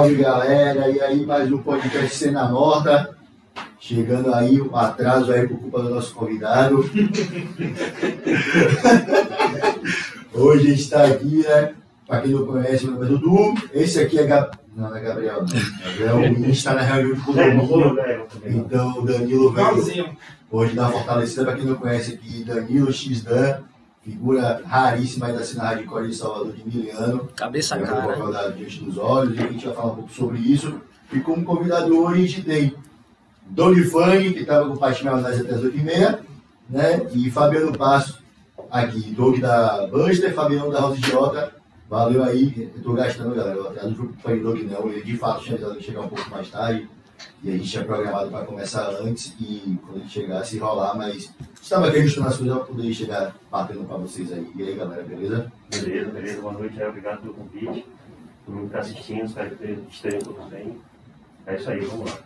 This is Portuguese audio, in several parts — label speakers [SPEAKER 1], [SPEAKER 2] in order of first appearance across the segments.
[SPEAKER 1] Salve galera, e aí mais um podcast Cena Morta. Chegando aí, um atraso aí por culpa do nosso convidado. Hoje a gente está aqui, né? Para quem não conhece, meu nome é Dudu. Esse aqui é Gab... Não, não é Gabriel, não. Gabriel, a gente está na reunião de condomínio. Então o Danilo veio hoje uma fortalecida. Para quem não conhece aqui, Danilo X-Dan figura raríssima aí da cena hardcore de Salvador de Miliano.
[SPEAKER 2] Cabeça
[SPEAKER 1] é
[SPEAKER 2] cara.
[SPEAKER 1] uma diante dos olhos, e a gente vai falar um pouco sobre isso. E como convidado hoje a gente tem Doni Fang, que estava com o Paixão nas até as 8h30, né? E Fabiano Passo, aqui, Doug da Buster, Fabiano da Rosa Idiota. Valeu aí, eu tô gastando, galera. Eu até não fui pro Doug não, ele de fato tinha que chegar um pouco mais tarde. E a gente tinha programado para começar antes e quando chegasse rolar, mas estava ajustando as coisas para poder chegar batendo para vocês aí. E aí, galera, beleza?
[SPEAKER 3] Beleza, beleza. Boa noite, obrigado pelo convite. Todo mundo que está assistindo, espero que estejam todos bem. É isso aí, vamos lá.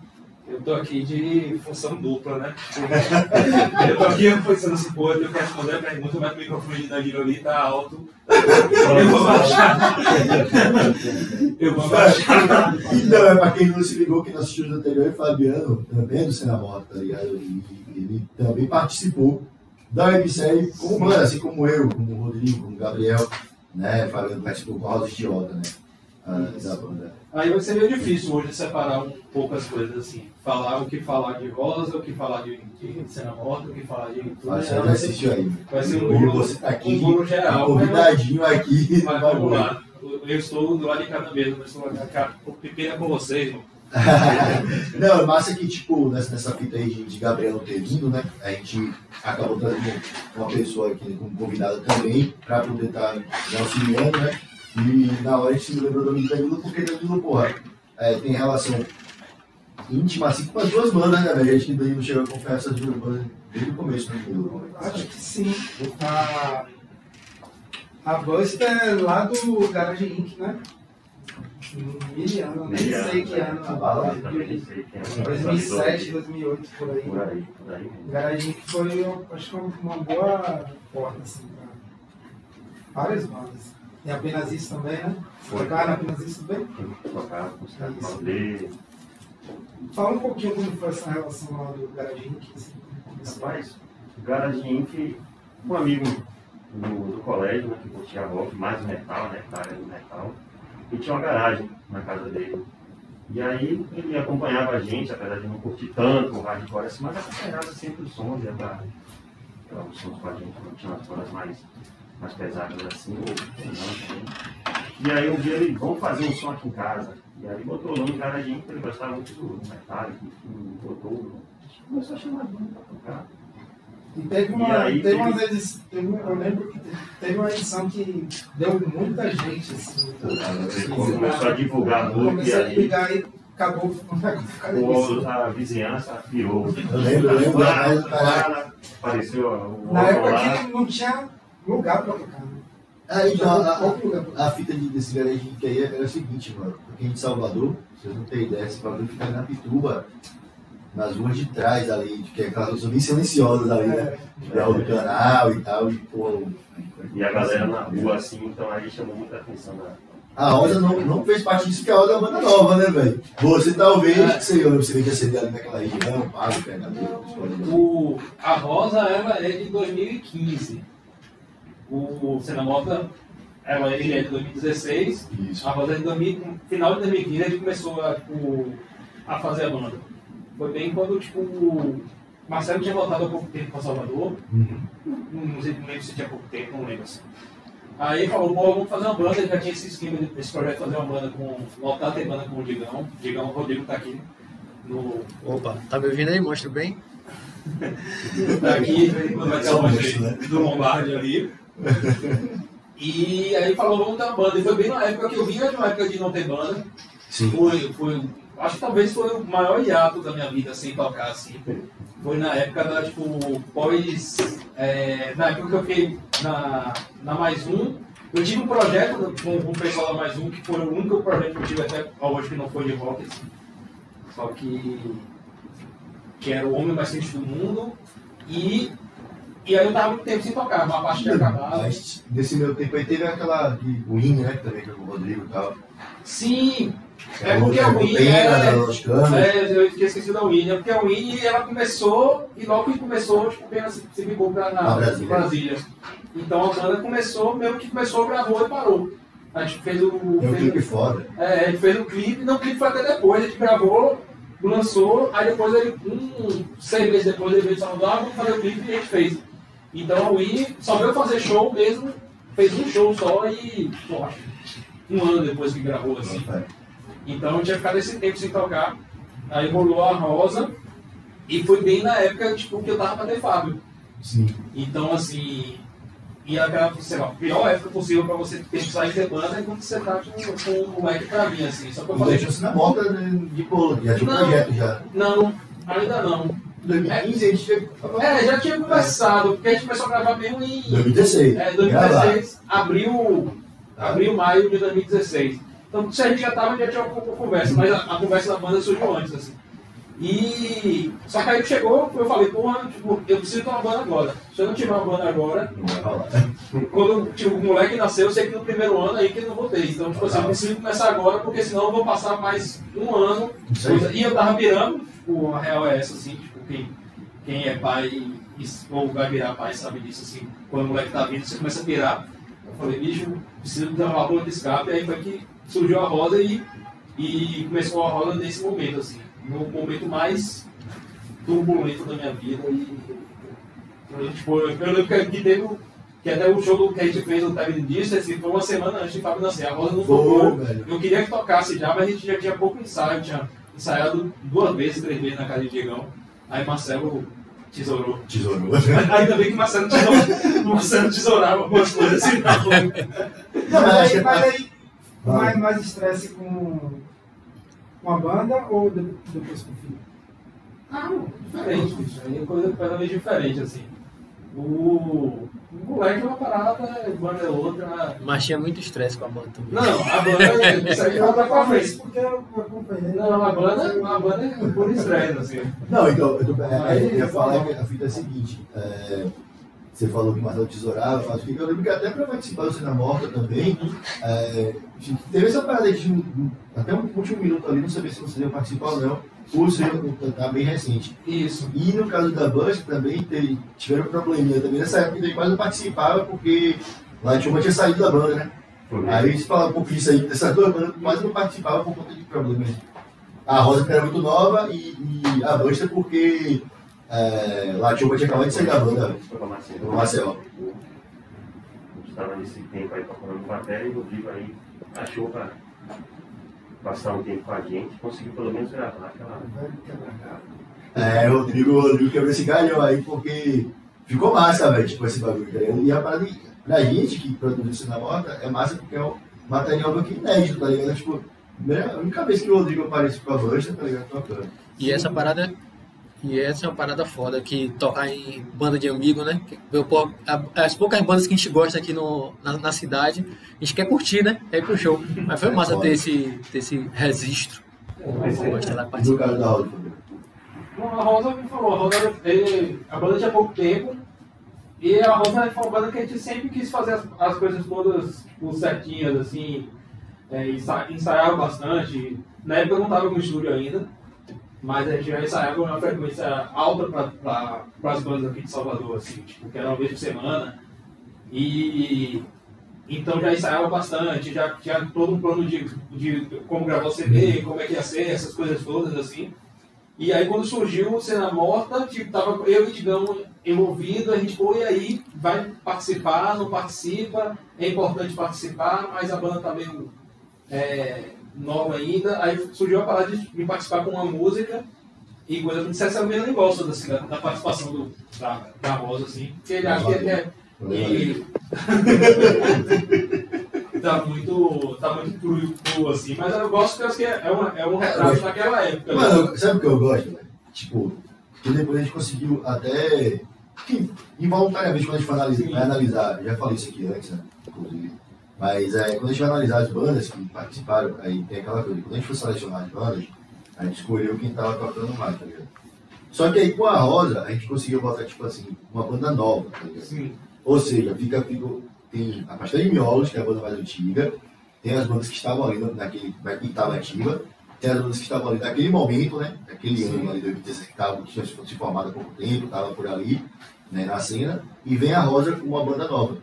[SPEAKER 4] Eu tô aqui de função dupla, né? eu tô aqui pensando assim, pô, eu tenho que responder a pergunta, mas o microfone de Danilo ali tá alto. Eu vou baixar. eu vou baixar.
[SPEAKER 1] Então, é pra quem não se ligou que nós assistiu o anterior, Fabiano, também é do Cena Morta, tá ligado? Ele também participou da websérie como assim como eu, como o Rodrigo, como o Gabriel, né? Fabiano participou com a Rosa Idiota, né? Ah, da banda.
[SPEAKER 4] Aí vai ser meio difícil hoje separar um pouco as coisas assim. Falar o que falar de Rosa, o que falar de, de Cena Morta, o que falar de. Tudo,
[SPEAKER 1] Mas você já assistiu aí.
[SPEAKER 4] Vai ser um bolo,
[SPEAKER 1] você tá aqui,
[SPEAKER 4] um bolo geral.
[SPEAKER 1] convidadinho aqui.
[SPEAKER 4] Mas
[SPEAKER 1] vai
[SPEAKER 4] vamos lá. Eu estou do lado de cada mesa, mas estou pequena com vocês, irmão.
[SPEAKER 1] Não, é massa que, tipo, nessa, nessa fita aí de, de Gabriel ter vindo, né? A gente acabou trazendo uma pessoa aqui como convidada também, pra poder estar tá auxiliando, né? E na hora a gente se lembrou do amigo Danilo, porque Danilo, porra, é, tem relação íntima, assim, com as duas bandas, né, velho? A gente Danilo chegou a confiar essas duas bandas desde o começo, né, Danilo?
[SPEAKER 5] Acho que sim. A, a Buster é lá do Garage Inc, né? Miliano, nem
[SPEAKER 3] Miliano,
[SPEAKER 5] sei que ano.
[SPEAKER 3] Quem é.
[SPEAKER 5] 2007, 2008, por aí.
[SPEAKER 3] Por aí, por aí.
[SPEAKER 5] Garage Inc foi, eu acho que uma boa porta, assim, pra várias bandas. E apenas isso também, né?
[SPEAKER 3] Foi.
[SPEAKER 5] Tocaram apenas isso também?
[SPEAKER 3] Caras
[SPEAKER 5] Isso.
[SPEAKER 3] dele.
[SPEAKER 5] Fala um pouquinho como foi essa relação lá do Garage Inc, assim.
[SPEAKER 3] Rapaz, o Garage Inc, um amigo do, do colégio, né, que curtia rock, mais metal, né, da área do metal, e tinha uma garagem na casa dele. E aí ele acompanhava a gente, apesar de não curtir tanto o hardcore assim, mas acompanhava sempre os sons, ia pra, pra os sons com a gente, não tinha umas bandas mais, mais pesadas assim, ou não. E aí um dia ele, vamos fazer um som aqui em casa. E aí botou o nome Garage Inc, ele gostava muito do enfim, botou, começou a chamar a banda pra tocar.
[SPEAKER 5] E teve
[SPEAKER 3] E
[SPEAKER 5] uma,
[SPEAKER 3] aí
[SPEAKER 5] teve
[SPEAKER 3] teve-
[SPEAKER 5] umas vezes, teve, eu lembro que teve, uma edição que deu muita gente, assim.
[SPEAKER 3] Começou a divulgar muito e
[SPEAKER 5] Comecei a
[SPEAKER 3] aí
[SPEAKER 5] ligar e acabou o negócio
[SPEAKER 3] a vizinhança.
[SPEAKER 1] Eu lembro, eu lembro,
[SPEAKER 3] Lá,
[SPEAKER 1] mas o cara-
[SPEAKER 3] lá, Apareceu o
[SPEAKER 5] Na época
[SPEAKER 3] lá.
[SPEAKER 5] que não tinha lugar pra tocar. Né?
[SPEAKER 1] Aí, então, a, a, a fita de, desse garagem que aí era o seguinte, mano. Porque de Salvador, vocês não têm ideia, esse bagulho fica na Pituba, nas ruas de trás ali, que é aquelas ruas bem silenciosas ali, né? Da rua do canal e tal, e pô.
[SPEAKER 3] E a galera na rua, assim, então aí chamou muita atenção da.
[SPEAKER 1] A Rosa não, não fez parte disso, que a Rosa é uma banda nova, né, velho? Você talvez, sei eu, você vê que acender ali naquela região, paga, pega
[SPEAKER 4] O, a Rosa ela é de 2015. O Cena Morta ela, ele é de 2016.
[SPEAKER 1] Isso.
[SPEAKER 4] A é de 2000, no final de 2015 a gente começou a, tipo, a fazer a banda. Foi bem quando tipo, o Marcelo tinha voltado há pouco tempo para Salvador. Não, sei, não lembro se tinha pouco tempo, não lembro assim. Aí ele falou, pô, vamos fazer uma banda, ele já tinha esse esquema de- desse projeto, fazer uma banda com. voltar a ter banda com o Digão. Digão, o Rodrigo tá aqui no,
[SPEAKER 2] Opa, tá me ouvindo aí? Mostra bem?
[SPEAKER 4] Tá aqui, quando vai ter uma
[SPEAKER 1] né?
[SPEAKER 4] do Lombardi ali. E aí falou, vamos ter uma banda. E foi bem na época que eu vinha de uma época de não ter banda.
[SPEAKER 1] Sim.
[SPEAKER 4] Foi, foi, acho que talvez foi o maior hiato da minha vida sem tocar assim. Foi na época da, tipo, pós. é, na época que eu fiquei na, na Mais Um. Eu tive um projeto com, com o pessoal da Mais Um, que foi o único projeto que eu tive até hoje que não foi de rock. assim. Só que. que era o homem mais quente do mundo. E, e aí eu tava muito tempo sem tocar, uma parte tinha acabado.
[SPEAKER 1] Mas nesse meu tempo aí teve aquela de Win, né? Que também jogou o Rodrigo e tal.
[SPEAKER 4] Sim, É porque a Winnie é,
[SPEAKER 1] Canos.
[SPEAKER 4] é, eu tinha esquecido da Winnie, é porque a Winnie ela começou e logo que começou, tipo, apenas se, ligou pra na,
[SPEAKER 1] Na Brasília.
[SPEAKER 4] Brasília. Então a banda começou, mesmo que começou, gravou e parou. A gente fez o.
[SPEAKER 1] Tem um clipe foda.
[SPEAKER 4] É, a gente fez o clipe, não, o clipe foi até depois, a gente gravou, lançou, aí depois ele, um, seis meses depois ele veio de Salvador, ah, vamos fazer o clipe e a gente fez. Então a Winnie só veio fazer show mesmo, fez um show só e, pô, um ano depois que gravou assim. Então eu tinha ficado esse tempo sem tocar. Aí rolou a Rosa e foi bem na época tipo, que eu tava pra ter Fábio.
[SPEAKER 1] Sim.
[SPEAKER 4] Então assim, e aquela, sei lá, a pior época possível pra você ter que sair de banda é quando você tá com, com um moleque pra mim, assim. Só que eu falei,
[SPEAKER 1] deixou-se na né, de bolo. Já tinha um projeto já.
[SPEAKER 4] não, ainda não.
[SPEAKER 1] Em 2015 a gente teve.
[SPEAKER 4] É, já tinha conversado, porque a gente começou a gravar mesmo em
[SPEAKER 1] 2016.
[SPEAKER 4] é,
[SPEAKER 1] Gravar.
[SPEAKER 4] 2016, abril, abril, maio de 2016. Então, se a gente já tava, já tinha uma, conversa, mas a, a conversa da banda surgiu antes, assim. E. Só que aí chegou, eu falei, porra, tipo, eu preciso ter uma banda agora. Se eu não tiver uma banda agora, quando tipo, o moleque nasceu, eu sei que no primeiro ano aí que eu não vou ter. Então, tipo assim, eu preciso começar agora, porque senão eu vou passar mais um ano.
[SPEAKER 1] Aí.
[SPEAKER 4] E eu tava virando, tipo, a real é essa, assim, tipo, quem, quem é pai ou vai virar pai sabe disso, assim, quando o moleque tá vindo, você começa a virar. Eu falei, bicho, preciso de uma válvula de escape, aí foi que surgiu a roda e, e começou a roda nesse momento, assim, no momento mais turbulento da minha vida e eu, tipo, eu lembro que teve que até o show que a gente fez no Time disso, assim, foi uma semana antes de Fábio nascer. A roda não tocou. Eu queria que tocasse já, mas a gente já tinha pouco ensaio, tinha ensaiado duas vezes, três vezes na casa de Diegão. Aí Marcelo tesourou.
[SPEAKER 1] Tesourou.
[SPEAKER 4] Ainda bem que Marcelo tesourou. Marcelo tesourava algumas coisas assim, não.
[SPEAKER 1] Não, mas que
[SPEAKER 5] Mas aí, mais, mais estresse com, com a banda ou de- depois com o filho?
[SPEAKER 4] Ah, diferente, bicho. Aí é coisa completamente diferente, assim. O moleque é uma parada, a banda é outra.
[SPEAKER 2] Mas tinha muito estresse com a banda também.
[SPEAKER 4] Não, a banda, isso aí volta pra frente.
[SPEAKER 5] porque eu acompanhei.
[SPEAKER 4] Não, a banda, a banda é por estresse, assim.
[SPEAKER 1] Não, então, eu, tô, é,
[SPEAKER 4] Aí,
[SPEAKER 1] eu ia falar que a fita é a seguinte. é, você falou que o Marcelo tesourava, faz o que eu lembro que até para participar do Cena Morta também, é, teve essa parada de até um último minuto ali, não sabia se você ia participar ou não, por ser tá bem recente.
[SPEAKER 4] Isso.
[SPEAKER 1] E no caso da Bust também teve, tiveram um probleminha também nessa época, daí quase não participava porque lá tinha tinha saído da banda, né?
[SPEAKER 3] Foi.
[SPEAKER 1] Aí se falar um pouquinho isso aí, dessas duas bandas quase não participava por conta de problemas. A Rosa era muito nova e, e a Busta porque é, lá tinha tinha acabado de sair da banda,
[SPEAKER 3] Marcelo.
[SPEAKER 1] Marcelo.
[SPEAKER 3] Estava nesse tempo aí procurando matéria e o Rodrigo aí achou para passar um tempo com a gente, conseguiu pelo menos gravar aquela.
[SPEAKER 1] É, o Rodrigo, o Rodrigo quebrou esse galhão aí porque ficou massa, velho, tipo, esse bagulho, tá ligado? E a parada, pra gente que produz isso na moda, é massa porque é um material meio que inédito, tá ligado? Tipo, a única vez que o Rodrigo aparece com a Busta, tá ligado? Tocando.
[SPEAKER 2] E essa parada. E essa é uma parada foda, que tocar em banda de amigo, né? Eu, As poucas bandas que a gente gosta aqui no, na, na cidade, a gente quer curtir, né? É ir pro show. Mas foi massa ter esse, ter esse registro. Eu gosto lá
[SPEAKER 1] no
[SPEAKER 2] participar.
[SPEAKER 4] a Rosa me falou, a Rosa, ele- a banda tinha pouco tempo, e a Rosa foi uma banda que a gente sempre quis fazer as, as coisas todas tipo, certinhas, assim, é, ensa, ensaiava bastante. Na época eu não estava com estúdio ainda, mas a gente já ensaiava uma frequência alta para as bandas aqui de Salvador, assim, tipo, que era uma vez por semana. E então já ensaiava bastante, já tinha todo um plano de, de como gravar o CD, como é que ia ser, essas coisas todas, assim. E aí quando surgiu o Cena Morta, tipo, tava eu e Digão envolvido, a gente, pô, e aí, vai participar, não participa, é importante participar, mas a banda tá meio é, nova ainda, aí surgiu a parada de, de participar com uma música, e coisa que dissesse o mesmo negócio assim, da, da participação do, da, da Rosa, assim, porque ele acha que é, e... tá muito, tá muito cru, cru, assim, mas eu gosto que eu acho que é, um, é um retrato daquela época. né?
[SPEAKER 1] Mano, sabe o que eu gosto, velho? Tipo, que depois a gente conseguiu até. que, involuntariamente, quando a gente analisar, vai analisar, eu já falei isso aqui antes, né? Inclusive. Mas é, quando a gente vai analisar as bandas que participaram, aí tem aquela coisa, quando a gente for selecionar as bandas, a gente escolheu quem tava tocando mais, tá ligado? Só que aí com a Rosa, a gente conseguiu botar, tipo assim, uma banda nova, tá ligado?
[SPEAKER 4] Sim.
[SPEAKER 1] Ou seja, fica, fica, tem a Pastel de Miolos, que é a banda mais antiga, tem as bandas que estavam ali naquele, que estava ativa, tem as bandas que estavam ali naquele momento, né? Naquele Sim. ano ali, 2016, que, tava, que tinha se formado há pouco tempo, estava por ali, né, na cena, e vem a Rosa com uma banda nova.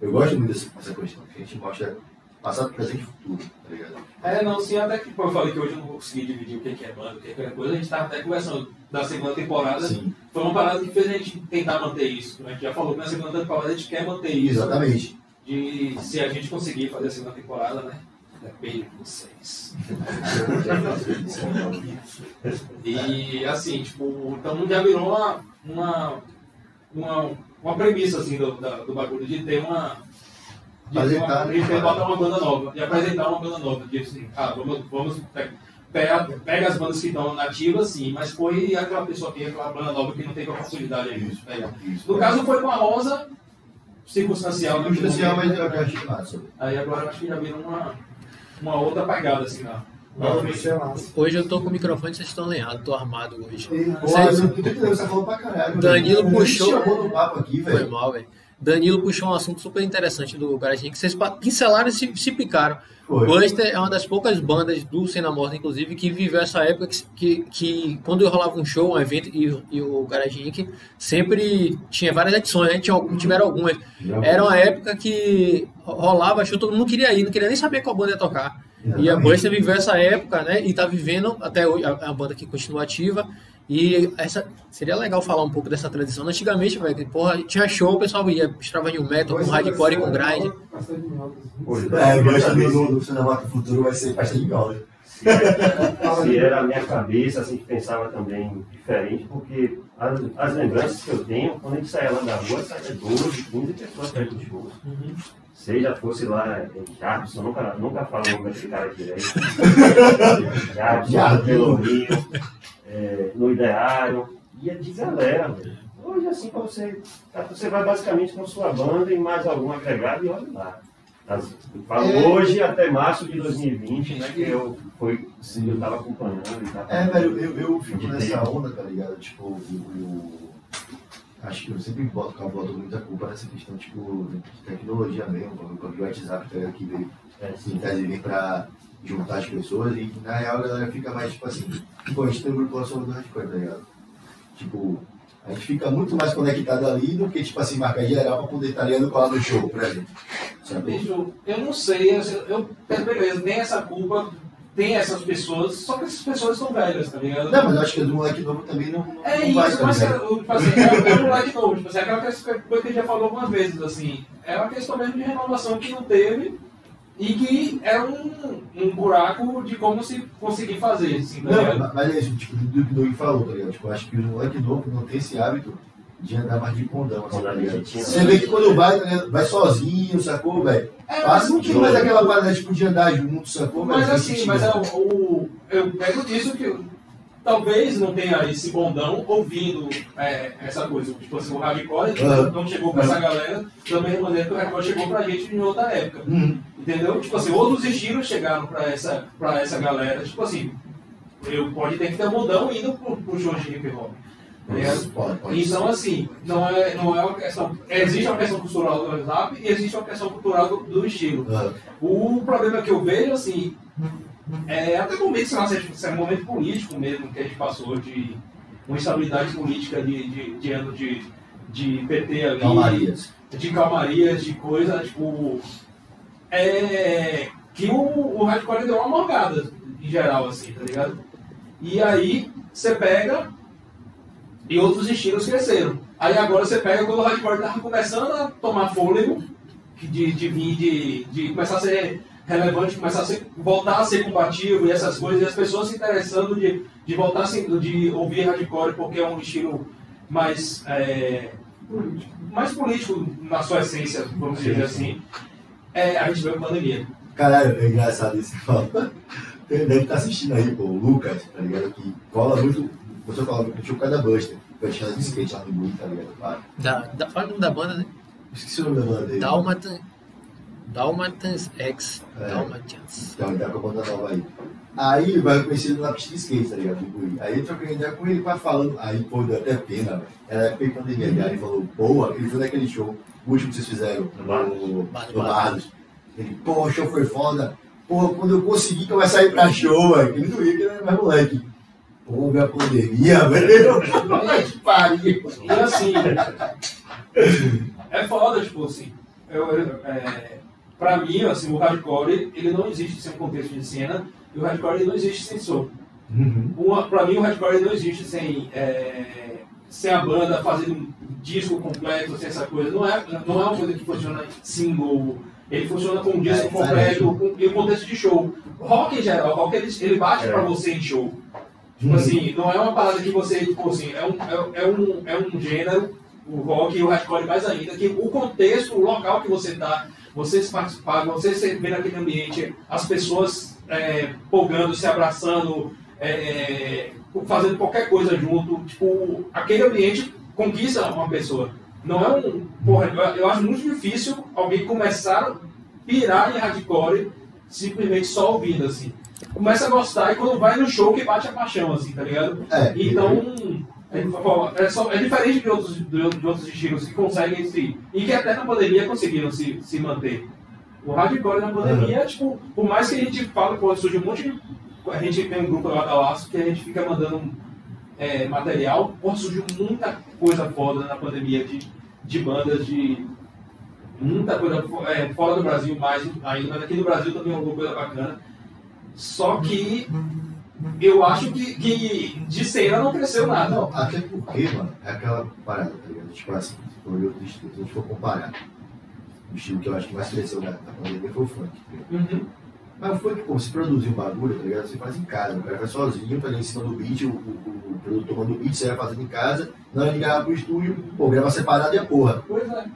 [SPEAKER 1] Eu gosto muito dessa, dessa questão, que a gente mostra passado, presente e futuro, tá ligado?
[SPEAKER 4] É, não, sim, até que eu falei que hoje eu não vou conseguir dividir o que é banda, o que é coisa, a gente estava até conversando da segunda temporada, sim. foi uma parada que fez a gente tentar manter isso. A gente já falou que na segunda temporada a gente quer manter isso.
[SPEAKER 1] Exatamente.
[SPEAKER 4] De se a gente conseguir fazer a segunda temporada, né? Depende de vocês. e assim, tipo, então já virou uma, uma, uma, uma premissa assim, do, da, do bagulho de ter uma de,
[SPEAKER 1] apresentar,
[SPEAKER 4] uma, de uma banda nova, de apresentar uma banda nova, de assim, ah, vamos, vamos pega, pega as bandas que estão nativas, sim, mas foi aquela pessoa que aquela banda nova que não teve a facilidade aí. Isso, isso, no caso foi com a Rosa, circunstancial.
[SPEAKER 1] Circunstancial, mas eu acho massa.
[SPEAKER 4] Aí agora eu acho que já viram uma, uma outra pegada assim lá.
[SPEAKER 2] Hoje eu tô com o microfone, vocês estão lenhados, tô armado hoje.
[SPEAKER 1] Caralho.
[SPEAKER 2] Danilo puxou. Foi mal, velho. Danilo puxou um assunto super interessante do Garagem, que vocês pincelaram e se, se picaram. Foi. Buster é uma das poucas bandas do Cena Morta, inclusive, que viveu essa época que, que, que quando rolava um show, um evento, e, e o Garage Inc. sempre tinha várias edições, né? Tinha, tiveram algumas. Era uma época que rolava show, todo mundo queria ir, não queria nem saber qual banda ia tocar. E a Buster viveu essa época, né? E tá vivendo até hoje, a, a banda que continua ativa. E essa seria legal falar um pouco dessa tradição. Antigamente, velho, porra, tinha show, o pessoal ia estrava em um metal, com hardcore e com grind.
[SPEAKER 1] É, gosto do, do cinema futuro vai ser festa de gol.
[SPEAKER 3] Se era a minha cabeça, assim, que pensava também diferente, porque as, as, lembranças que eu tenho, quando a gente saía lá da rua, saía 12, 15 pessoas perto dos shows. Uhum. Seja fosse lá em Jarbson, nunca, nunca falo o nome desse cara direito. Jarbson, pelo Rio é, no ideário, ia de galera, velho. Hoje, assim, pra você, você vai basicamente com sua banda e mais algum agregado e olha lá. As, é, hoje até março de 2020, né? Que eu, foi, sim, eu tava acompanhando e tal.
[SPEAKER 1] É, velho, eu, eu fico nessa onda, tá ligado? Tipo, eu, acho que eu sempre boto, eu boto muita culpa nessa questão, tipo, de tecnologia mesmo, quando o WhatsApp tá que veio, é, sim, tá pra juntar as pessoas e na real a galera fica mais tipo assim, pô, a gente tem um grupo só do hardcore, tá ligado? Tipo, a gente fica muito mais conectado ali do que, tipo assim, marcar geral pra poder estar ligado colar no show, por exemplo.
[SPEAKER 4] Bicho, eu não sei, eu, eu, beleza, tem essa culpa, tem essas pessoas, só que essas pessoas são velhas, tá ligado?
[SPEAKER 1] Não, mas eu acho que do moleque novo também não.
[SPEAKER 4] É não isso, mas é, tipo assim, é, é o moleque novo, tipo assim, aquela coisa que a gente já falou algumas vezes, assim, é uma questão mesmo de renovação que não teve e que é um, um buraco de como se conseguir fazer. Assim, tá
[SPEAKER 1] não, mas é isso, tipo, do que o Doug falou, tá ligado? Tipo, acho que o moleque novo não tem esse hábito de andar mais de condão. Assim, tá Você vê que quando vai, tá vai sozinho, sacou, velho? É, Passa um pouquinho mais aquela parada tipo, de andar junto, sacou,
[SPEAKER 4] Mas assim, mas é, o, eu pego disso que talvez não tenha esse bondão ouvindo é, essa coisa. Tipo assim, o hardcore uhum. não chegou pra essa galera da mesma maneira que o hardcore chegou pra gente em outra época. Uhum. Entendeu? Tipo assim, outros estilos chegaram pra essa, pra essa galera. Tipo assim, eu pode ter que ter um bondão indo pro, pro show de hip hop. então, assim, não é, não é uma questão. Existe uma questão cultural do WhatsApp e existe uma questão cultural do, do estilo. Uhum. O problema que eu vejo, assim, é, até momento, sei lá, se é um momento político mesmo que a gente passou de uma estabilidade política de, de, de ano de, de PT ali.
[SPEAKER 1] Calmarias.
[SPEAKER 4] De calmarias, de coisa, tipo. É, que o, o hardcore deu uma morgada, em geral, assim, tá ligado? E aí você pega e outros estilos cresceram. Aí agora você pega quando o hardcore tava começando a tomar fôlego, de, de vir, de, de começar a ser relevante começar a ser, voltar a ser combativo e essas coisas, e as pessoas se interessando de, de voltar a ser, de ouvir hardcore porque é um estilo mais, é, mais político na sua essência, vamos dizer assim. É, a gente veio com a pandemia.
[SPEAKER 1] Caralho, é engraçado isso. Deve estar assistindo aí, pô, o Lucas, tá ligado? Que cola muito. Você fala muito o cada Buster, que eu tinha de skate lá no Blue, tá ligado?
[SPEAKER 2] Da, da, fala o nome da banda, né?
[SPEAKER 1] Esqueci o nome da banda dele.
[SPEAKER 2] Dalmatan. Dalmatans X. É. Dalmatians.
[SPEAKER 1] Então, ele tá com a banda nova aí. Aí vai conhecer ele na pista de skate, tá ligado? Aí eu troquei ideia com ele, vai falando. Aí, pô, deu até pena, velho. Era época de pandemia, ele falou, boa, ele foi naquele show, o último que vocês fizeram, no, no, no Bardos. Ele, pô, o show foi foda. Pô, quando eu consegui que eu ia sair pra show, velho. Ele não ia, porque ele era mais moleque. Pô, veio a pandemia, velho. Que pariu.
[SPEAKER 4] E assim, é foda, tipo assim. Eu, eu- é, pra mim, assim, o hardcore, ele não existe sem um contexto de cena, e o hardcore ele não existe sem som. Uma, pra mim, o hardcore não existe sem, é, sem a banda fazendo um disco completo, sem essa coisa. Não é, não é uma coisa que funciona single. Ele funciona com um disco
[SPEAKER 1] É,
[SPEAKER 4] completo com, e o contexto de show. Rock em geral, rock ele, ele bate
[SPEAKER 3] É.
[SPEAKER 4] pra você em show. Tipo assim, não é uma parada que você, tipo assim, é um, é, é um, é um gênero, o rock e o hardcore mais ainda, que o contexto, o local que você tá, você se participar, você se ver naquele ambiente, as pessoas é, se abraçando, é, fazendo qualquer coisa junto, tipo, aquele ambiente conquista uma pessoa. Não é um. Porra, eu, acho muito difícil alguém começar a pirar em hardcore simplesmente só ouvindo, assim. Começa a gostar e quando vai no show que bate a paixão, assim, tá ligado?
[SPEAKER 1] É,
[SPEAKER 4] Então, é, é, só- é diferente de outros, de, outros estilos que conseguem se. E que até na pandemia conseguiram se, se manter. O hardcore na pandemia, tipo, por mais que a gente fale, pô, surge um monte de. A gente tem um grupo lá da Laço que a gente fica mandando é, material, pô, surgiu muita coisa foda na pandemia de, de bandas, de. Muita coisa é, fora do Brasil mais ainda, mas aqui no Brasil também é uma coisa bacana. Só que eu acho que, que de cena não cresceu nada.
[SPEAKER 1] Não, até porque, mano, é aquela parada, tá ligado? Tipo assim, se se a gente for comparar, o estilo que eu acho que mais cresceu na, na pandemia foi o funk. tá ligado?
[SPEAKER 4] Uhum.
[SPEAKER 1] Mas o funk, pô, você produzir um bagulho, tá ligado? Você faz em casa, o cara vai sozinho, tá ali em cima do beat, o, o, o, o produtor manda o beat, você vai fazendo em casa, de gravar pro estúdio, pô, grava separado e a porra.
[SPEAKER 4] Pois é.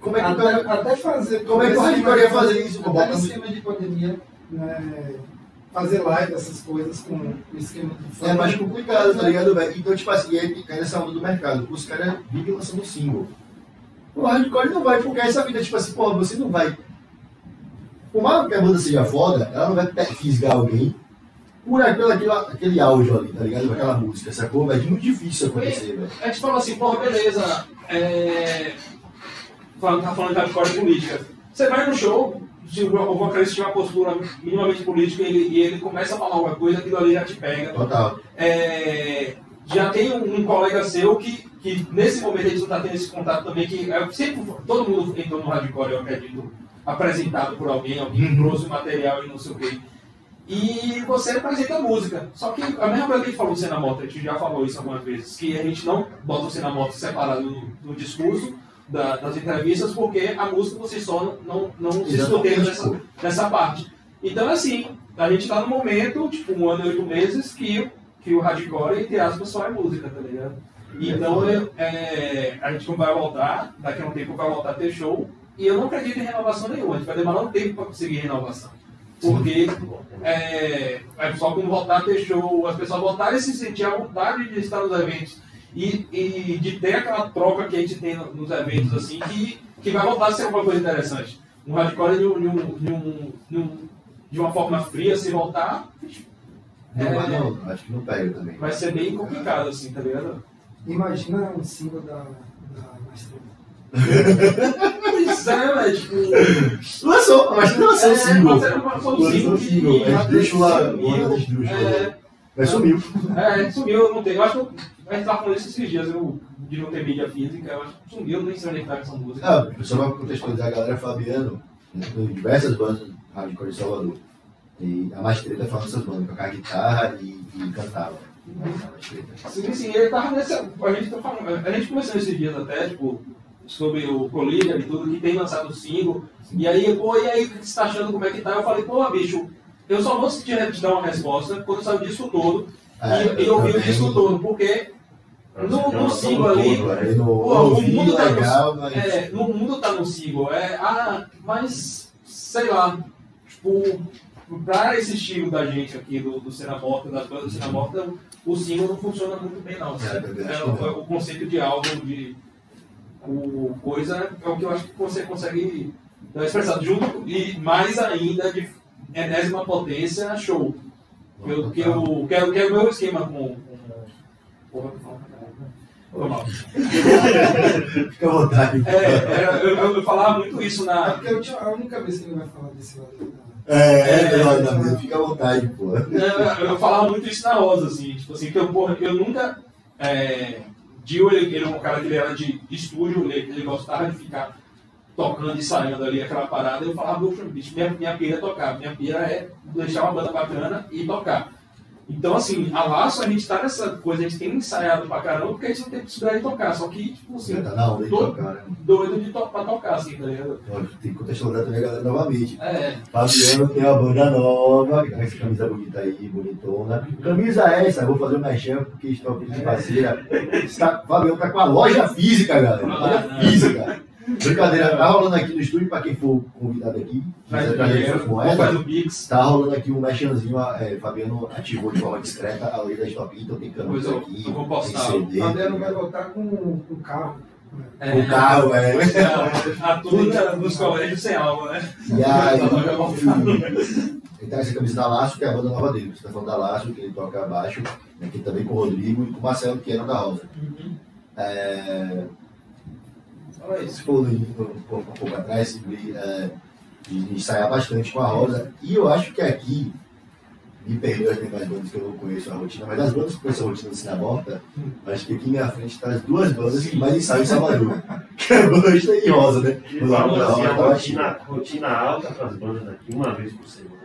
[SPEAKER 1] Como é que o
[SPEAKER 5] Até,
[SPEAKER 1] cara.
[SPEAKER 5] até fazer.
[SPEAKER 1] Como é que o hardcore ia fazer isso,
[SPEAKER 5] Até no esquema de pandemia, né, fazer live, essas coisas com o esquema de funk.
[SPEAKER 1] É mais complicado, tá ligado, velho? Então, tipo assim, e aí cai nessa onda do mercado. Os caras vivem lançando single. O hardcore não vai, porque essa vida, tipo assim, pô, você não vai. Por mais que a banda seja foda, ela não vai até fisgar alguém por aquele, aquele, aquele áudio ali, tá ligado? Aquela música, sacou? velho? É muito difícil acontecer, velho.
[SPEAKER 4] A gente fala assim, porra, beleza. É... Tá falando de hardcore política. Você vai no show, se o vocalista tiver uma postura minimamente política e ele, e ele começa a falar alguma coisa, aquilo ali já te pega.
[SPEAKER 1] Total.
[SPEAKER 4] É, já tem um, um colega seu que, que nesse momento a gente não está tendo esse contato também, que é, sempre todo mundo entrou no hardcore, eu acredito, apresentado por alguém, alguém trouxe o material e não sei o quê. E você apresenta música. Só que a mesma coisa que a gente falou do Cena Moto, a gente já falou isso algumas vezes, que a gente não bota o Cena Moto separado do, do discurso, da- das entrevistas, porque a música por si só não, não, se esgoteia nessa, nessa parte. Então, assim, a gente tá no momento, tipo, um ano e oito meses, que, que o hardcore, entre aspas, só é música, tá ligado? Então, eu- é, a gente não vai voltar, daqui a um tempo vai voltar a ter show, e eu não acredito em renovação nenhuma, a gente vai demorar um tempo para conseguir renovação. Porque é, é só quando voltar a ter show, as pessoas voltarem a se sentir à vontade de estar nos eventos e, e de ter aquela troca que a gente tem no- nos eventos, assim, que, que vai voltar a ser uma coisa interessante. Um hardcore de, um, de, um, de, um, de, um- uma forma fria, se voltar,
[SPEAKER 1] Não,
[SPEAKER 4] É.
[SPEAKER 1] vai, não, acho que não pega também.
[SPEAKER 4] vai ser bem complicado, assim, tá ligado?
[SPEAKER 5] Imagina um single da, da.
[SPEAKER 4] Pois é, tipo.
[SPEAKER 1] Lançou, acho que lançou o
[SPEAKER 4] é,
[SPEAKER 1] single.
[SPEAKER 4] mas era uma- foi um
[SPEAKER 1] Lançou
[SPEAKER 4] single
[SPEAKER 1] o single. É esdrúxula lá, esdrúxula.
[SPEAKER 4] É,
[SPEAKER 1] Mas sumiu.
[SPEAKER 4] É, sumiu, não tem. Eu acho que a gente tava falando isso esses dias, eu, de não ter mídia física, eu acho que sumiu, nem sei onde é que tá essa música.
[SPEAKER 1] Ah, só pra contextualizar a galera, Fabiano, né, tem diversas bandas hardcore de Salvador. E a mais treta falando dessas bandas, tocava guitarra e, e cantava. Treta.
[SPEAKER 4] Sim, sim, ele tava nesse. A gente, tá falando, a gente conversou esses dias até, tipo, sobre o Collider e tudo, que tem lançado o single. E aí, pô, e aí, o que você tá achando como é que tá? Eu falei, pô, bicho, eu só vou te te dar uma resposta quando sair o disco todo.
[SPEAKER 1] É,
[SPEAKER 4] e e ouvir o disco todo, porque no, no single ali.
[SPEAKER 1] Aí no
[SPEAKER 4] Pô, o mundo tá no-
[SPEAKER 1] legal, mas...
[SPEAKER 4] É, no mundo tá no single. É, ah, mas, sei lá, tipo, pra esse estilo da gente aqui, do, do Cena Morta, das bandas do Cena Morta, o single não funciona muito bem, não.
[SPEAKER 1] É,
[SPEAKER 4] É, o,
[SPEAKER 1] que não.
[SPEAKER 4] o conceito de álbum, de o coisa, é o que eu acho que você consegue dar expressar junto e mais ainda de enésima potência, show. Que eu, que eu, que é, que é o meu esquema com. com porra, né?
[SPEAKER 1] Fica à vontade.
[SPEAKER 4] É, eu, eu- eu falava muito isso
[SPEAKER 5] É
[SPEAKER 4] na.
[SPEAKER 5] porque eu tinha- a única vez que ele vai falar desse lado.
[SPEAKER 1] É, é, é, olha, Davi, fica à vontade, pô.
[SPEAKER 4] Eu, eu falava muito isso na Rosa, assim, tipo assim, que eu, porra, eu nunca. É, Dio, ele, ele é um cara que ele era de, de estúdio, ele, ele gostava de ficar tocando, ensaiando ali aquela parada. Eu falava, "Poxa, bicho, minha, minha pira é tocar, minha pira é deixar uma banda bacana e tocar. Então, assim, a Laço, a gente tá nessa coisa, a gente tem ensaiado pra caramba, porque a gente não tem possibilidade de tocar, só que, tipo assim,
[SPEAKER 1] Você tá na onda de
[SPEAKER 4] Tô-
[SPEAKER 1] tocar, né?
[SPEAKER 4] doido de to pra tocar, assim, tá ligado?
[SPEAKER 1] Lógico, Tem que contextualizar também a galera novamente.
[SPEAKER 4] É,
[SPEAKER 1] Fabiano tem uma banda nova, que tá com essa camisa bonita aí, bonitona. Camisa essa, vou fazer um mexão porque estou aqui de parceira. Está, Fabiano tá com a loja física, galera. Loja física. Brincadeira, tá rolando aqui no estúdio, pra quem for convidado aqui,
[SPEAKER 4] faz
[SPEAKER 1] quiser
[SPEAKER 4] o Pix.
[SPEAKER 1] tá rolando aqui um mexãozinho, é, Fabiano ativou de forma discreta a lei da Stop, então tem
[SPEAKER 4] Pois
[SPEAKER 1] camisa
[SPEAKER 4] eu-
[SPEAKER 1] aqui,
[SPEAKER 4] eu vou postar.
[SPEAKER 1] CD,
[SPEAKER 5] O Fabiano vai voltar com o carro.
[SPEAKER 4] É,
[SPEAKER 1] o carro, velho.
[SPEAKER 4] a turma dos colégios sem aula, né?
[SPEAKER 1] E aí,
[SPEAKER 4] Tá
[SPEAKER 1] tá com essa camisa da Laço, que é a banda nova dele. Você tá falando da Laço, que ele toca baixo, aqui também com o Rodrigo e com o Marcelo, que era da Rosa. É,
[SPEAKER 4] Isso.
[SPEAKER 1] for um, um pouco um atrás, de, é, de ensaiar bastante com a Rosa. E eu acho que aqui, me perdoe as demais bandas que eu não conheço a rotina, mas das bandas que conheço a rotina do Cine Morta, acho que aqui na frente tá as duas bandas que mais ensaiam em Salvador. que é a Banda e Rosa, né?
[SPEAKER 3] E assim, a rotina, rotina alta para as bandas daqui, uma vez por semana.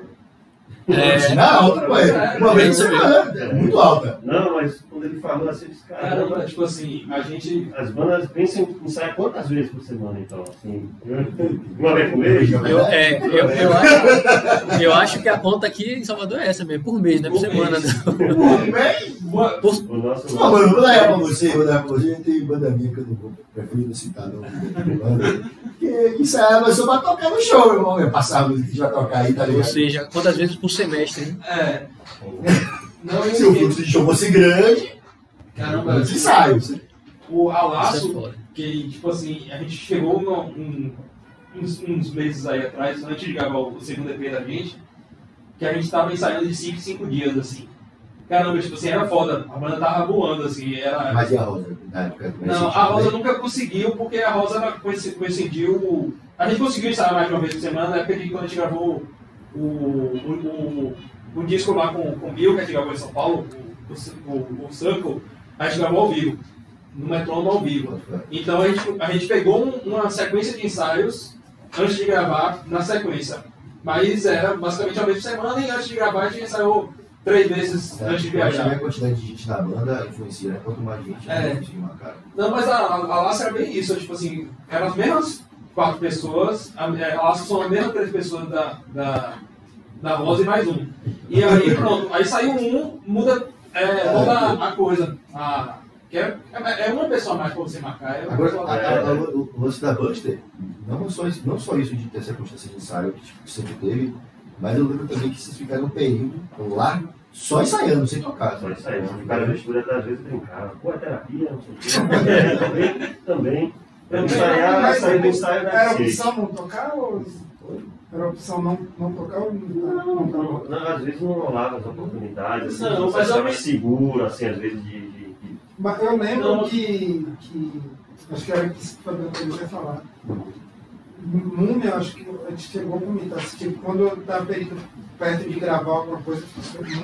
[SPEAKER 2] É,
[SPEAKER 1] Rotina alta, pô, é uma vez por semana, é muito alta.
[SPEAKER 3] Não, mas quando ele falou assim, eu disse,
[SPEAKER 4] Caramba, tipo assim, a gente.
[SPEAKER 3] as bandas pensam em ensaiar quantas vezes por semana, então? Assim, uma vez por mês?
[SPEAKER 2] eu, é, eu, eu, acho, eu acho que a conta aqui em Salvador é essa mesmo, por mês, não é por
[SPEAKER 4] Por
[SPEAKER 2] semana.
[SPEAKER 4] mês.
[SPEAKER 2] não.
[SPEAKER 1] Bem,
[SPEAKER 4] Uma-
[SPEAKER 2] Por,
[SPEAKER 3] O nosso.
[SPEAKER 1] Não, mano, vou dar pra você, vou dar pra você. Tem banda minha que eu não vou, prefiro não citar, não. Porque isso é só pra tocar no show, irmão. É passar a música que vai tocar aí, tá
[SPEAKER 2] ou
[SPEAKER 1] ligado?
[SPEAKER 2] seja, quantas vezes por semestre? né?
[SPEAKER 4] É. Não,
[SPEAKER 1] Se o fluxo de show fosse grande,
[SPEAKER 4] Caramba,
[SPEAKER 1] antes ensaios.
[SPEAKER 4] o a
[SPEAKER 2] Isso é
[SPEAKER 4] que, tipo assim, a gente chegou no- um- uns, uns meses aí atrás, antes de gravar o segundo EP da gente, que a gente tava ensaiando de 5 em 5 dias, assim. Caramba, tipo assim, era foda. A banda tava voando, assim, era.
[SPEAKER 1] Mas e a Rosa? Na época,
[SPEAKER 4] Não, a Rosa nunca conseguiu, porque a Rosa coincidiu. A gente conseguiu ensaiar mais de uma vez por semana, na época de quando a gente gravou o, o, o, o disco lá com, com o Bill, que a gente gravou em São Paulo, o, o, o Circle, a gente gravou ao vivo, no metrônomo ao vivo. Então a gente, a gente pegou um- uma sequência de ensaios antes de gravar na sequência. Mas era basicamente vez por semana e antes de gravar a gente ensaiou três vezes antes de
[SPEAKER 1] Eu acho que
[SPEAKER 4] viajar.
[SPEAKER 1] a quantidade de gente na banda influencia, né? Quanto mais gente,
[SPEAKER 4] É.
[SPEAKER 1] mais gente marcar.
[SPEAKER 4] Não, mas a, a, a Laço era bem isso, tipo assim, eram as mesmas quatro pessoas, a, a Laço são as mesmas três pessoas da, da, da Rosa e mais um. E aí pronto, aí saiu um, muda é, toda a coisa. A, que é, é é uma pessoa a mais pra você marcar. É
[SPEAKER 1] Agora,
[SPEAKER 4] pessoa
[SPEAKER 1] a-
[SPEAKER 4] a
[SPEAKER 1] a- a- o o lance da Buster, não só, isso, não só isso de ter essa constância de ensaio que tipo, sempre teve, mas eu lembro também que vocês ficaram um período lá só ensaiando, sem tocar.
[SPEAKER 3] Só isso aí, o cara mistura às vezes brincava. Pô, é terapia, não sei o quê. também, também. Eu ensaiar,
[SPEAKER 5] Mas
[SPEAKER 3] sair do ensaio
[SPEAKER 5] Era opção não tocar ou era opção não, não tocar ou não,
[SPEAKER 3] Não,
[SPEAKER 5] não,
[SPEAKER 3] não, não, às vezes não rolava as oportunidades, assim,
[SPEAKER 4] Não,
[SPEAKER 3] você
[SPEAKER 4] mas eu
[SPEAKER 3] estava
[SPEAKER 4] me-
[SPEAKER 3] seguro, assim, às vezes de. de- de-
[SPEAKER 5] Mas eu lembro
[SPEAKER 4] Não.
[SPEAKER 5] que, que. Acho que era isso que o Fabiano poderia falar. Múmia, acho que a gente chegou a comentar. assim, Tipo, quando eu estava perto de gravar alguma coisa,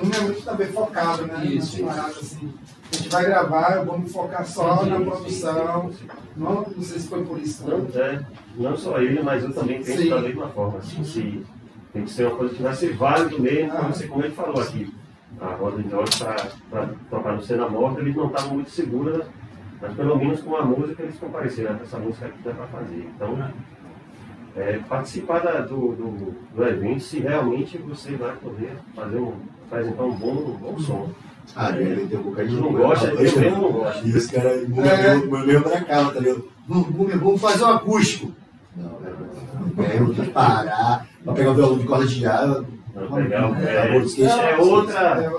[SPEAKER 5] Múmia é muito também focado, né?
[SPEAKER 4] Isso,
[SPEAKER 5] Nas paradas, assim. A gente vai gravar, vamos focar só na produção. Não, não sei se foi por isso.
[SPEAKER 3] Não, é, não só ele, mas eu também penso
[SPEAKER 5] Sim.
[SPEAKER 3] da mesma forma. Assim, se, tem que ser uma coisa que vai ser válido mesmo,
[SPEAKER 5] Ah.
[SPEAKER 3] como você como ele falou aqui. A Roda de Jorge, para tocar no Cena Morta, eles não estavam muito seguros, né? mas pelo menos com a música eles compareceram. Essa música aqui dá para fazer. Então, é, participar da- do, do, do evento se realmente você vai poder fazer um, apresentar um bom, um bom som.
[SPEAKER 1] Ah, deve ter um bocadinho
[SPEAKER 3] Não
[SPEAKER 1] de
[SPEAKER 3] gosta, eu mesmo não gosto.
[SPEAKER 1] E os caras, o
[SPEAKER 5] É.
[SPEAKER 1] meu, meu, meu bracava, tá ligado? Vamos, fazer um acústico. Não, não, não. Eu tenho que parar pra pegar o violão de corda de ar.
[SPEAKER 3] Não, legal.
[SPEAKER 1] É,
[SPEAKER 3] É, é outra.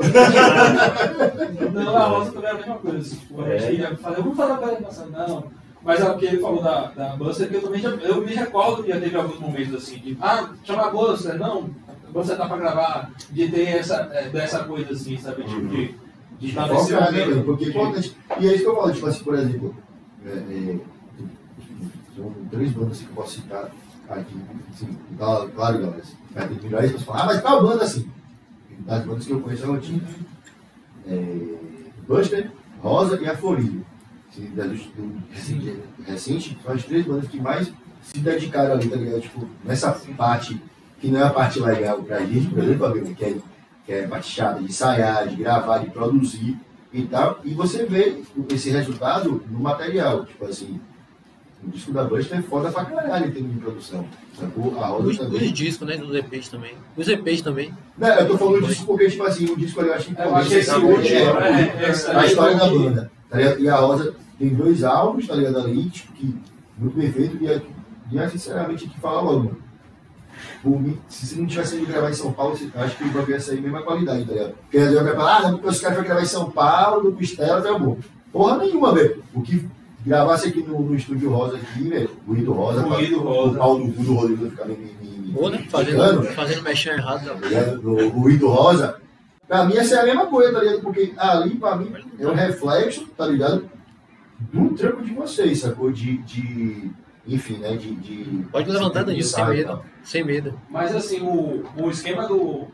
[SPEAKER 4] Não, a Rosa também era a mesma coisa. Tipo, a
[SPEAKER 3] É.
[SPEAKER 4] gente ia falar, vamos fazer uma apresentação. Não. Mas é o que ele falou da, da Buster, que eu também já, eu me recordo que já teve alguns momentos assim, de, ah, chama a Buster, não, a Buster tá pra gravar, de ter essa, é, dessa coisa assim, sabe? Tipo, de,
[SPEAKER 1] desfocar, né, velho? Porque é importante. E é isso que eu falo, tipo assim, por exemplo, é, é, são três bandas que eu posso citar aqui. Assim, claro, galera. Vai ter que virar isso, você fala, ah, mas qual banda assim? Das bandas que eu conheço, ela tinha é, Buster, Rosa e Aforia. Assim, recente, recente, são as três bandas que mais se dedicaram ali, tá ligado? Tipo, nessa parte que não é a parte legal pra gente, por exemplo, amigo, que é, que é a chata de ensaiar, de gravar, de produzir e tal. E você vê esse resultado no material. Tipo assim, o disco da Buster é foda pra caralho em termos de produção. Sacou? A Rosa
[SPEAKER 2] Os,
[SPEAKER 1] também.
[SPEAKER 2] os discos, né? Dos EPs também. Os EPs também.
[SPEAKER 1] Não, eu tô falando disso porque, tipo assim, o disco ali eu acho que
[SPEAKER 4] Eu acho que esse
[SPEAKER 1] é,
[SPEAKER 4] último,
[SPEAKER 1] é,
[SPEAKER 4] é, esse
[SPEAKER 1] a
[SPEAKER 4] aí
[SPEAKER 1] história da banda. Tá ligado? E a Rosa tem dois álbuns, tá ligado? Ali, tipo, que muito bem feito. E, é- e é, sinceramente, aqui fala logo, mano. Se você não tivesse ido gravar em São Paulo, acho que o bagulho ia sair a mesma qualidade, tá ligado? Porque às vezes vai falar, ah, porque os caras foram gravar em São Paulo, do Costela, tá bom. Porra nenhuma, velho. O que gravasse aqui no, no estúdio Rosa aqui, velho, o Ruído Rosa,
[SPEAKER 4] Ruído
[SPEAKER 1] pra-
[SPEAKER 4] Rosa.
[SPEAKER 1] o pau no cu do Rodrigo vai ficar me, me,
[SPEAKER 2] Boa, né? Fazendo, fazendo mexer errado da
[SPEAKER 1] tá ligado? do ruído rosa, pra mim essa é a mesma coisa, tá ligado? Porque ali, pra mim, é um reflexo, tá ligado? Do trampo de vocês, sacou? De, de enfim, né? De, de
[SPEAKER 2] Pode levantar, Danilo, sem medo. Sem medo.
[SPEAKER 4] Mas assim, o, o esquema do.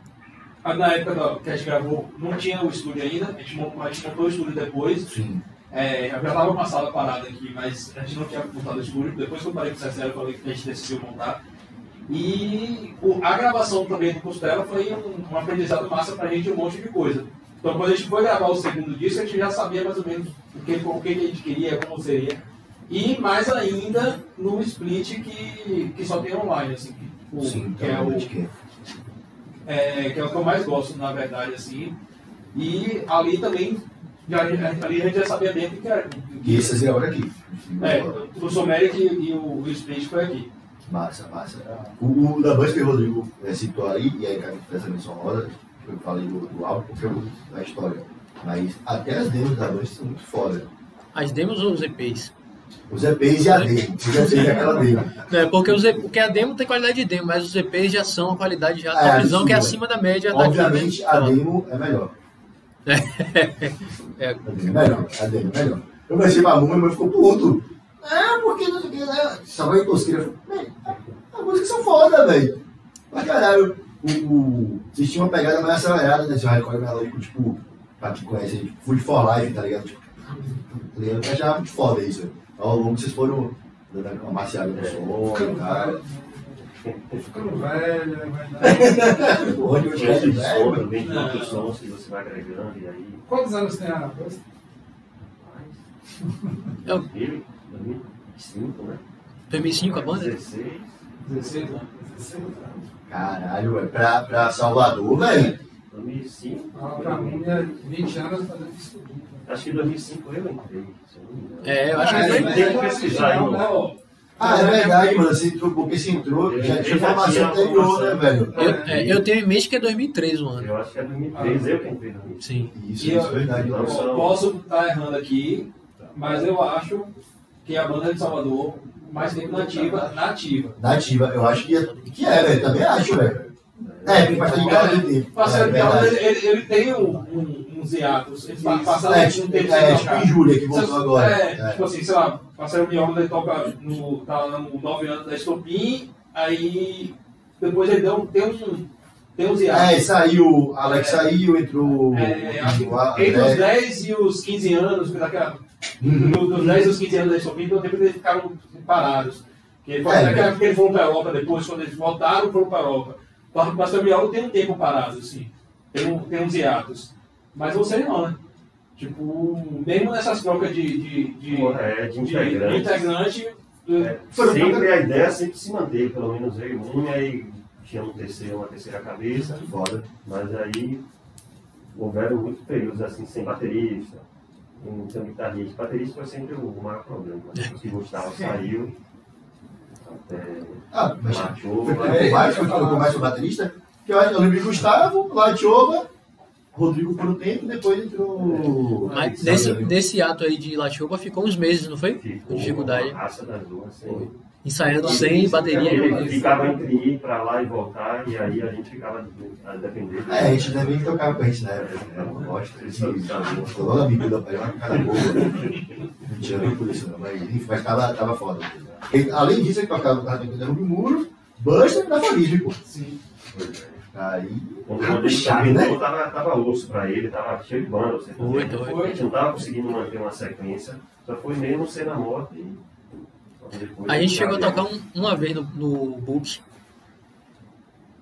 [SPEAKER 4] Na época que a gente gravou, não tinha o estúdio ainda, a gente, mon- a gente montou o estúdio depois.
[SPEAKER 1] Sim.
[SPEAKER 4] É, eu já tava uma sala parada aqui, mas a gente não tinha montado o estúdio. Depois que eu parei com o Cecília, eu falei que a gente decidiu montar. E o- a gravação também do Costela foi um, um aprendizado massa pra gente, um monte de coisa. Então, quando a gente foi gravar o segundo disco, a gente já sabia mais ou menos o que, o que a gente queria, como seria. E mais ainda no split que, que só tem online, assim, que, o-
[SPEAKER 1] Sim,
[SPEAKER 4] que é o,
[SPEAKER 1] realmente que é.
[SPEAKER 4] é, que é o que eu mais gosto, na verdade, assim. E ali também, já, ali a gente já sabia bem o que era.
[SPEAKER 1] E esse é a hora aqui.
[SPEAKER 4] É, o Someric e o, o Split foi aqui.
[SPEAKER 1] Massa, massa. O, o da Buster que o Rodrigo é, citou aí, e aí, cara, essa menção roda, eu falei do, do álbum, porque eu da história. Mas até as demos da Buster são muito foda.
[SPEAKER 2] As demos ou os EPs?
[SPEAKER 1] Os EPs e a demo. Você já fez aquela demo.
[SPEAKER 2] É, porque, os, porque a demo tem qualidade de demo, mas os EPs já são a qualidade já
[SPEAKER 1] É,
[SPEAKER 2] da visão que é acima da média daqui,
[SPEAKER 1] Obviamente,
[SPEAKER 2] né?
[SPEAKER 1] a demo é melhor.
[SPEAKER 2] É.
[SPEAKER 1] A demo é melhor. A demo é melhor. Eu comecei pra música, mas ficou puto. Ah, porque não sei o que, né? Só vai tosqueira. Véi, As músicas são foda, velho. Pra caralho. O, o, vocês tinham uma pegada mais acelerada nesse hardcore melódico, tipo, pra quem conhece, tipo, Food for Life, tá ligado? Tipo, tá ligado? Eu achava muito foda isso. Ao longo vocês foram dando uma maciada no som,
[SPEAKER 5] Ficando
[SPEAKER 1] cara.
[SPEAKER 5] velho. Ficando velho, é verdade.
[SPEAKER 1] Porra, de hoje é
[SPEAKER 3] de som
[SPEAKER 1] velho.
[SPEAKER 3] também, de outros sons que você vai agregando, e aí.
[SPEAKER 5] Quantos anos tem a?
[SPEAKER 2] Eu-
[SPEAKER 3] 2000, 2005, né?
[SPEAKER 2] 2005 a banda?
[SPEAKER 3] 16.
[SPEAKER 4] 16 anos.
[SPEAKER 5] 16 anos.
[SPEAKER 1] Caralho, velho. Pra, pra Salvador, velho.
[SPEAKER 3] 2005.
[SPEAKER 5] Ah, Pra mim, é 20 anos fazendo isso tudo.
[SPEAKER 3] Acho que em 2005 eu entrei, se eu.
[SPEAKER 2] É, eu acho
[SPEAKER 5] Ah,
[SPEAKER 2] que
[SPEAKER 5] é,
[SPEAKER 3] Tem que aí,
[SPEAKER 5] Não,
[SPEAKER 3] mano.
[SPEAKER 5] não.
[SPEAKER 1] Ah, é verdade, mano. Entrou, porque você entrou, já tinha
[SPEAKER 3] Eu
[SPEAKER 1] formação anterior, né, velho?
[SPEAKER 2] Eu, é, eu tenho em mente que é 2003 o ano.
[SPEAKER 3] Eu acho que é 2003, eu que entrei 2003.
[SPEAKER 2] Sim.
[SPEAKER 1] Isso, isso
[SPEAKER 4] eu-
[SPEAKER 1] é verdade. Mano.
[SPEAKER 3] só-
[SPEAKER 4] Posso estar errando aqui, mas eu acho que a banda de Salvador mais tempo nativa, nativa.
[SPEAKER 1] Nativa, eu acho que é, que é velho. Também acho, velho. É, tem bastante cara de tempo.
[SPEAKER 4] Parceiro
[SPEAKER 1] É
[SPEAKER 4] Piauí,
[SPEAKER 1] verdade.
[SPEAKER 4] ele, ele, ele tem um, um, uns hiatos. Ele pa- passaram
[SPEAKER 1] É,
[SPEAKER 4] um tempo
[SPEAKER 1] é, tipo em Júlia, que voltou agora.
[SPEAKER 4] É,
[SPEAKER 1] É.
[SPEAKER 4] tipo assim, sei lá, parceiro Miolo ele toca no, tá no 9 anos da Estopim, aí depois ele deu, tem, um, tem uns
[SPEAKER 1] É,
[SPEAKER 4] hiatos.
[SPEAKER 1] saiu, Alex saiu, entrou.
[SPEAKER 4] É, acho que
[SPEAKER 1] o
[SPEAKER 4] entre os
[SPEAKER 1] André.
[SPEAKER 4] 10 e os 15 anos, daquela,
[SPEAKER 1] Uhum.
[SPEAKER 4] do- dos 10 aos 15 anos da Estopim, então tempo eles ficaram parados. Que ele foi
[SPEAKER 1] É, né?
[SPEAKER 4] eles foram para a Europa depois, quando eles voltaram, foram para a Europa. O pastor Miolo tem um tempo parado, assim. Tem, um, tem uns hiatos. Mas você não, né? Tipo, mesmo nessas trocas de, de, de,
[SPEAKER 3] Porra, é, de
[SPEAKER 4] de- de
[SPEAKER 3] integrante.
[SPEAKER 4] integrante,
[SPEAKER 3] É, sempre a ideia é sempre se manter, pelo menos eu e um, aí tinha um terceiro, uma terceira cabeça,
[SPEAKER 1] Foda.
[SPEAKER 3] mas aí houveram muitos períodos assim sem baterista, tinha guitarrista. Baterista foi sempre o maior problema. Depois que Gustavo saiu, até
[SPEAKER 1] Ah, mas
[SPEAKER 3] Machou,
[SPEAKER 1] foi
[SPEAKER 3] né?
[SPEAKER 1] com mais, foi com mais o baterista? Que eu, acho- eu lembro de Gustavo, Latiova Rodrigo por um tempo, depois entrou.
[SPEAKER 2] Mas
[SPEAKER 1] né?
[SPEAKER 2] nesse ato aí de La Chuva ficou uns meses, não foi?
[SPEAKER 3] Ficou
[SPEAKER 2] Com dificuldade.
[SPEAKER 3] uma raça das duas, sem-
[SPEAKER 2] Ensaiando sem bateria.
[SPEAKER 3] Ele ficava entre ir pra lá e voltar, e aí a gente ficava a depender.
[SPEAKER 1] É, a gente também tocava com a gente na época. Né? Gosto de. Falou a bebida pra ela, cara boa. Não tinha nem por isso, não. Mas, enfim, mas tava, tava foda. E, além disso, ele tocava no Cartão de Muro, Buster da família, pô.
[SPEAKER 5] Sim.
[SPEAKER 1] Aí.
[SPEAKER 3] Quando
[SPEAKER 1] Ah,
[SPEAKER 3] terminou,
[SPEAKER 1] né?
[SPEAKER 3] tava, tava osso pra ele, tava cheio de banda. Você
[SPEAKER 2] Foi,
[SPEAKER 3] entendeu?
[SPEAKER 2] foi.
[SPEAKER 3] A gente não tava conseguindo manter uma sequência, só foi mesmo ser na moto e. depois
[SPEAKER 2] A gente chegou a tocar um- uma vez no, no Book.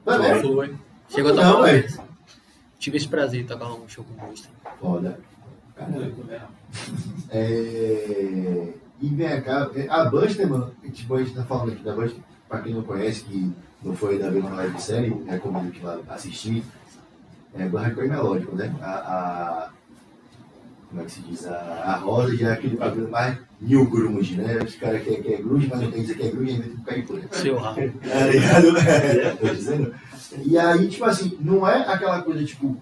[SPEAKER 1] Vai ver.
[SPEAKER 2] Foi. Chegou a tocar
[SPEAKER 1] Não,
[SPEAKER 2] uma vez. Tive esse prazer de tocar um show com o Buster.
[SPEAKER 1] Foda.
[SPEAKER 4] Bem.
[SPEAKER 1] É... E vem cá, a Buster, mano, tipo, a gente tá falando aqui da Buster, pra quem não conhece, que não foi da mesma live série, recomendo que vá assistir, é Barracão e Melódico, né? A, a- Como é que se diz? A, a Rosa já é aquele bagulho mais new grunge, né? Os caras que, é- que é grunge, mas não tem que dizer que é grunge, inventa um cair por aí.
[SPEAKER 2] Seu rabo.
[SPEAKER 1] Tá ligado? É, tô dizendo. E aí, tipo assim, não é aquela coisa, tipo,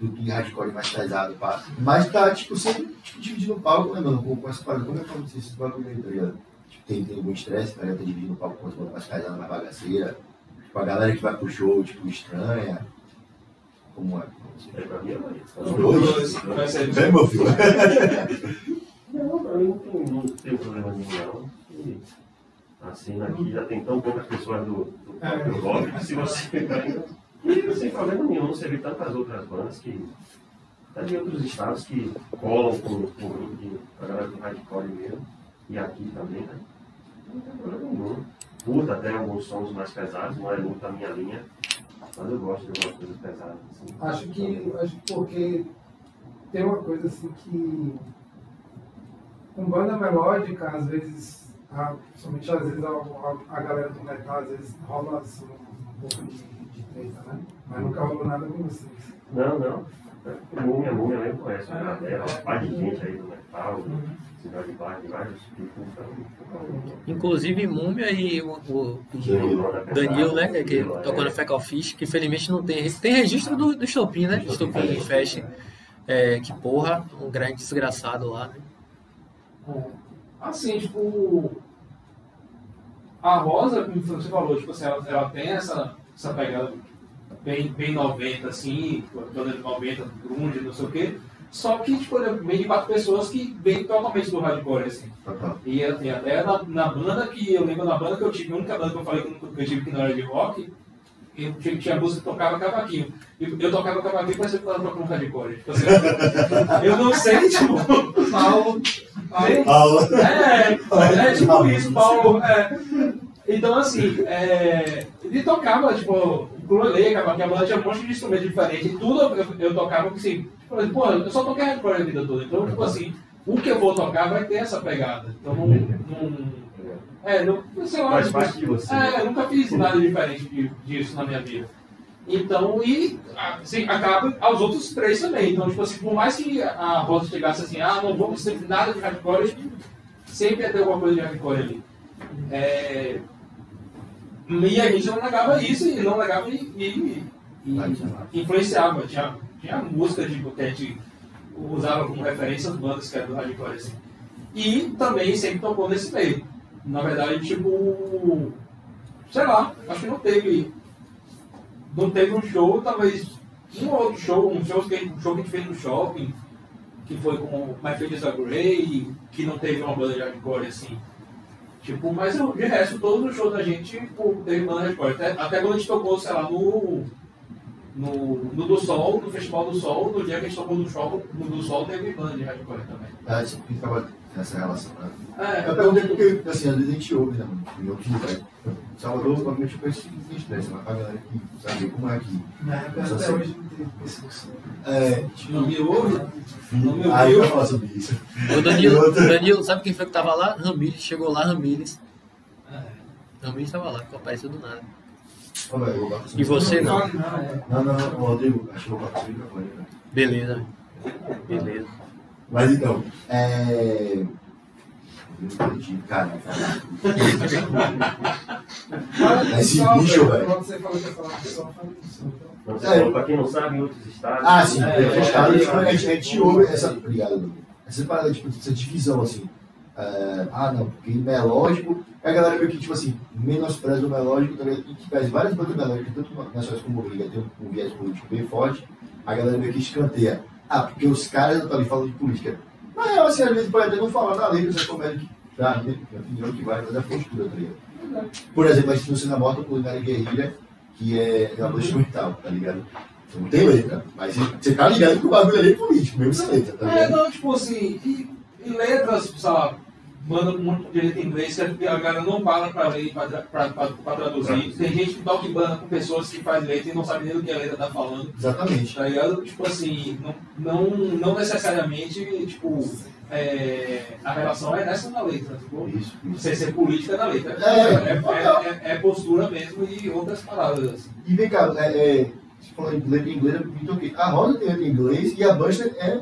[SPEAKER 1] do que hardcore mais pesado, pá. Mas tá, tipo, sempre tipo, dividindo o palco, né, mano? Com, com essa parada. Como é que eu esse bagulho aí, tá ligado? Tem, tem algum estresse, galera tá dividindo o palco com as bandas mais pesadas, mais bagaceira. Tipo, a galera que vai pro show, tipo, estranha. Como é?
[SPEAKER 3] É pra mim, é mais.
[SPEAKER 1] Os dois? Vem, meu filho.
[SPEAKER 3] Não, pra mim não tem, não tem problema nenhum, não. Assim, aqui já tem tão poucas pessoas do, do rock, que se você. E sem problema nenhum, você vê tantas outras bandas que. Até de outros estados que colam com, com o grupo de a galera do hardcore mesmo. E aqui também, né? Não tem problema nenhum. Curto até alguns sons mais pesados, não é muito a minha linha. Mas eu gosto de algumas coisas pesadas. Assim.
[SPEAKER 5] Acho que, acho que porque tem uma coisa assim que com banda melódica, às vezes, a, principalmente às vezes a, a, a galera do metal, às vezes rola assim, um pouco de, de treta, né? Mas nunca rolou nada com vocês.
[SPEAKER 3] Não, não. Múmia, Múmia mesmo conhece. Né? É uma parte de gente aí do metal, cidade de bairro, de vários tipos.
[SPEAKER 2] Inclusive Múmia e o, o- o
[SPEAKER 3] Danilo,
[SPEAKER 2] né? Que, que tocou
[SPEAKER 3] é.
[SPEAKER 2] no Fecal Fish, que felizmente não tem. Tem registro do, do Estopim, né? Estopim Fest. É, que porra, um grande desgraçado lá, né?
[SPEAKER 4] Assim, tipo. A Rosa, como você falou, tipo assim, ela, ela tem essa, essa pegada bem, bem 90, assim, toda de 90, grunge, não sei o quê. Só que, tipo, ele vem de quatro pessoas que vêm totalmente do hardcore, assim.
[SPEAKER 1] Total.
[SPEAKER 4] E, e até na, na banda que eu lembro na banda que eu tive, a única banda que eu falei que eu, tive que não era de rock, eu tinha, tinha música que tocava cavaquinho. Eu, eu tocava cavaquinho parecia que eu tava tocando hardcore. Tipo assim, eu não sei, tipo,
[SPEAKER 5] Paulo, Paulo
[SPEAKER 1] Aula.
[SPEAKER 4] é, é tipo isso, Paulo. é. Então, assim, é, ele tocava, tipo, o ukulele, que a banda tinha um monte de instrumento diferente, e tudo eu, eu tocava, assim, tipo, pô, eu só toquei hardcore a vida toda, então, tipo assim, o que eu vou tocar vai ter essa pegada. Então, não. não é, não, sei lá,
[SPEAKER 3] Faz parte de você.
[SPEAKER 4] é, eu nunca fiz nada diferente disso na minha vida. Então, e assim, acaba aos outros três também. Então, tipo assim, por mais que a Rosa chegasse assim, ah, não vamos ter nada de hardcore, sempre ia ter alguma coisa de hardcore ali. É, e a gente não negava isso, e não negava e, e- e influenciava. Tinha, tinha música tipo, que a gente usava como referência as bandas que eram do hardcore. Assim. E também sempre tocou nesse meio. Na verdade, tipo, sei lá, acho que não teve. Não teve um show, talvez um ou outro show, um show que, um show que a gente fez no shopping, que foi com My Fate is a Grey, que não teve uma banda de hardcore assim. Tipo, mas de resto, todos os shows da gente tipo, teve banda de hardcore. Até, até quando a gente tocou, sei lá, no. No, no do Sol, no Festival do Sol, no dia que a gente tocou no show, no do Sol teve banda de hardcore também.
[SPEAKER 1] Ah, isso ficava nessa relação, né?
[SPEAKER 4] É,
[SPEAKER 1] Eu perguntei porque, assim, às vezes a gente ouve, né, mano, em outros lugares. Salvador, provavelmente eu conheço que estresse, mas pra galera que sabe como é aqui.
[SPEAKER 5] na época
[SPEAKER 1] Só
[SPEAKER 5] até
[SPEAKER 1] sei.
[SPEAKER 5] hoje não teve pessoas.
[SPEAKER 1] É,
[SPEAKER 4] não me ouve? Não me
[SPEAKER 1] aí
[SPEAKER 4] ouviu?
[SPEAKER 1] eu falar sobre isso.
[SPEAKER 2] O Danilo. Danilo, sabe quem foi que tava lá? Ramires, chegou lá, Ramires. Ramires tava lá, que apareceu do nada. E você não?
[SPEAKER 5] é.
[SPEAKER 1] Não, não, não, Rodrigo, acho que eu vou o né?
[SPEAKER 2] Beleza. Beleza.
[SPEAKER 1] Mas então, é... cara.
[SPEAKER 5] Fala sol,
[SPEAKER 1] bicho,
[SPEAKER 5] velho. Quando você falou que ia falar fala de sol. então.
[SPEAKER 3] Não, você
[SPEAKER 1] É.
[SPEAKER 3] pra quem não sabe, em outros estados.
[SPEAKER 1] Ah, sim,
[SPEAKER 4] É,
[SPEAKER 1] é, Estado,
[SPEAKER 4] é,
[SPEAKER 1] a, gente, ouve essa. Obrigado, Dudu. Essa parada, tipo, essa divisão, assim. É, ah, não, porque melódico. A galera meio que, tipo assim, menospreza o melódico, tá ligado? E que faz várias bandas melódicas, tanto nacionais como Liga, tem um, viés político bem forte. A galera meio que escanteia. Ah, porque os caras estão ali falando de política. Mas eu, assim, às vezes pode até não falar da letra, você comédia que dá, né? Opinião que vai fazer a postura, tá ligado? Por exemplo, a gente no Cinema Morta, Culinária Guerrilha, que é uma música instrumental, tá ligado? Você não tem letra, mas você tá ligado que o bagulho ali é político, mesmo sem letra, tá
[SPEAKER 4] É,
[SPEAKER 1] ligado?
[SPEAKER 4] não, tipo assim, e, e letras, sei lá, manda muito direito em inglês, que a galera não para pra ler, pra traduzir. Tem gente que toca banda com pessoas que faz letra e não sabe nem o que a letra tá falando.
[SPEAKER 1] Exatamente.
[SPEAKER 4] Tá ligado? Tipo assim, não, não, não necessariamente, tipo, é, a relação é nessa na letra, tipo,
[SPEAKER 1] Isso,
[SPEAKER 4] sem ser política na letra.
[SPEAKER 1] É,
[SPEAKER 4] é, é- é- é postura mesmo e outras paradas. Assim.
[SPEAKER 1] E vem cá, é, é, você falou em letra em inglês, me toquei. A Rosa tem letra em inglês e a Buster é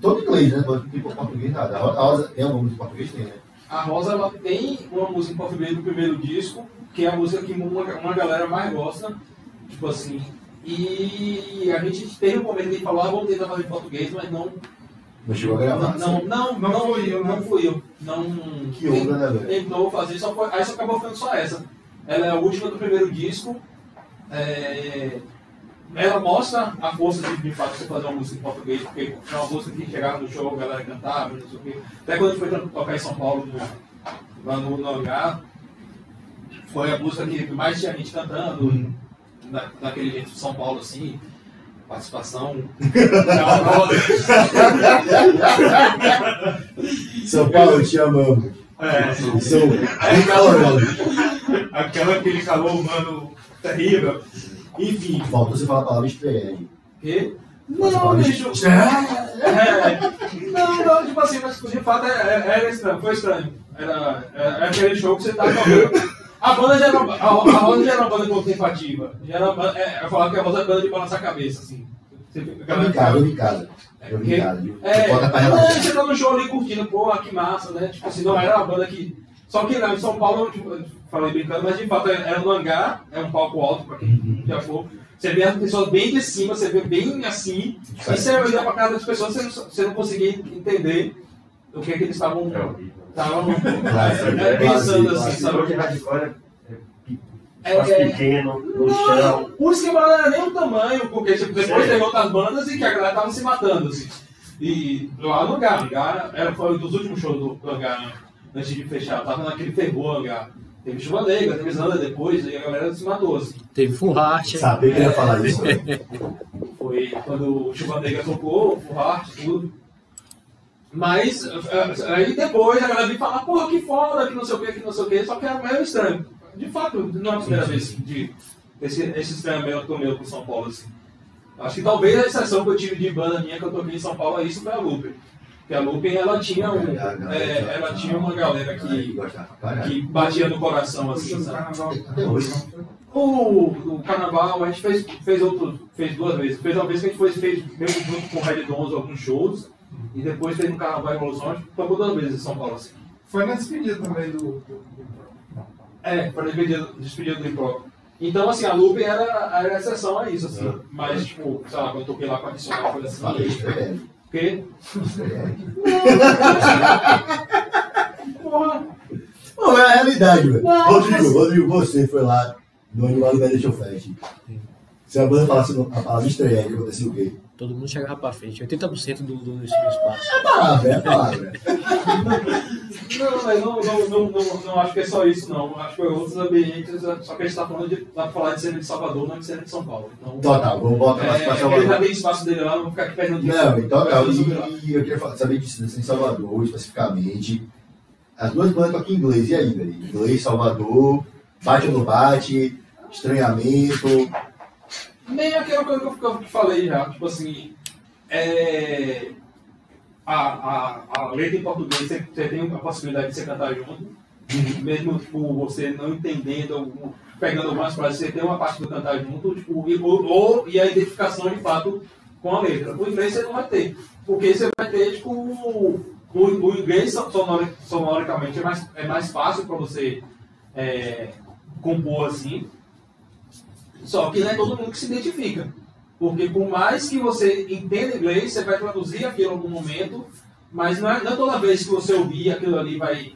[SPEAKER 1] todo inglês, né? Não tem português nada. A Ro- a Rosa tem alguma música em português? Tem, né?
[SPEAKER 4] A Rosa ela tem uma música em português do primeiro disco, que é a música que uma, uma galera mais gosta, tipo assim. E a gente teve um momento que a gente falou, ah, vamos tentar fazer em português, mas não.
[SPEAKER 1] Não chegou a gravar.
[SPEAKER 4] Não, não, não,
[SPEAKER 5] Não
[SPEAKER 4] não,
[SPEAKER 5] fui eu,
[SPEAKER 4] não
[SPEAKER 5] né?
[SPEAKER 4] fui eu. Não.
[SPEAKER 1] Que onda, né, velho?
[SPEAKER 4] Tentou fazer, só foi, aí só acabou ficando só essa. Ela é a última do primeiro disco. é, ela mostra a força de, de fato, você fazer uma música em português, porque é uma música que chegava no show, a galera cantava, não sei o quê. Até quando a gente foi to- tocar em São Paulo, no, lá no, no hangar, foi a música que mais tinha gente cantando, na, naquele jeito de São Paulo, assim, participação.
[SPEAKER 1] São Paulo, te amamos.
[SPEAKER 6] É,
[SPEAKER 1] São bem calorosos.
[SPEAKER 6] aquela, aquele calor humano terrível. Enfim,
[SPEAKER 1] Faltou você falar a palavra estreia. Mas
[SPEAKER 4] Não, bicho. É, não, não, tipo assim, mas de fato era, era estranho, foi estranho. Era, era aquele show que você tava tocando. A banda já era, uma- a, a Rosa já era uma banda contemplativa. Já era uma banda, é, eu falava que a Rosa é banda de balançar a cabeça, assim.
[SPEAKER 1] Eu em casa, eu em casa. Eu?
[SPEAKER 4] É,
[SPEAKER 1] Bota pra
[SPEAKER 4] não,
[SPEAKER 1] relaxar.
[SPEAKER 4] você tá no show ali curtindo, pô, que massa, né? Tipo assim, não era uma banda que. Só que lá em São Paulo, eu falei brincando, mas de fato era no hangar, é um palco alto, pra quem já for. Você vê as pessoas bem de cima, você vê bem assim, e você olhar pra cara das pessoas, você não, você não conseguia entender o que, é que eles estavam
[SPEAKER 3] É
[SPEAKER 4] é, pensando
[SPEAKER 1] claro,
[SPEAKER 4] assim, sabe?
[SPEAKER 3] de hardcore é,
[SPEAKER 4] É,
[SPEAKER 3] é,
[SPEAKER 4] é,
[SPEAKER 3] pequeno, no
[SPEAKER 4] Não,
[SPEAKER 3] chão.
[SPEAKER 4] o esquema não era nem o tamanho, porque tipo, depois
[SPEAKER 3] Sim.
[SPEAKER 4] teve outras bandas e que a galera tava se matando, assim. E lá no hangar, o hangar era, foi um dos últimos shows do, do hangar, né? Antes de fechar, tava naquele fervor hangar. Teve chuva negra, teve Zanda depois, e a galera se matou, assim.
[SPEAKER 2] Teve heart.
[SPEAKER 1] Sabia que ia falar isso. né?
[SPEAKER 4] Foi quando o Chuva Negra tocou, o Hart, tudo. Mas eh, aí depois a galera veio falar, porra, que foda, que não sei o que, que não sei o que, só que era meio estranho. De fato, não é a primeira vez de esse, esse estranhamento meu com São Paulo, assim. Acho que talvez a exceção que eu tive de banda minha que eu toquei em São Paulo, isso foi a Lupe. Porque a Lupe, ela tinha, um, eh, ela tinha uma galera que, que batia no coração, assim, sabe? O, o carnaval a gente fez, fez outro, fez duas vezes. Fez uma vez que a gente foi, fez mesmo junto com o Red Dons alguns shows. E depois fez no Carnaval Evolução, a gente tocou duas vezes em São Paulo. Assim.
[SPEAKER 5] Foi na despedida também do.
[SPEAKER 4] É, foi despedido, despedido do Impro. Então, assim, a Lupe era, era a exceção a isso, assim. Mas, tipo, sei lá, quando eu toquei lá com a Adicional, foi assim. Porque,
[SPEAKER 1] Estreia.
[SPEAKER 4] porra,
[SPEAKER 1] Não, é a realidade, velho. Rodrigo,
[SPEAKER 4] mas-
[SPEAKER 1] Rodrigo, você foi lá no Animal Meditation Fest. Se a banda falasse a palavra estreia, acontecia o quê?
[SPEAKER 2] Todo mundo chegava pra frente. 80% do, do, do espaço.
[SPEAKER 1] É a palavra, é a palavra.
[SPEAKER 4] Não, mas não, não, não, não, não acho que é só isso, não. Acho que é outros ambientes, só que a gente tá falando de, tá falar de cena de Salvador, não de cena de São Paulo. Então,
[SPEAKER 1] Então tá, vamos voltar mais
[SPEAKER 4] é,
[SPEAKER 1] pra
[SPEAKER 4] ele já
[SPEAKER 1] Salvador.
[SPEAKER 4] tem espaço dele lá, não vou ficar aqui perdendo
[SPEAKER 1] Não, então tá. E, eu queria falar- saber disso, desse em Salvador, especificamente. As duas bandas tocam em inglês, e aí, velho? Inglês, Salvador, bate ou não bate, estranhamento.
[SPEAKER 4] Nem aquela coisa que eu, falei já, tipo assim, é, a, a, a letra em português você, tem a possibilidade de você cantar junto, mesmo tipo, você não entendendo, pegando algumas frases, você tem uma parte do cantar junto, tipo, e, ou, ou- e a identificação de fato com a letra. O inglês você não vai ter, porque você vai ter tipo, o, o, inglês sonori- sonoricamente é mais, é mais fácil para você é, compor assim. Só que não é todo mundo que se identifica. Porque por mais que você entenda inglês, você vai traduzir aquilo em algum momento, mas não é, não é toda vez que você ouvir aquilo ali vai.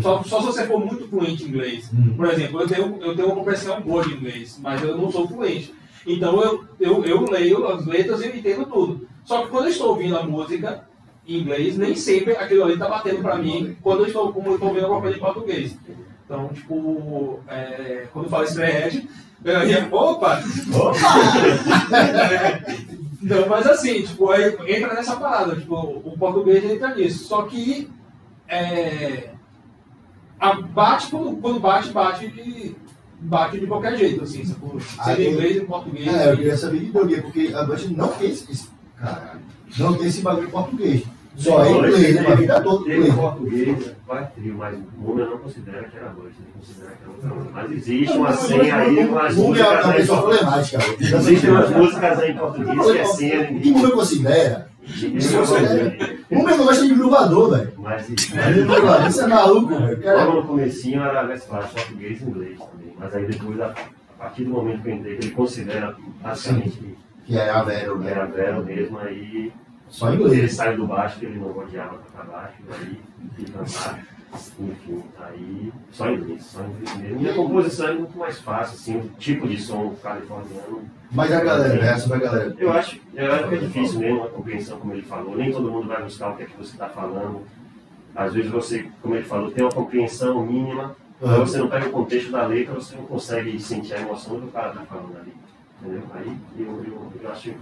[SPEAKER 4] Só, só se você for muito fluente em inglês.
[SPEAKER 1] Hum.
[SPEAKER 4] Por exemplo, eu tenho, eu tenho uma compreensão boa de inglês, mas eu não sou fluente. Então eu, eu, eu leio as letras e entendo tudo. Só que quando eu estou ouvindo a música em inglês, nem sempre aquilo ali está batendo para mim quando eu estou, como eu estou ouvindo alguma coisa em português. Então, tipo, é, quando eu falo Spread, eu ia, opa! Não, mas assim, tipo, aí entra nessa parada, tipo, o português entra nisso. Só que é, a- bate quando, quando bate, bate de, bate de qualquer jeito, assim, sacou? Seja em inglês, em português.
[SPEAKER 1] É, eu queria saber de Doguinha, porque a Band não tem esse, caralho, não tem esse bagulho em português. Só é inglês, né? A vida toda
[SPEAKER 3] Teve português, vai trio, mas o Múmia não considera que era voz, ele considera que era outra. Mas existe uma senha aí, umas
[SPEAKER 1] Múmia é uma
[SPEAKER 3] músicas
[SPEAKER 1] pessoa problemática.
[SPEAKER 3] Existem umas músicas aí em português que é senha.
[SPEAKER 1] O que Múmia considera?
[SPEAKER 3] ninguém-
[SPEAKER 1] Múmia não gosta de gruvador, velho.
[SPEAKER 3] Mas
[SPEAKER 1] Isso é maluco, velho.
[SPEAKER 3] logo no comecinho era mais fácil, português e inglês também. Mas aí depois, a, a partir do momento que eu entrei, ele considera basicamente que
[SPEAKER 1] Que é a Vero,
[SPEAKER 3] era
[SPEAKER 1] velho.
[SPEAKER 3] Mesmo, aí
[SPEAKER 1] Só
[SPEAKER 3] ele
[SPEAKER 1] inglês.
[SPEAKER 3] saiu do baixo, que ele não odiava tocar baixo, aí e cantar. Enfim, aí só inglês, só inglês mesmo. E a composição é muito mais fácil, assim, o tipo de som californiano.
[SPEAKER 1] Mas a galera, verso da galera.
[SPEAKER 3] Eu acho, eu acho que é difícil mesmo a compreensão, como ele falou. Nem todo mundo vai buscar o que é que você está falando. Às vezes você, como ele falou, tem uma compreensão mínima, mas
[SPEAKER 1] Aham.
[SPEAKER 3] você não pega o contexto da letra, você não consegue sentir a emoção do cara está falando ali. Entendeu? Aí eu, eu, eu acho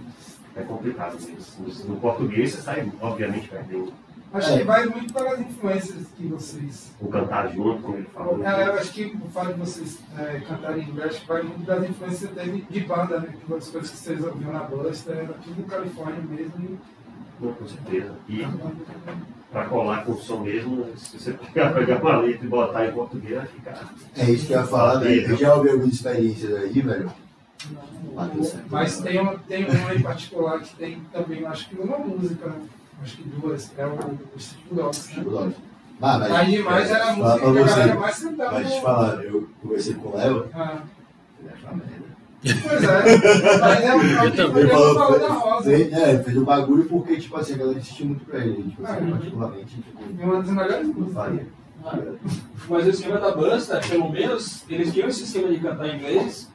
[SPEAKER 3] é complicado mesmo. No português você sai, obviamente, perdendo
[SPEAKER 5] Acho
[SPEAKER 1] É.
[SPEAKER 5] que vai muito para as influências que vocês.
[SPEAKER 3] o cantar junto, como ele falou.
[SPEAKER 5] É, eu acho que o fato de vocês é, cantarem em inglês acho que vai muito das influências dele de banda, né? Que as coisas que vocês ouviram na Buster era tudo Califórnia mesmo. E...
[SPEAKER 3] Não, com certeza. E para colar com o som mesmo, se você pegar, pegar uma letra e botar em português, vai ficar.
[SPEAKER 1] É isso que eu ia falar, velho. Eu já ouvi algumas experiências aí, velho.
[SPEAKER 5] Mas tem uma, tem uma em particular que tem também, acho que uma música, né? acho que duas, é o, o Steve Dogs. Né?
[SPEAKER 1] Ah, mas,
[SPEAKER 5] Aí demais era a música que a galera
[SPEAKER 1] você,
[SPEAKER 5] mais cantava.
[SPEAKER 1] Mas te
[SPEAKER 5] no-
[SPEAKER 1] falar, eu conversei com o Léo,
[SPEAKER 5] Ah,
[SPEAKER 1] ele uma merda.
[SPEAKER 5] pois é, mas é o que ele
[SPEAKER 1] falou,
[SPEAKER 5] da Rosa.
[SPEAKER 1] fez, é, fez o bagulho porque, tipo assim, a galera insistiu muito pra ele. Tipo assim,
[SPEAKER 5] Ah,
[SPEAKER 1] particularmente, tipo,
[SPEAKER 5] E uma das melhores músicas.
[SPEAKER 1] faria.
[SPEAKER 4] Mas o esquema da Busta, pelo menos, eles tinham esse esquema de cantar em inglês.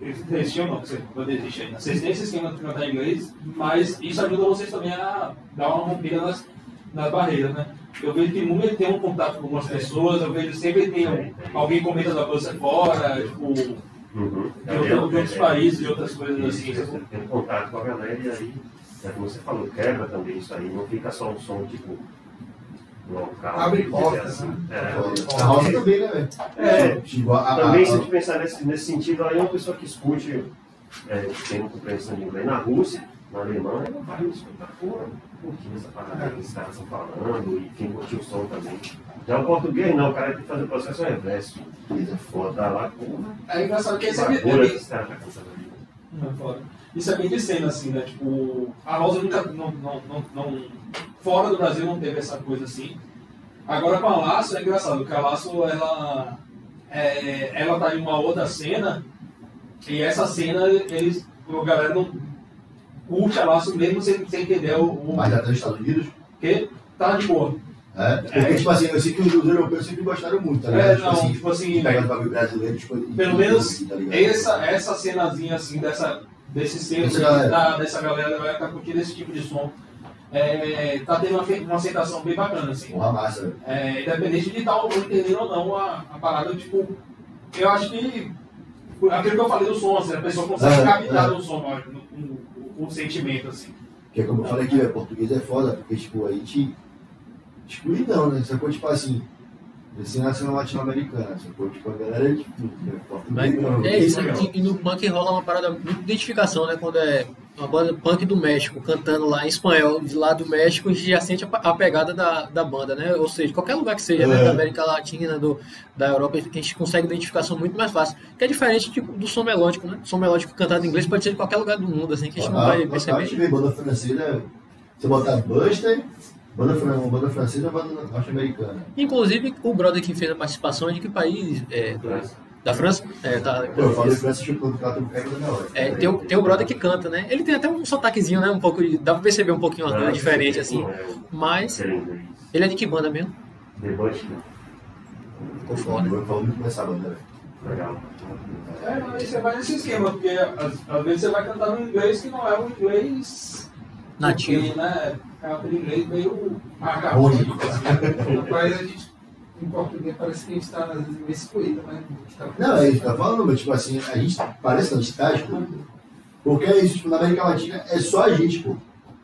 [SPEAKER 4] Eles tinham, não, você quando existe ainda. Vocês têm esse esquema de cantar inglês, mas isso ajuda vocês também a dar uma rompida nas, nas barreiras, né? Eu vejo que Múmia tem um contato com algumas pessoas, eu vejo sempre tem um- alguém comenta da Busta fora, tipo, de,
[SPEAKER 3] Uhum.
[SPEAKER 4] outro- de outros países, de outras coisas assim.
[SPEAKER 3] Você tem contato com a galera e aí, é como você falou, quebra também isso aí, não fica só um som tipo local.
[SPEAKER 5] Abre
[SPEAKER 3] dizer
[SPEAKER 5] portas, né?
[SPEAKER 3] É.
[SPEAKER 1] A Rosa também, né, velho?
[SPEAKER 3] É,
[SPEAKER 1] Tipo, a, a,
[SPEAKER 3] também
[SPEAKER 1] a,
[SPEAKER 3] se a gente pensar nesse, nesse sentido, aí uma pessoa que escute, é, tem uma compreensão de inglês na Rússia, na Alemanha, não vai escutar porra, curtir essa parada que os caras estão falando e quem curtiu o som também. Já o português não, o cara tem que fazer o processo ao reverso.
[SPEAKER 1] Isso é foda.
[SPEAKER 3] Lá, porra,
[SPEAKER 4] É engraçado que esse é, é, bem-
[SPEAKER 3] que
[SPEAKER 4] foda. Isso é bem de cena, assim, né? Tipo, a Rosa nunca. Não, não, não, não- fora do Brasil não teve essa coisa assim. Agora com a Laço é engraçado, porque a Laço ela. É, ela tá em uma outra cena, e essa cena eles. A galera não curte a Laço mesmo sem, sem entender o. o
[SPEAKER 1] Mas até nos Estados Unidos,
[SPEAKER 4] que tá de boa.
[SPEAKER 1] é? Porque, tipo assim, eu sei que os europeus sempre gostaram muito, tá ligado?
[SPEAKER 4] É,
[SPEAKER 1] tipo
[SPEAKER 4] não,
[SPEAKER 1] assim,
[SPEAKER 4] tipo assim,
[SPEAKER 1] os bagulho brasileiro, tipo,
[SPEAKER 4] Pelo menos
[SPEAKER 1] tá
[SPEAKER 4] essa, essa cenazinha assim, dessa, desse centro, da, dessa galera vai estar curtindo esse tipo de som. É, tá tendo uma, uma aceitação bem bacana, assim.
[SPEAKER 1] Porra massa.
[SPEAKER 4] É, independente de estar entendendo ou não a, a parada, tipo, eu acho que aquilo que eu falei do som, assim, a pessoa consegue
[SPEAKER 1] É,
[SPEAKER 4] captar
[SPEAKER 1] é.
[SPEAKER 4] no som no- o, o sentimento, assim.
[SPEAKER 1] Porque como eu falei aqui, velho, português é foda, porque, tipo, a gente. Excluidão, né? Sacou, tipo assim. Você nasceu na latino-americana, sacou? Tipo, a galera é, tipo, é português.
[SPEAKER 2] é isso, e, e no punk rola uma parada muito de identificação, né? Quando é uma banda punk do México cantando lá em espanhol, de lá do México, a gente já sente a, pegada da, da banda, né? Ou seja, qualquer lugar que seja, né?
[SPEAKER 1] É.
[SPEAKER 2] Da América Latina, do, da Europa, a gente consegue identificação muito mais fácil. Que é diferente tipo, do som melódico, né? O som melódico cantado em inglês pode ser de qualquer lugar do mundo, assim, que a gente não
[SPEAKER 1] Ah,
[SPEAKER 2] vai
[SPEAKER 1] ah,
[SPEAKER 2] perceber.
[SPEAKER 1] A gente vê banda francesa, você botar Buster, Banda, uma banda francesa banda norte-americana.
[SPEAKER 2] Inclusive, o brother que fez a participação é de que país? É,
[SPEAKER 3] França.
[SPEAKER 2] Da França? É, tá,
[SPEAKER 1] eu França, tipo, ela tem um
[SPEAKER 2] é, tem, o, tem o brother que canta, né? Ele tem até um sotaquezinho, né? Um pouco de, Dá pra perceber um pouquinho coisa diferente, assim. Mas ele é de que banda mesmo?
[SPEAKER 3] The Bush, né?
[SPEAKER 2] Ficou foda.
[SPEAKER 1] Eu falo muito dessa banda, velho.
[SPEAKER 3] Legal.
[SPEAKER 4] É, mas aí você vai nesse esquema, porque às, vezes você vai cantar num inglês que não é um inglês
[SPEAKER 2] Nativo.
[SPEAKER 4] porque, né? É aquele inglês meio arcaico. assim.
[SPEAKER 5] Mas a gente, em português, parece que a gente está, às vezes, meio excluído, né? Tá-
[SPEAKER 1] Não, é isso que tá falando, mas tipo assim, a gente parece que a gente tá, tipo, porque é isso, tipo, na América Latina é só a gente, pô.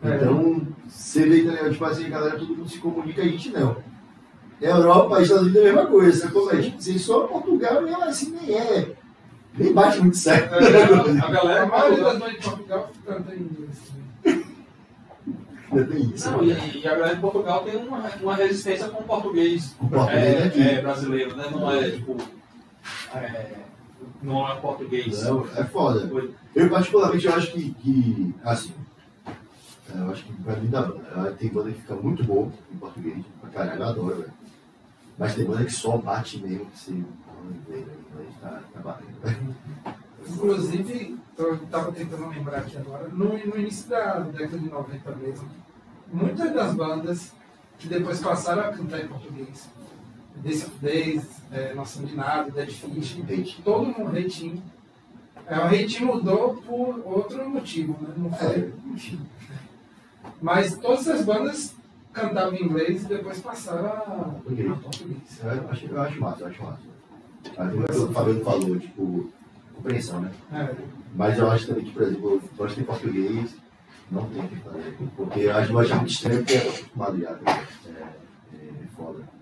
[SPEAKER 5] É.
[SPEAKER 1] Então, você vê, tá ligado? Tipo assim, a galera, todo mundo se comunica, a gente não. Na Europa, Estados Unidos é a mesma coisa, sacou, velho? Tipo, assim, só Portugal, mesmo assim, nem é. Nem bate muito certo.
[SPEAKER 4] A galera, a
[SPEAKER 5] A maioria das de Portugal canta em inglês. Né?
[SPEAKER 1] Ainda tem isso.
[SPEAKER 4] Não,
[SPEAKER 1] né?
[SPEAKER 4] e, e a galera de Portugal tem uma, uma resistência com o português,
[SPEAKER 1] o português
[SPEAKER 4] é,
[SPEAKER 1] aqui.
[SPEAKER 4] é, brasileiro, né? Não é tipo. É, não é português.
[SPEAKER 1] É foda. Eu, particularmente, eu acho que, que assim, é, eu acho que pra mim da banda, ela tem banda que fica muito boa em português, pra caralho, eu adoro, velho. Mas tem banda que só bate mesmo, que você. Tá, tá batendo, velho.
[SPEAKER 5] Eu estava tentando lembrar aqui agora, no, no início da década de 90 mesmo, muitas das bandas que depois passaram a cantar em português, of Days, é, Noção de Nada, Dead Fish, todo mundo reitinho. É, o reitinho mudou por outro motivo, né? Não foi,
[SPEAKER 1] É.
[SPEAKER 5] enfim. Mas todas as bandas cantavam em inglês e depois passaram a, a
[SPEAKER 1] Ok.
[SPEAKER 5] português.
[SPEAKER 1] Eu acho, eu acho massa, eu acho massa. Aí, o que o Fabiano falou, tipo, compreensão, né?
[SPEAKER 5] É.
[SPEAKER 1] Mas eu acho também que, por exemplo, eu gosto de português, não tem que fazer. Porque eu acho, eu acho muito estranho porque tô acostumado já. tá ligado? É, é foda.
[SPEAKER 3] Né?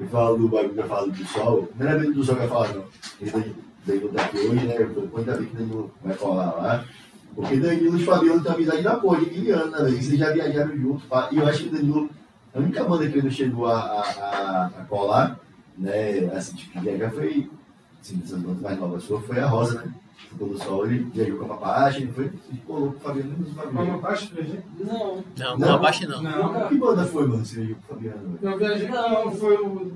[SPEAKER 1] Eu falo do bagulho que eu falo do sol, não era mesmo do sol que eu falo, não. Ele Danilo daqui hoje, né? Eu falei, ainda bem que Danilo vai colar lá. Porque Danilo e Fabiano tem amizade na porra de Guilherme, né, velho? Vocês já viajaram junto. pá. E eu acho que Danilo, a única banda que ele não chegou a, a, a, colar, né? Assim, tipo, viajar foi, assim, dessas bandas mais novas foi a Rosa, né? Ficou do sol, ele viajou com a Mapache, ele foi, se colou com o Fabiano
[SPEAKER 5] Uma
[SPEAKER 1] bagulhos.
[SPEAKER 5] parte pra gente?
[SPEAKER 4] Não.
[SPEAKER 2] Não,
[SPEAKER 1] Não.
[SPEAKER 2] não abaixe não.
[SPEAKER 5] Não.
[SPEAKER 1] Que banda foi, mano, você viajou com o Fabiano?
[SPEAKER 5] Eu viajei não, foi o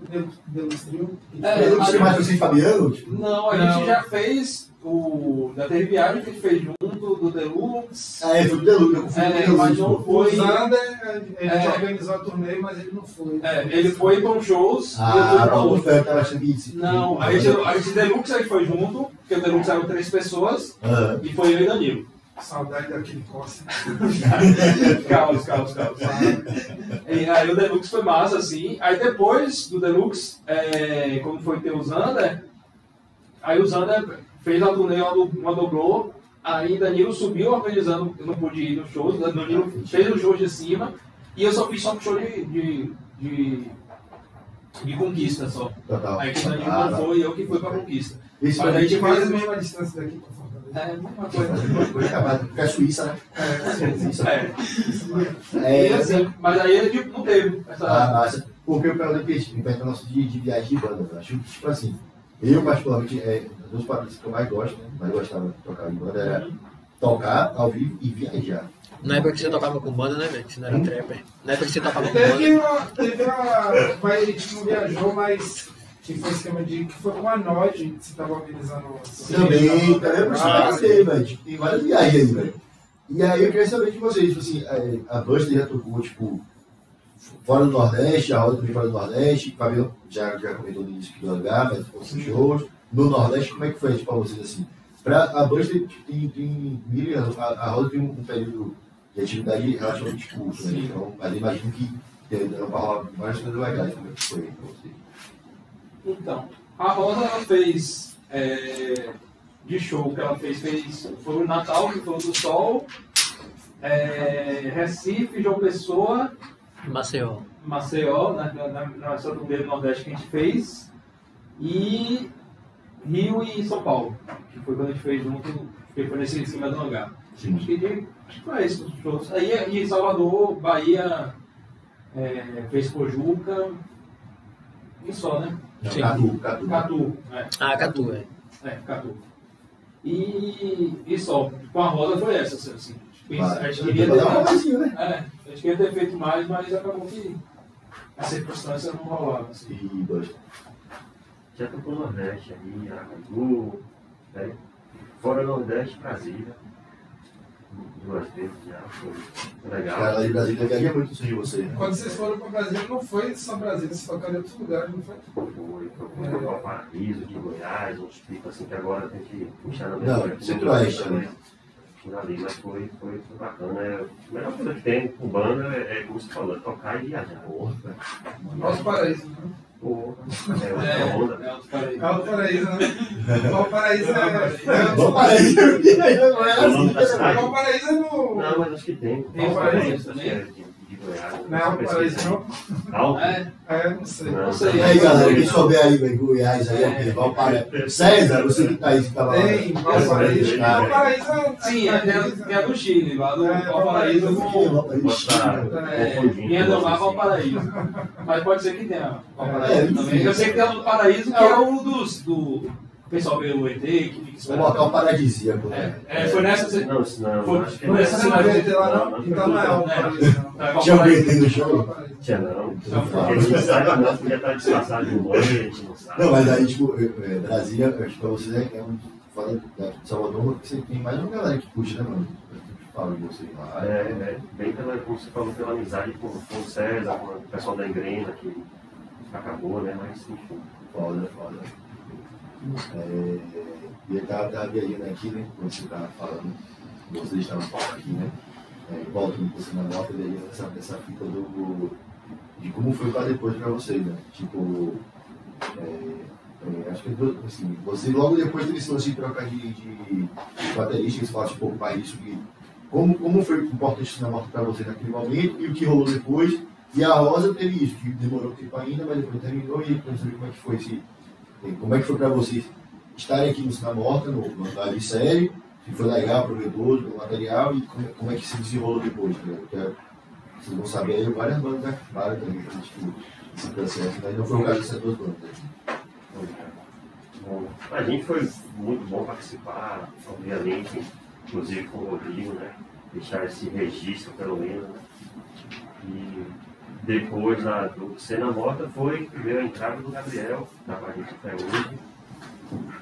[SPEAKER 5] Deluxe Trio.
[SPEAKER 4] É,
[SPEAKER 1] não sei mais você e Fabiano? Tipo,
[SPEAKER 4] Não, a
[SPEAKER 5] Não.
[SPEAKER 4] gente já fez o. Já teve viagem que a gente fez junto do Deluxe.
[SPEAKER 1] ah, é, foi o Deluxe, eu confundi
[SPEAKER 4] É,
[SPEAKER 1] o
[SPEAKER 4] mas não foi.
[SPEAKER 5] O Zander, ele
[SPEAKER 4] É.
[SPEAKER 5] organizou a turnê, mas ele não foi.
[SPEAKER 4] É, ele foi para shows e eu fui
[SPEAKER 1] Ah, tava achando que isso.
[SPEAKER 4] Não, a gente, a gente Deluxe a gente foi junto, porque o Deluxe eram três pessoas
[SPEAKER 1] Ah,
[SPEAKER 4] e foi eu e Danilo.
[SPEAKER 5] Saudade daquele Costa.
[SPEAKER 4] Caos, caos, caos. E aí o Deluxe foi massa, assim. Aí depois do Deluxe, é, como foi ter o Zander, aí o Zander fez a turnê uma dobrou, aí Danilo subiu organizando, eu não pude ir nos shows, né? Danilo fez os shows de cima, e eu só fiz só um show de, de, de, de conquista só.
[SPEAKER 1] total.
[SPEAKER 4] Aí que o Danilo
[SPEAKER 1] Ah,
[SPEAKER 4] não foi, eu que fui pra conquista.
[SPEAKER 1] Esse
[SPEAKER 4] Mas a gente
[SPEAKER 5] Quase a mesma distância daqui Fortaleza.
[SPEAKER 4] É, uma coisa.
[SPEAKER 1] Porque é Suíça, né?
[SPEAKER 5] É,
[SPEAKER 1] Suíça.
[SPEAKER 4] É,
[SPEAKER 1] É,
[SPEAKER 4] e assim, mas aí ele tipo, não teve essa.
[SPEAKER 1] Ah, massa. Porque eu pergunto que tipo, vai nosso de, de viagem de banda. Acho que, tipo assim, eu particularmente, é, as duas paradas que eu mais gosto, né? Mais gostava de tocar em banda era tocar ao vivo e viajar.
[SPEAKER 2] Na época que você tocava com banda, né, velho? Você não era trapper. Na época que você tocava com
[SPEAKER 5] Teve
[SPEAKER 2] banda.
[SPEAKER 5] uma. Teve uma. Mas a gente não viajou, mas. Que foi esquema de. Que foi com a Nod, que você estava organizando.
[SPEAKER 1] Também, também eu
[SPEAKER 5] Ah,
[SPEAKER 1] participei, velho. Tipo, tem várias viagens aí, velho. E aí eu queria saber de vocês, tipo assim, é, a Buster já tocou, tipo, fora do Nordeste, a Roda também fora do Nordeste, o Fabiano já, já comentou no início que do lugar, mas outros shows. No Nordeste, como é que foi pra vocês assim? Pra, a Buster tem, a, a Roda tem um, um período de atividade relativamente curto, né? Então, mas imagino que deram pra rolar várias coisas legais, como é que foi pra vocês?
[SPEAKER 4] Então, a Rosa ela fez é, de show que ela fez, fez foi o Natal, que foi o do Sol, é, Recife, João Pessoa,
[SPEAKER 2] Maceió.
[SPEAKER 4] Maceió, na, na, na turnê do Nordeste que a gente fez, e Rio e São Paulo, que foi quando a gente fez junto, que foi nesse em cima do hangar. Acho que, de- acho que foi esse os shows. Aí e Salvador, Bahia, é, fez Pojuca, e só, né?
[SPEAKER 2] Sim.
[SPEAKER 1] Catu, Catu.
[SPEAKER 4] Catu, é.
[SPEAKER 2] Ah, Catu, é.
[SPEAKER 4] É, Catu. E, e só, com a roda foi essa, assim, pensa- a gente queria ter,
[SPEAKER 1] comecinho, né?
[SPEAKER 4] é, a gente queria ter feito mais, mas acabou que a circunstância não rolava. Assim.
[SPEAKER 1] E dois.
[SPEAKER 3] Já tocou no Nordeste ali, Aracaju, né? Fora do Nordeste, Brasília. Duas vezes já, foi legal.
[SPEAKER 1] lá de Brasília viajam muito sem você, né?
[SPEAKER 5] Quando vocês foram para Brasília, não foi só Brasília, vocês tocaram em outros lugares, não foi?
[SPEAKER 3] Foi, foi para o Paraíso, de Goiás, uns picos assim que agora tem que puxar na
[SPEAKER 1] Não,
[SPEAKER 3] memória.
[SPEAKER 1] Centro-Oeste, né?
[SPEAKER 3] Ali, mas foi, foi, foi bacana. É, a melhor coisa que tem com banda é, é como você falou, é tocar e viajar.
[SPEAKER 5] Nosso paraíso, né?
[SPEAKER 3] Porra, é
[SPEAKER 4] é outro paraíso.
[SPEAKER 5] É o paraíso, né? O paraíso é.
[SPEAKER 1] Não é
[SPEAKER 3] É o
[SPEAKER 1] assim.
[SPEAKER 3] cidade?
[SPEAKER 5] O paraíso é no.
[SPEAKER 3] Não, mas acho que tem.
[SPEAKER 4] Tem
[SPEAKER 5] paraíso
[SPEAKER 3] acho que é de, de Goiás.
[SPEAKER 5] Não é o paraíso, não?
[SPEAKER 3] Alto?
[SPEAKER 4] É,
[SPEAKER 5] É, não sei.
[SPEAKER 3] Não,
[SPEAKER 4] não sei.
[SPEAKER 1] E aí, galera, quem souber aí, velho, Goiás, aí, é, Valparaíso. César, você que tá aí, que tava lá.
[SPEAKER 5] Tem, Valparaíso. Valparaíso é.
[SPEAKER 4] sim, é, tem, a, tem a do Chile, lá do
[SPEAKER 5] É,
[SPEAKER 4] Valparaíso com. É, do Mar Valparaíso. Mas pode ser que tenha
[SPEAKER 1] É,
[SPEAKER 4] Valparaíso também. Eu sei que tem o do Paraíso, que é o dos. Do o pessoal veio o ET, que fica
[SPEAKER 1] Um
[SPEAKER 4] esperando.
[SPEAKER 1] local paradisíaco, né?
[SPEAKER 4] É, é, foi nessa.
[SPEAKER 3] Não, isso não.
[SPEAKER 4] Foi- foi
[SPEAKER 3] não.
[SPEAKER 4] essa
[SPEAKER 5] Você não ter lá, não? Então não é o paraíso, não.
[SPEAKER 1] Tinha um
[SPEAKER 4] Valparaíso.
[SPEAKER 1] BT no show?
[SPEAKER 3] Tinha não.
[SPEAKER 1] Não.
[SPEAKER 3] Porque gente sabe, não, podia estar disfarçado de humor, a gente não sabe.
[SPEAKER 1] Não, mas aí, tipo, é, é, Brasília, eu acho que pra vocês é, é um. Fora daqui de Salvador, você tem mais uma galera que puxa, né, mano? Falo de vocês lá.
[SPEAKER 3] É, é, bem pela, como você falou, pela amizade com, com o César, com o pessoal da Engrena, que acabou, né? Mas enfim.
[SPEAKER 1] Foda, foda. É, e eu tava, tava viajando aqui, né? Quando você tava falando, vocês estavam falando aqui, né? É, voltando por cima da viajando essa, essa fita do. de como foi pra depois pra vocês, né? Tipo. É, é, acho que assim, você logo depois teve esse lance de troca de, de, baterista, você um pouco mais disso, que, como, como foi importante na moto pra você naquele momento e o que rolou depois. E a Rosa teve isso, que demorou tempo ainda, mas depois terminou e saber como é que foi esse, como é que foi para vocês estarem aqui no Cina Morta, no, no de série, se foi legal, proveitoso, pelo material, e como, como é que se desenrolou depois, né? Porque vocês vão saber aí várias bandas acabaram também, tipo, esse processo, mas não foi o caso dessas duas bandas.
[SPEAKER 3] A gente foi muito bom participar, obviamente, inclusive com o Rodrigo, né? Deixar esse registro, pelo menos, né? E depois da, do Cena Morta foi veio a entrada do Gabriel, que estava a gente até hoje.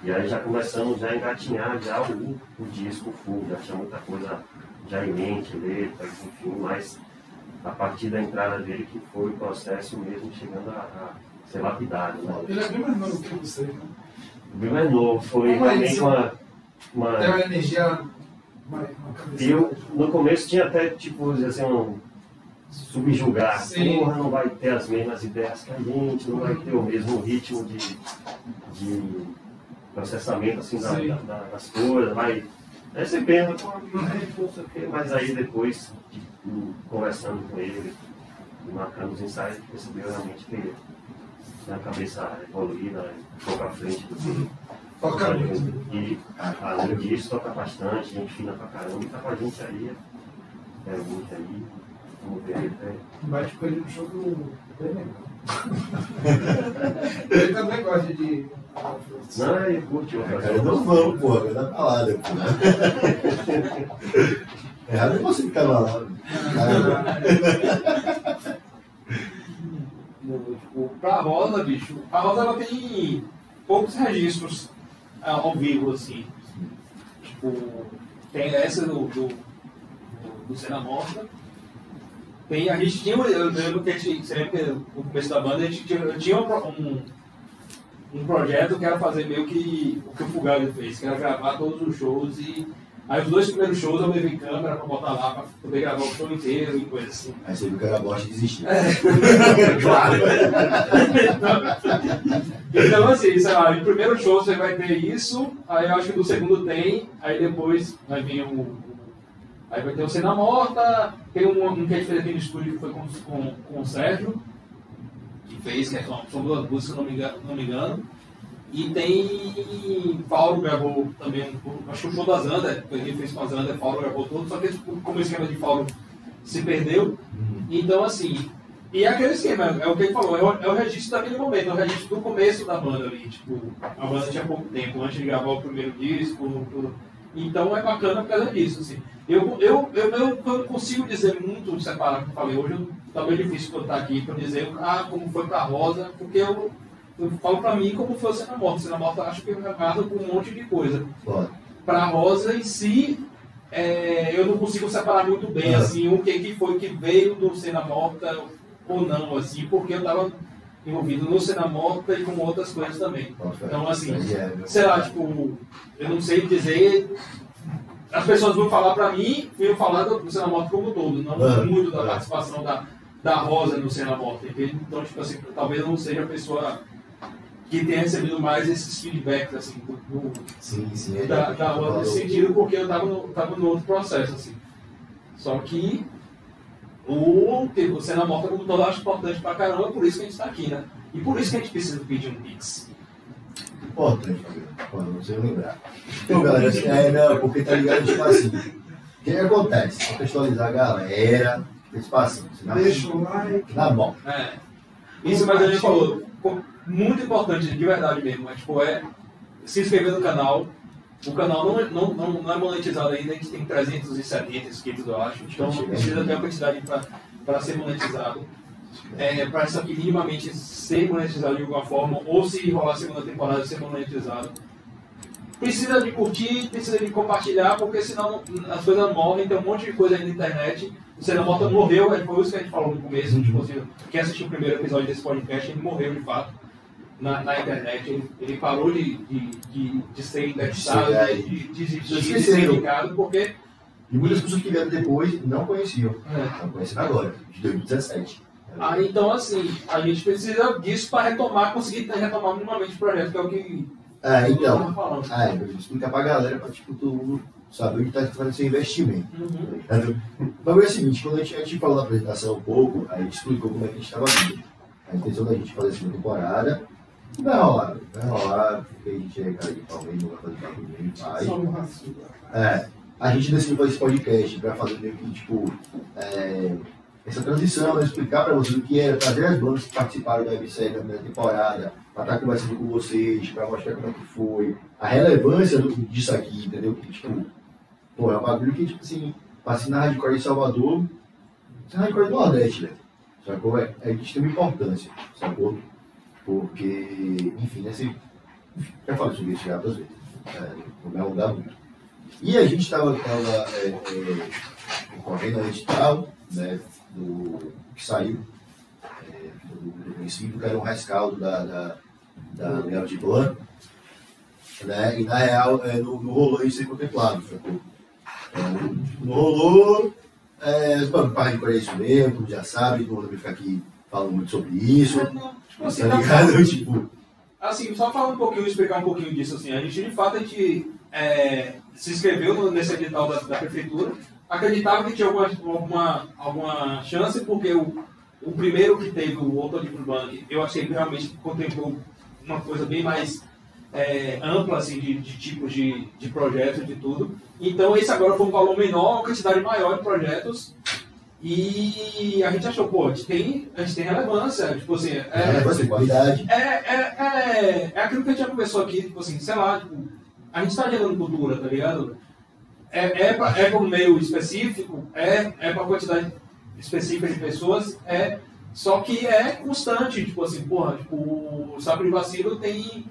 [SPEAKER 3] E aí já começamos já a engatinhar já o, o disco full, já tinha muita coisa já em mente, letras, enfim, mas a partir da entrada dele que foi o processo mesmo chegando a, a ser lapidado. Né?
[SPEAKER 5] Ele é bem mais novo que vocês, né?
[SPEAKER 3] Bem mais novo, foi
[SPEAKER 5] Como é
[SPEAKER 3] realmente
[SPEAKER 5] isso?
[SPEAKER 3] uma. uma
[SPEAKER 5] uma energia. Uma, uma
[SPEAKER 3] eu, no começo tinha até, tipo, assim, um subjugar.
[SPEAKER 5] Sim.
[SPEAKER 3] Porra, não vai ter as mesmas ideias que a gente, não vai ter o mesmo ritmo de, de processamento assim, da- da- da- das coisas. Vai, aí você pensa, mas aí depois, de, conversando com ele, marcando os ensaios, percebeu realmente que a cabeça evoluída, um pouco à frente do que
[SPEAKER 5] Toca
[SPEAKER 3] e além disso, toca bastante, gente fina pra caramba, e tá com a gente aí, é muito aí,
[SPEAKER 5] Bate com ele no show do. Ele também gosta de.
[SPEAKER 3] Não, ele curte
[SPEAKER 1] Cara, não vamos, porra, vai dar balada, porra. Errado é você ficar lá.
[SPEAKER 4] Tipo, pra Rosa, bicho, a Rosa ela tem poucos registros ah, ao vivo, assim. Tipo, tem essa do, do, do, do Cena Morta. Tem, a gente tinha, eu lembro que a gente, você lembra que no começo da banda a gente tinha, tinha um, um, projeto que era fazer meio que o que o Fugalho fez, que era gravar todos os shows e aí os dois primeiros shows eu levei câmera pra botar lá pra poder gravar o show inteiro e coisa assim.
[SPEAKER 1] Aí você viu que era bosta e desistiu.
[SPEAKER 4] Claro. então, assim, sei lá, no primeiro show você vai ter isso, aí eu acho que no segundo tem, aí depois vai vir o. Aí vai ter o Cena Morta, tem um, um que a gente fez aqui no estúdio que foi com, com, com o Sérgio, que fez, que é são, são duas músicas, se não me engano. Não me engano. E tem. Paulo gravou também, acho que o show da Zanda, que ele fez com a Zanda, Paulo gravou todo, só que como o esquema de Paulo se perdeu. Então, assim, e é aquele esquema, é o que ele falou, é o, é o registro daquele momento, é o registro do começo da banda ali. Tipo, a banda tinha pouco tempo, antes de gravar o primeiro disco, tudo. Então é bacana por causa disso. Assim. Eu, eu, eu, eu, eu consigo dizer muito separado, como eu falei hoje, eu, talvez difícil eu estar aqui para dizer ah, como foi para a Rosa, porque eu, eu falo para mim como foi o Cena Morta. Cena Morta acho que é casa com um monte de coisa. Para a Rosa em si, é, eu não consigo separar muito bem
[SPEAKER 1] Ah.
[SPEAKER 4] assim, o que, que foi que veio do Cena Morta ou não, assim, porque eu estava envolvido no Cena Morta e com outras coisas também. Então, assim,
[SPEAKER 1] é,
[SPEAKER 4] sei lá, tipo, eu não sei dizer. As pessoas vão falar pra mim, vão falar do do Cena Morta como um todo, não muito da participação da, da Rosa no Cena Morta, entende? Então, tipo assim, talvez eu não seja a pessoa que tenha recebido mais esses feedbacks, assim, do, do-
[SPEAKER 1] Sim, sim. é,
[SPEAKER 4] da, da Rosa nesse sentido, porque eu tava no, tava no outro processo, assim. Só que o, o Cena Morta como todo eu acho importante pra caramba, por isso que a gente tá aqui, né? E por isso que a gente precisa pedir um Pix.
[SPEAKER 1] Importante. Quando você lembrar. Então, galera, assim, é, não, porque tá ligado, tipo assim. O que acontece? Contextualizar a galera, tipo assim, na,
[SPEAKER 5] Deixa o like.
[SPEAKER 1] na mão.
[SPEAKER 4] É. Isso, mas a gente falou, muito importante, de verdade mesmo, é, tipo, é se inscrever no canal. O canal não, é- não, não, não é monetizado ainda, a gente tem 370 inscritos, eu acho. Então precisa ter uma quantidade para ser monetizado. É, para isso aqui minimamente ser monetizado de alguma forma, ou se rolar a segunda temporada ser monetizado. Precisa de curtir, precisa de compartilhar, porque senão as coisas morrem, tem um monte de coisa aí na internet. O Cena Morta morreu, é, foi isso que a gente falou no começo. Tipo, assim, quem assistiu o primeiro episódio desse podcast, ele morreu de fato na, na internet. Ele, ele parou de, de, de, de ser indexado,
[SPEAKER 1] é,
[SPEAKER 4] de, de, de de ser indicado, porque.
[SPEAKER 1] E muitas pessoas que vieram depois não conheciam.
[SPEAKER 4] É.
[SPEAKER 1] Não conhecem agora, de 2017.
[SPEAKER 4] Ah, então, assim, a gente precisa disso para retomar, conseguir retomar minimamente o projeto, que é o que
[SPEAKER 1] É,
[SPEAKER 4] eu
[SPEAKER 1] então.
[SPEAKER 4] tava falando.
[SPEAKER 1] Ah, eu vou explicar pra galera pra tipo, todo mundo saber onde tá fazendo seu investimento.
[SPEAKER 4] Uhum.
[SPEAKER 1] tá? O bagulho é o seguinte, quando a gente, a gente falou na apresentação um pouco, a gente explicou como é que a gente estava vindo. A intenção da gente fazer a segunda temporada vai rolar, vai rolar, porque a gente é cara de Palmeiras, não vai fazer bagulho faz. É, a gente decidiu fazer esse podcast para fazer meio que, tipo, é, essa transição, né, explicar para vocês o que era, trazer as bandas que participaram da websérie da primeira temporada, para estar conversando com vocês, para mostrar como é que foi, a relevância do, disso aqui, entendeu? Que, tipo, pô, é um bagulho que, tipo assim, passei na Hardcore de Salvador, isso é Hardcore do Nordeste, velho. Sacou? É, é de extrema importância, sacou? Porque, enfim, nesse. Já falei sobre isso já outras vezes. É, alongar muito. E a gente estava é, é, correndo a edital, né, do, que saiu é, do, do princípio, que era um rescaldo da, da, da Leal de Blanc, né, e na real é, não, não rolou isso ser contemplado? É, não rolou, é, bom, para de correr isso mesmo, já sabe, não vou ficar aqui falando muito sobre isso,
[SPEAKER 4] Tipo assim,
[SPEAKER 1] tá
[SPEAKER 4] na-
[SPEAKER 1] ligado? Tipo,
[SPEAKER 4] Assim, só falar um pouquinho, explicar um pouquinho disso, assim, a gente de fato a gente é, se inscreveu nesse edital da, da prefeitura, acreditava que tinha alguma, alguma, alguma chance, porque o, o primeiro que teve o Auto de Bank, eu achei que realmente contemplou uma coisa bem mais é, ampla, assim, de, de tipos de, de projetos, de tudo. Então esse agora foi um valor menor, uma quantidade maior de projetos, e a gente achou, pô, a gente tem, a gente tem relevância, tipo assim, é,
[SPEAKER 1] é, relevância e qualidade.
[SPEAKER 4] é, é, é, aquilo que a gente já conversou aqui, tipo assim, sei lá, tipo, a gente está gerando cultura, tá ligado? É, é, pra, é para um meio específico, é, é para quantidade específica de pessoas, é, só que é constante, tipo assim, porra, tipo, o Sapo de Vacilo tem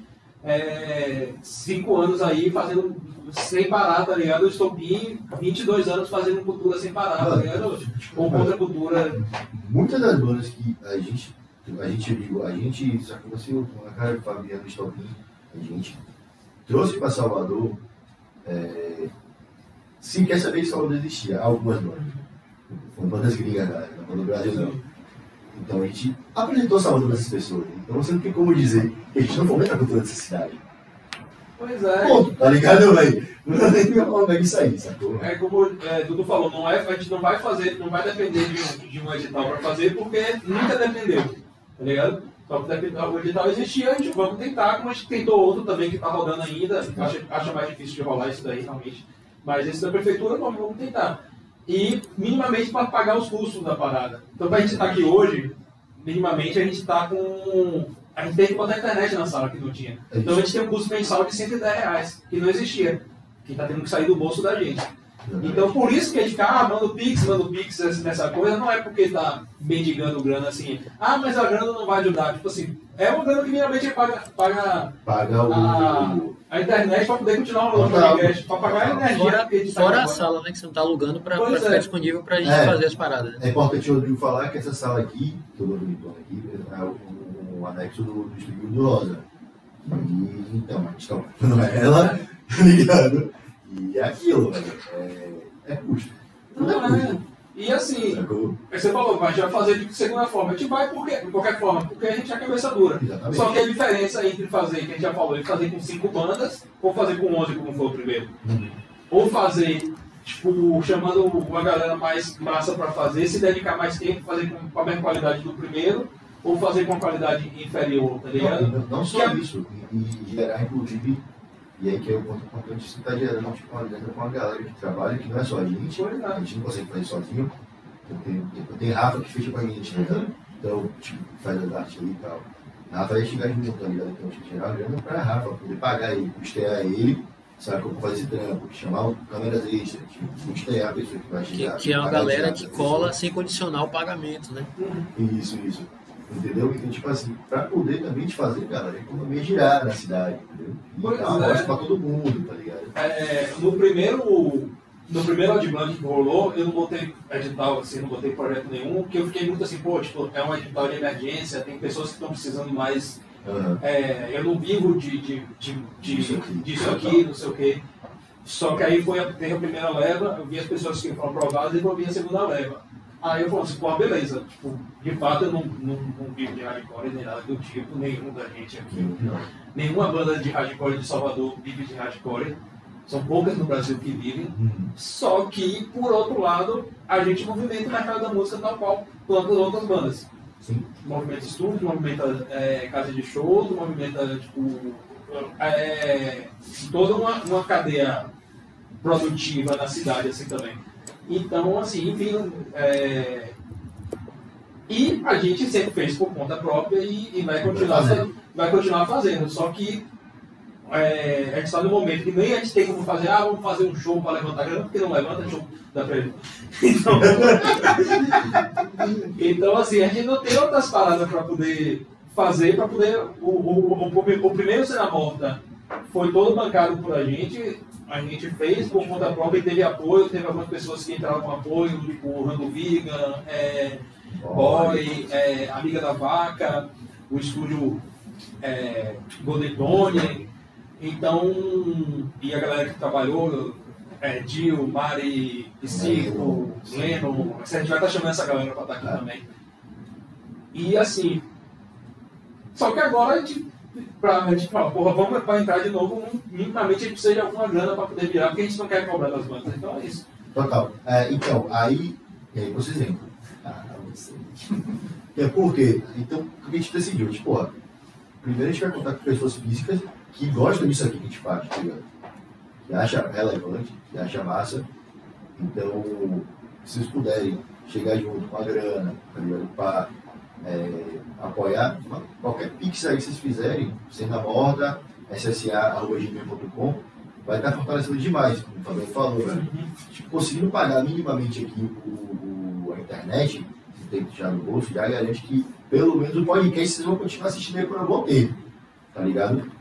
[SPEAKER 4] é, cinco anos aí fazendo sem parar, tá ligado? Eu estou 22 anos fazendo cultura sem parar, tá ligado? Ou contra cultura.
[SPEAKER 1] muitas das bandas que a gente, a gente, eu digo, a gente, sacou assim, a cara Fabiano Stopin, a gente trouxe para Salvador, é, sim, quer saber que Salvador existia, algumas bandas. Foram bandas gringas, não do Brasil não. Então a gente apresentou Salvador para essas pessoas. Então você não tem como dizer que a gente não fomenta a cultura dessa cidade.
[SPEAKER 4] Pois é.
[SPEAKER 1] Ponto, tá ligado, velho? Não tem como é isso aí, sacou?
[SPEAKER 4] É como é, Dudu falou, não é, a gente não vai fazer, não vai depender de um, de um edital para fazer, porque nunca dependeu, tá ligado? Só que o edital existia, a gente vamos tentar, como a gente tentou outro também que está rodando ainda, acha, acha mais difícil de rolar isso daí realmente. Mas esse da prefeitura, vamos, vamos tentar. E minimamente para pagar os custos da parada. Então para a gente estar aqui hoje, minimamente a gente está com. A gente tem que botar a internet na sala que não tinha. Então a gente tem um custo mensal de 110 reais, que não existia. que tá tendo que sair do bolso da gente. Então, por isso que a gente fica, ah, manda o Pix, manda o Pix nessa coisa, não é porque tá mendigando grana assim, ah, mas a grana não vai ajudar. Tipo assim, é uma grana que minimamente paga, paga
[SPEAKER 1] Paga o.
[SPEAKER 4] a, a internet para poder continuar rolando o podcast, para pagar a energia
[SPEAKER 2] Fora,
[SPEAKER 4] que a tá
[SPEAKER 2] fora a sala, né? Que você não tá alugando pra,
[SPEAKER 4] Pois
[SPEAKER 2] pra ficar
[SPEAKER 4] é.
[SPEAKER 2] disponível pra gente
[SPEAKER 1] É.
[SPEAKER 2] fazer as paradas. né?
[SPEAKER 1] É importante o Rodrigo falar que essa sala aqui, que eu bonitona aqui, é o, o anexo do, do estúdio do Rosa. E, então, a gente tá ocupando ela, tá ligado? E é aquilo, velho. É, é custo. Tudo é
[SPEAKER 4] Não, é.
[SPEAKER 1] custo.
[SPEAKER 4] E assim, aí você falou, a gente vai fazer de segunda forma. A gente vai porque, de qualquer forma, porque a gente é cabeça dura.
[SPEAKER 1] Exatamente.
[SPEAKER 4] Só que a diferença entre fazer, que a gente já falou, entre fazer com cinco bandas, ou fazer com 11, como foi o primeiro.
[SPEAKER 1] Uhum.
[SPEAKER 4] Ou fazer, tipo, chamando uma galera mais massa pra fazer, se dedicar mais tempo, fazer com, a mesma qualidade do primeiro, ou fazer com uma qualidade inferior, tá ligado?
[SPEAKER 1] Não, não só isso, e, e gerar, inclusive, e aí que é o ponto importante, você está gerando tipo, uma uma galera que trabalha, que não é só a gente,
[SPEAKER 4] é.
[SPEAKER 1] a gente não consegue fazer sozinho. Eu tenho, eu tenho Rafa que fecha com a gente, né? Então, tipo, faz as artes ali e tal. Rafa ia chegar junto, tá ligado? Então, tinha que gerar grana pra Rafa, poder pagar ele, custear ele, sabe como fazer esse trampo, chamar o câmeras extras, tipo, custear a pessoa que vai
[SPEAKER 2] Que,
[SPEAKER 1] chegar.
[SPEAKER 2] que é uma galera que cola sem condicionar o pagamento, né?
[SPEAKER 1] Isso, isso. Entendeu? Então, tipo assim, pra poder também te fazer, cara, a economia girar na cidade, entendeu? E
[SPEAKER 4] Pois
[SPEAKER 1] dar uma
[SPEAKER 4] é.
[SPEAKER 1] pra todo mundo, tá ligado?
[SPEAKER 4] É, no primeiro no primeiro Outblank que rolou, eu não botei edital, assim, não botei projeto nenhum, porque eu fiquei muito assim, pô, tipo, é um edital de emergência, tem pessoas que estão precisando mais,
[SPEAKER 1] Aham.
[SPEAKER 4] é, eu não vivo de, de, de, de-
[SPEAKER 1] Disso aqui.
[SPEAKER 4] disso aqui, não sei o quê. Só que aí foi a, teve a primeira leva, eu vi as pessoas que foram aprovadas e eu vi a segunda leva. Aí eu falei assim, pô, beleza, tipo, de fato eu não, não, não vivo de hardcore nem nada do tipo, nenhum da gente aqui.
[SPEAKER 1] Não.
[SPEAKER 4] Nenhuma banda de hardcore de Salvador vive de hardcore. São poucas no Brasil que vivem.
[SPEAKER 1] Uhum.
[SPEAKER 4] Só que, por outro lado, a gente movimenta o mercado da música tal qual quanto as outras bandas.
[SPEAKER 1] Sim.
[SPEAKER 4] Movimenta estúdio, movimenta é, casa de shows, movimenta, tipo, é, toda uma, uma cadeia produtiva na cidade, assim, também. Então, assim, enfim, é, e a gente sempre fez por conta própria e, e vai, continuar,
[SPEAKER 1] fazer.
[SPEAKER 4] fa- vai continuar fazendo. Só que é, a gente está no momento que nem a gente tem como fazer, ah, vamos fazer um show para levantar grana, porque não levanta show da frente. Então, então, assim, a gente não tem outras paradas para poder fazer, para poder. O, o, o, o primeiro Cena Morta foi todo bancado por a gente, a gente fez por conta própria e teve apoio, teve algumas pessoas que entraram com apoio, tipo o Rando Viga, é, Boy, é, Amiga da Vaca, o estúdio é, Golden Tony. Então, e a galera que trabalhou, é, Dil, Mari, Psico, Leno, a gente vai estar chamando essa galera para estar aqui
[SPEAKER 1] É.
[SPEAKER 4] também. E assim, só que agora a gente, pra, gente fala, porra, vamos para entrar de novo, minimamente a gente precisa de alguma grana para poder virar, porque a gente não quer cobrar das bandas. Então é isso.
[SPEAKER 1] Total. É, então, aí, aí você exemplo. Ah. É por quê? Então, o que a gente decidiu? Tipo, ó, primeiro a gente vai contar com pessoas físicas que gostam disso aqui que a gente faz, tá ligado? Que acha relevante, que acha massa. Então, se vocês puderem chegar junto com a grana, tá ligado? Pra é, apoiar, qualquer pix aí que vocês fizerem, sendo a morda, ssa.gmail.com, vai estar fortalecendo demais, como o Fabiano falou, né? tipo, conseguindo pagar minimamente aqui o, o- a internet, que tem já no bolso, já garante que pelo menos o podcast vocês vão continuar assistindo aí por um bom tempo, tá ligado?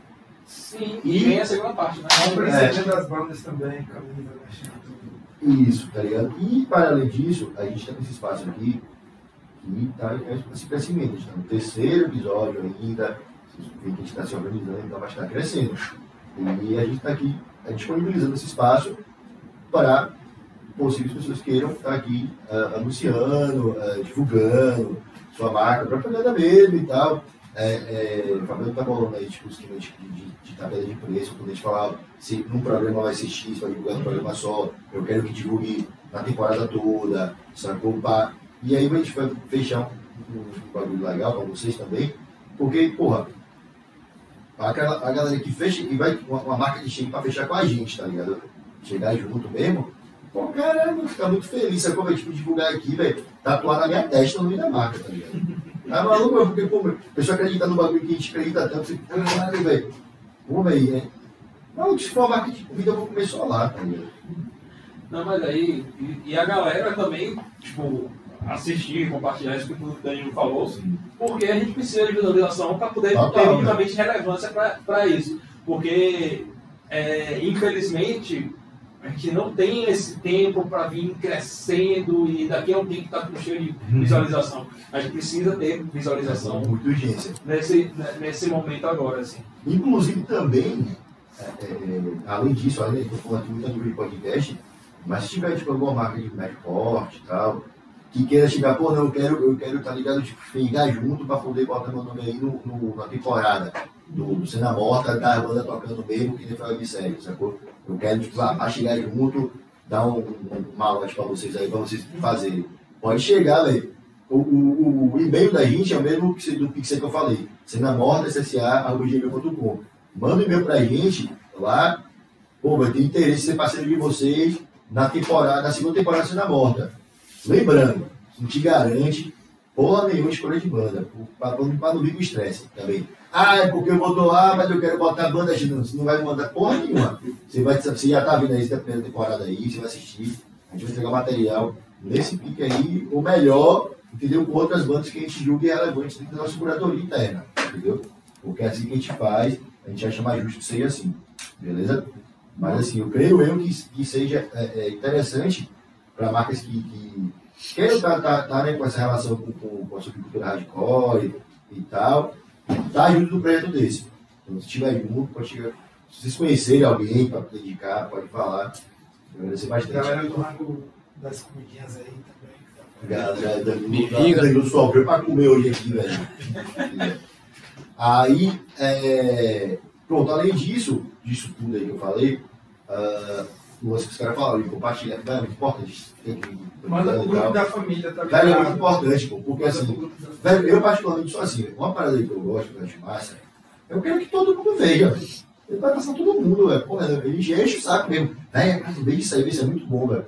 [SPEAKER 4] Sim,
[SPEAKER 1] E-
[SPEAKER 4] vem a segunda parte, né?
[SPEAKER 5] Compre
[SPEAKER 1] É.
[SPEAKER 5] CD das bandas também, camisa, né?
[SPEAKER 1] Isso, tá ligado? E para além disso, a gente tá com esse espaço aqui que tá em esse crescimento, a gente tá no terceiro episódio ainda, a gente está se organizando, então vai estar crescendo. E a gente está aqui é, disponibilizando esse espaço para possíveis pessoas queiram estar aqui ah, anunciando, ah, divulgando sua marca, para propaganda mesmo e tal. É, é, o Fabiano está falando aí, tipo, de, de, de tabela de preço, quando a gente falar se num programa vai ser X, vai divulgar num programa só, eu quero que divulgue na temporada toda, sacou? Pá. E aí a gente vai fechar um, bagulho legal para vocês também, porque, porra, aquela, a galera que fecha e vai uma, uma marca de cheque para fechar com a gente, tá ligado? Chegar junto mesmo, pô, caramba, ficar muito feliz, sacou? Vai, tipo, divulgar aqui, velho, tatuar na minha testa o nome da marca, tá ligado? Tá maluco, porque, pô, a pessoa acredita no bagulho que a gente acredita tanto, você, caralho, velho, pô, velho, é, Não, se for uma marca de comida, eu vou comer só lá, tá ligado?
[SPEAKER 4] Não, mas aí, e, e a galera também, tipo, assistir, compartilhar isso que o Danilo falou, porque a gente precisa de visualização para poder
[SPEAKER 1] Total,
[SPEAKER 4] ter minimamente relevância para isso. Porque, é, infelizmente, a gente não tem esse tempo para vir crescendo e daqui a um tempo estar com cheio de
[SPEAKER 1] Uhum.
[SPEAKER 4] visualização. A gente precisa ter visualização
[SPEAKER 1] Muita urgência.
[SPEAKER 4] nesse, nesse momento agora, assim.
[SPEAKER 1] Inclusive também, é, é, além disso, além de eu falando aqui muito de podcast, mas se tiver tipo, alguma marca de médio porte e tal, que queira chegar, pô, não, eu quero, eu quero, tá ligado, tipo, chegar junto para poder botar meu nome aí no, no- na temporada do, do Cena Morta, da banda tocando mesmo, que nem foi a série, sacou? Eu quero, tipo, a, a chegar junto, dar um, um, uma lote para vocês aí, para vocês fazerem. Pode chegar, velho. O, o, o e-mail da gente é o mesmo que do Pixel que eu falei, cenamorta.ssa.gmail.com. Manda um e-mail pra gente lá, pô, vai ter interesse em ser parceiro de vocês na temporada, na segunda temporada de Cena Morta. Lembrando, não te garante porra nenhuma escolha de banda, para não vir com estresse também. Ah, é porque eu vou doar, mas eu quero botar banda X. Não, Você não vai mandar porra nenhuma. Você, vai, você já tá vindo aí da primeira temporada aí, você vai assistir, a gente vai entregar material nesse pique aí, ou melhor, entendeu? Com outras bandas que a gente julga relevantes dentro da nossa curadoria interna, entendeu? Porque é assim que a gente faz, a gente acha mais justo ser assim, beleza? Mas assim, eu creio eu que, que seja é, é, interessante para marcas que, que queiram estar tá, tá, né, com essa relação com, com, com a subcultura hardcore e, e tal, tá junto do projeto desse. Então, se tiver junto, pode chegar. Se vocês conhecerem alguém para dedicar, pode falar. Agradecer
[SPEAKER 5] A
[SPEAKER 1] bastante.
[SPEAKER 5] galera do rango das comidinhas aí também.
[SPEAKER 1] Já, já, Danilo. Danilo sofreu para comer hoje aqui, velho. Aí, é, pronto, além disso, disso tudo aí que eu falei, ah, lance que os caras falaram, de compartilhar, é muito importante. Tem que-
[SPEAKER 5] Manda pro grupo da família, tá
[SPEAKER 1] Velho, é muito importante, pô, porque assim, velho, eu particularmente sou assim, uma parada que eu gosto, que eu acho massa, eu quero que todo mundo veja, velho. Ele vai passar todo mundo, velho. Pô, ele enche o saco mesmo. Velho, cara, veja isso aí, isso é muito bom, velho.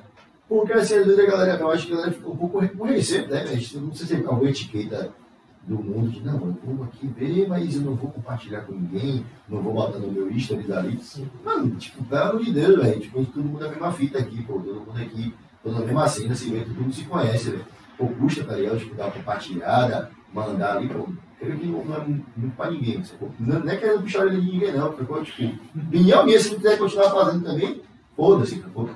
[SPEAKER 1] Porque assim, às vezes a galera, eu acho que a galera fica um pouco reconhecendo, né, velho? Não sei se é alguma etiqueta do mundo que, não, eu vou aqui ver, mas eu não vou compartilhar com ninguém, não vou botar no meu history dali. Mano, tipo, pelo amor de Deus, velho. Tipo, todo mundo é a mesma fita aqui, pô. Todo mundo aqui, é a mesma cena, se vê, todo mundo se conhece, velho. Pô, custa, tá ligado? Tipo, dar uma compartilhada, mandar ali, pô. Creio que não não é muito pra ninguém, sacou? Não, não é querendo puxar orelha de ninguém, não. Sacou? Tipo, opinião minha, se quiser continuar fazendo também, foda-se, sacou?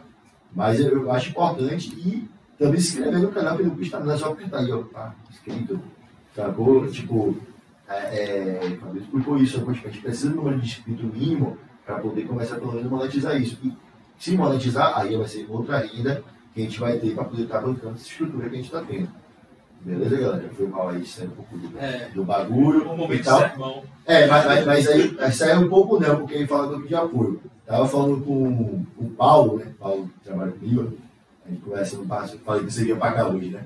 [SPEAKER 1] Mas eu, eu acho importante e também se inscrever no canal, que não custa nada, só apertar aí, ó, pá, inscrito, sacou? Tipo, é, é, explicou isso, a gente precisa de um número de inscrito mínimo para poder começar pelo menos a monetizar isso. E se monetizar, aí vai ser outra renda que a gente vai ter para poder estar bancando essa estrutura que a gente está tendo. Beleza, galera? Foi mal aí, saiu um pouco do,
[SPEAKER 4] É.
[SPEAKER 1] do bagulho
[SPEAKER 4] Um
[SPEAKER 1] e
[SPEAKER 4] momento
[SPEAKER 1] tal.
[SPEAKER 4] sermão.
[SPEAKER 1] É, mas, mas, mas aí, aí sai um pouco não, porque ele fala do de apoio. Tava falando com o Paulo, né? Paulo que trabalha comigo. A gente conversa no passo, falei que seria cá hoje, né?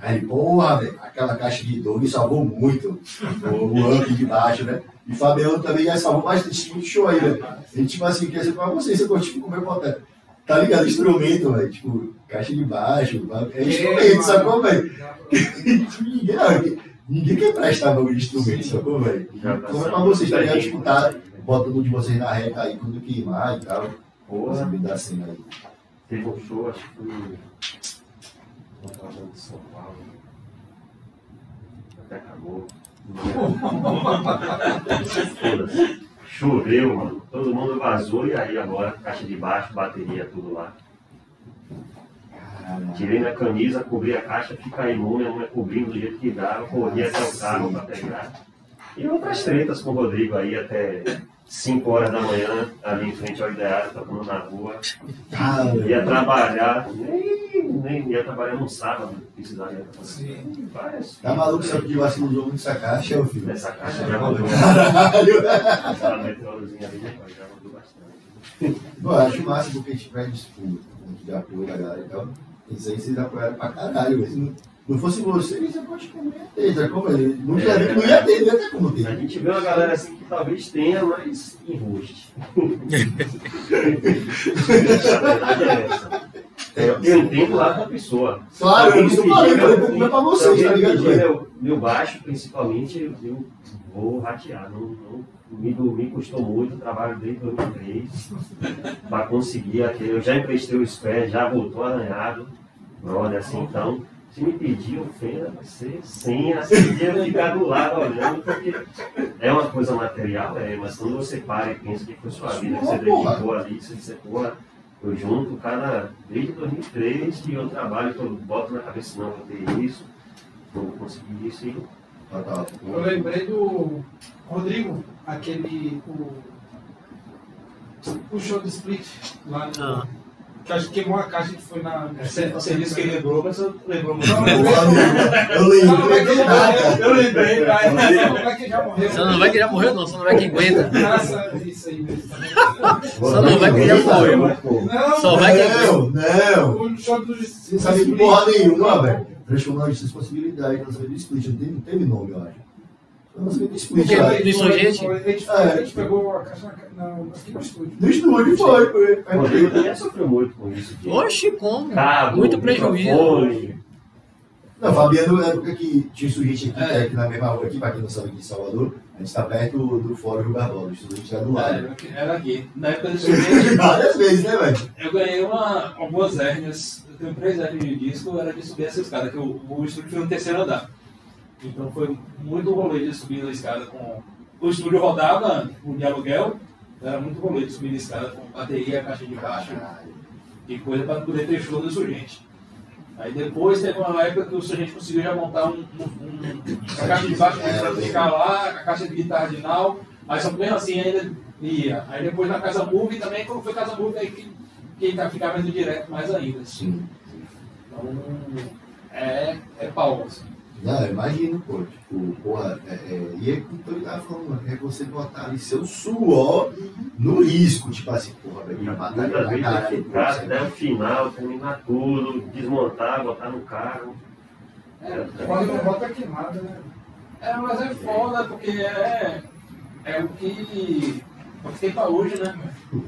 [SPEAKER 1] Aí ele, porra, velho, aquela caixa de dor me salvou muito. O, amp de baixo, né? E Fabiano também já salvou bastante muito show aí, velho. Ele, tipo assim, quer ser pra você, você gosta de comer botar. Tá ligado? Instrumento, velho. Tipo, caixa de baixo, é instrumento, sacou, velho? ninguém, ninguém quer prestar bagulho de instrumento, sacou, velho?
[SPEAKER 3] Tá
[SPEAKER 1] Como é pra vocês, tá ligado? Tipo, tá botando um de vocês na reta aí quando queimar e tal.
[SPEAKER 3] Porra.
[SPEAKER 1] Sabe, da cena aí.
[SPEAKER 3] Teve um show, acho que foi de São Paulo. Até acabou. Choveu, mano. Todo mundo vazou e aí agora caixa de baixo, bateria, tudo lá. Tirei minha camisa, cobri a caixa, fica imune, a mulher cobrindo do jeito que dá, eu corri até o carro pra pegar. E outras tretas com o Rodrigo aí até 5 horas da manhã, ali em frente ao ideário, tocando na rua.
[SPEAKER 1] Ah,
[SPEAKER 3] Ia trabalhar, nem, nem ia trabalhar no sábado, precisaria trabalhar. Várias
[SPEAKER 1] Tá maluco se eu pedir vacina do jogo dessa caixa, meu filho?
[SPEAKER 3] Nessa caixa já rodou.
[SPEAKER 1] Caralho!
[SPEAKER 3] Essa metrôzinha ali já rodou bastante.
[SPEAKER 1] Pô, eu acho massa porque a gente perde tipo, um de apoio da galera e tal. Isso aí vocês apoiaram pra caralho, se não, não fosse vocês, você pode comer ter, tá como ele? Muito
[SPEAKER 3] É,
[SPEAKER 1] é, não ia ter, não ia ter como
[SPEAKER 3] A
[SPEAKER 1] ter.
[SPEAKER 3] gente vê uma galera assim que talvez tenha, mas enruste. A verdade é essa. Eu, eu entendo lá da pessoa.
[SPEAKER 1] Claro, eu isso eu falei,
[SPEAKER 3] pedir
[SPEAKER 1] falei
[SPEAKER 3] meu-
[SPEAKER 1] pra comer pra vocês,
[SPEAKER 3] alguém
[SPEAKER 1] tá ligado,
[SPEAKER 3] pedir
[SPEAKER 1] velho?
[SPEAKER 3] Meu, meu baixo, principalmente, eu, eu vou ratear. Não, não, me, me custou muito, trabalho desde 2003 para conseguir aquele. Eu já emprestei os pés, já voltou arranhado, brother, assim, então. Se me pedir ofenda, vai ser sem assim, eu ficar do lado olhando, porque é uma coisa material, é, mas quando você para e pensa que foi sua vida, que você dedicou ali, você, você porra, eu junto, cara, desde 2003 que eu trabalho, que eu boto na cabeça, não, vou ter isso, vou conseguir isso e
[SPEAKER 1] Ah, tá.
[SPEAKER 5] Eu lembrei do Rodrigo, aquele. O, o show do Split lá no. Que acho que queimou a caixa que foi na.
[SPEAKER 4] Você, você disse que lembrou, mas eu lembrou muito.
[SPEAKER 5] Não,
[SPEAKER 1] amigo, Eu lembrei.
[SPEAKER 4] Eu lembrei, mas.
[SPEAKER 5] Não, não vai que já morreu.
[SPEAKER 2] Você não vai que já morreu, não. Você não vai que aguenta.
[SPEAKER 5] Graças isso aí mesmo.
[SPEAKER 2] Só não vai que já morreu.
[SPEAKER 5] Não,
[SPEAKER 2] Só vai que-
[SPEAKER 1] Não, não.
[SPEAKER 5] o show do
[SPEAKER 1] Você sabe de porra nenhuma, velho. Transformou na justiça possibilidade, não sabia do split, não não teve nome, eu acho. Eu do cara.
[SPEAKER 2] do insurgente?
[SPEAKER 5] A gente,
[SPEAKER 1] É.
[SPEAKER 5] a gente pegou a caixa na, na, aqui no estúdio.
[SPEAKER 1] No estúdio foi, foi.
[SPEAKER 3] Também sofreu muito com isso.
[SPEAKER 2] Oxe, como?
[SPEAKER 3] Cabo,
[SPEAKER 2] Muito prejuízo.
[SPEAKER 1] Não, Fabiano, na época que tinha insurgente aqui,
[SPEAKER 4] É.
[SPEAKER 1] aqui na mesma rua, aqui, pra quem não sabe, aqui em Salvador, a gente tá perto do, do Fórum Rio Barbosa, o insurgente era do lado.
[SPEAKER 4] Era aqui. Na época do instrumento,
[SPEAKER 1] Várias vezes, né, velho?
[SPEAKER 4] eu ganhei uma, algumas hérnias. Eu tenho três hérnias de disco, era de subir essa escada, que o, o estúdio foi no terceiro andar. Então foi muito rolê de subir a escada com. O estúdio rodava o de aluguel, era muito rolê de subir a escada com bateria, caixa de baixo e coisa para poder ter show do insurgente. Aí depois teve uma época que o Surgente conseguiu já montar um, um, um- a caixa de baixo para ficar lá, a caixa de guitarra de nau, mas só mesmo assim ainda ia. Aí depois na Casa Move também, quando foi Casa Move, aí que, que tá, ficava indo direto mais ainda.
[SPEAKER 1] Sim.
[SPEAKER 4] Então é, é pau. Assim.
[SPEAKER 1] Não, eu imagino, pô, tipo, porra, é, é, e é como ele tava falando, é você botar ali seu suor no risco, tipo assim, porra, velho, pra batalha
[SPEAKER 3] muitas vezes que ficar até o final, terminar tudo, desmontar, botar no carro.
[SPEAKER 4] É,
[SPEAKER 5] Quando não bota queimada, né?
[SPEAKER 4] é, mas é foda porque é, é o que. É o que tem pra hoje, né?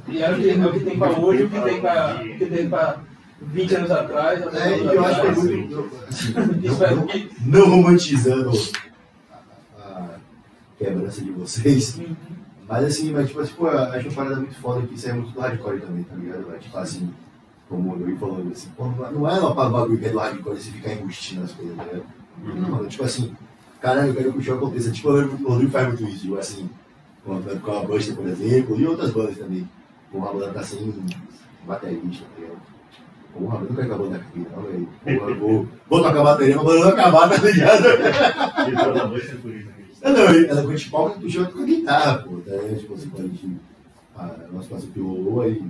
[SPEAKER 4] E é o que, é o que tem pra hoje, o que tem pra, o que tem pra 20 anos atrás. até
[SPEAKER 1] É, e eu acho que é muito. não,
[SPEAKER 4] o que.
[SPEAKER 1] não romantizando a, a quebrança de vocês, mas assim, mas tipo pô, eu acho uma parada muito foda que isso é muito do hardcore também, tá ligado? velho? Tipo assim, como eu ia falando assim, não é uma bagulho que é do hardcore você ficar embustindo as coisas, tá ligado? Não, mano, tipo assim, caralho, eu quero que o aconteça. Tipo, o Rodrigo faz muito isso, tipo assim, com a, com a Buster, por exemplo, e outras bandas também. Porra, a banda tá sem baterista, tá? Porra, eu não quero que a banda acabe, não, velho. Porra, eu vou, vou tocar bateria, mas não acabar, tá ligado? Não, não, ela com de palco puxou com a guitarra, pô. Tá, ligado? tipo assim, quando a gente. A nossa que rolou aí.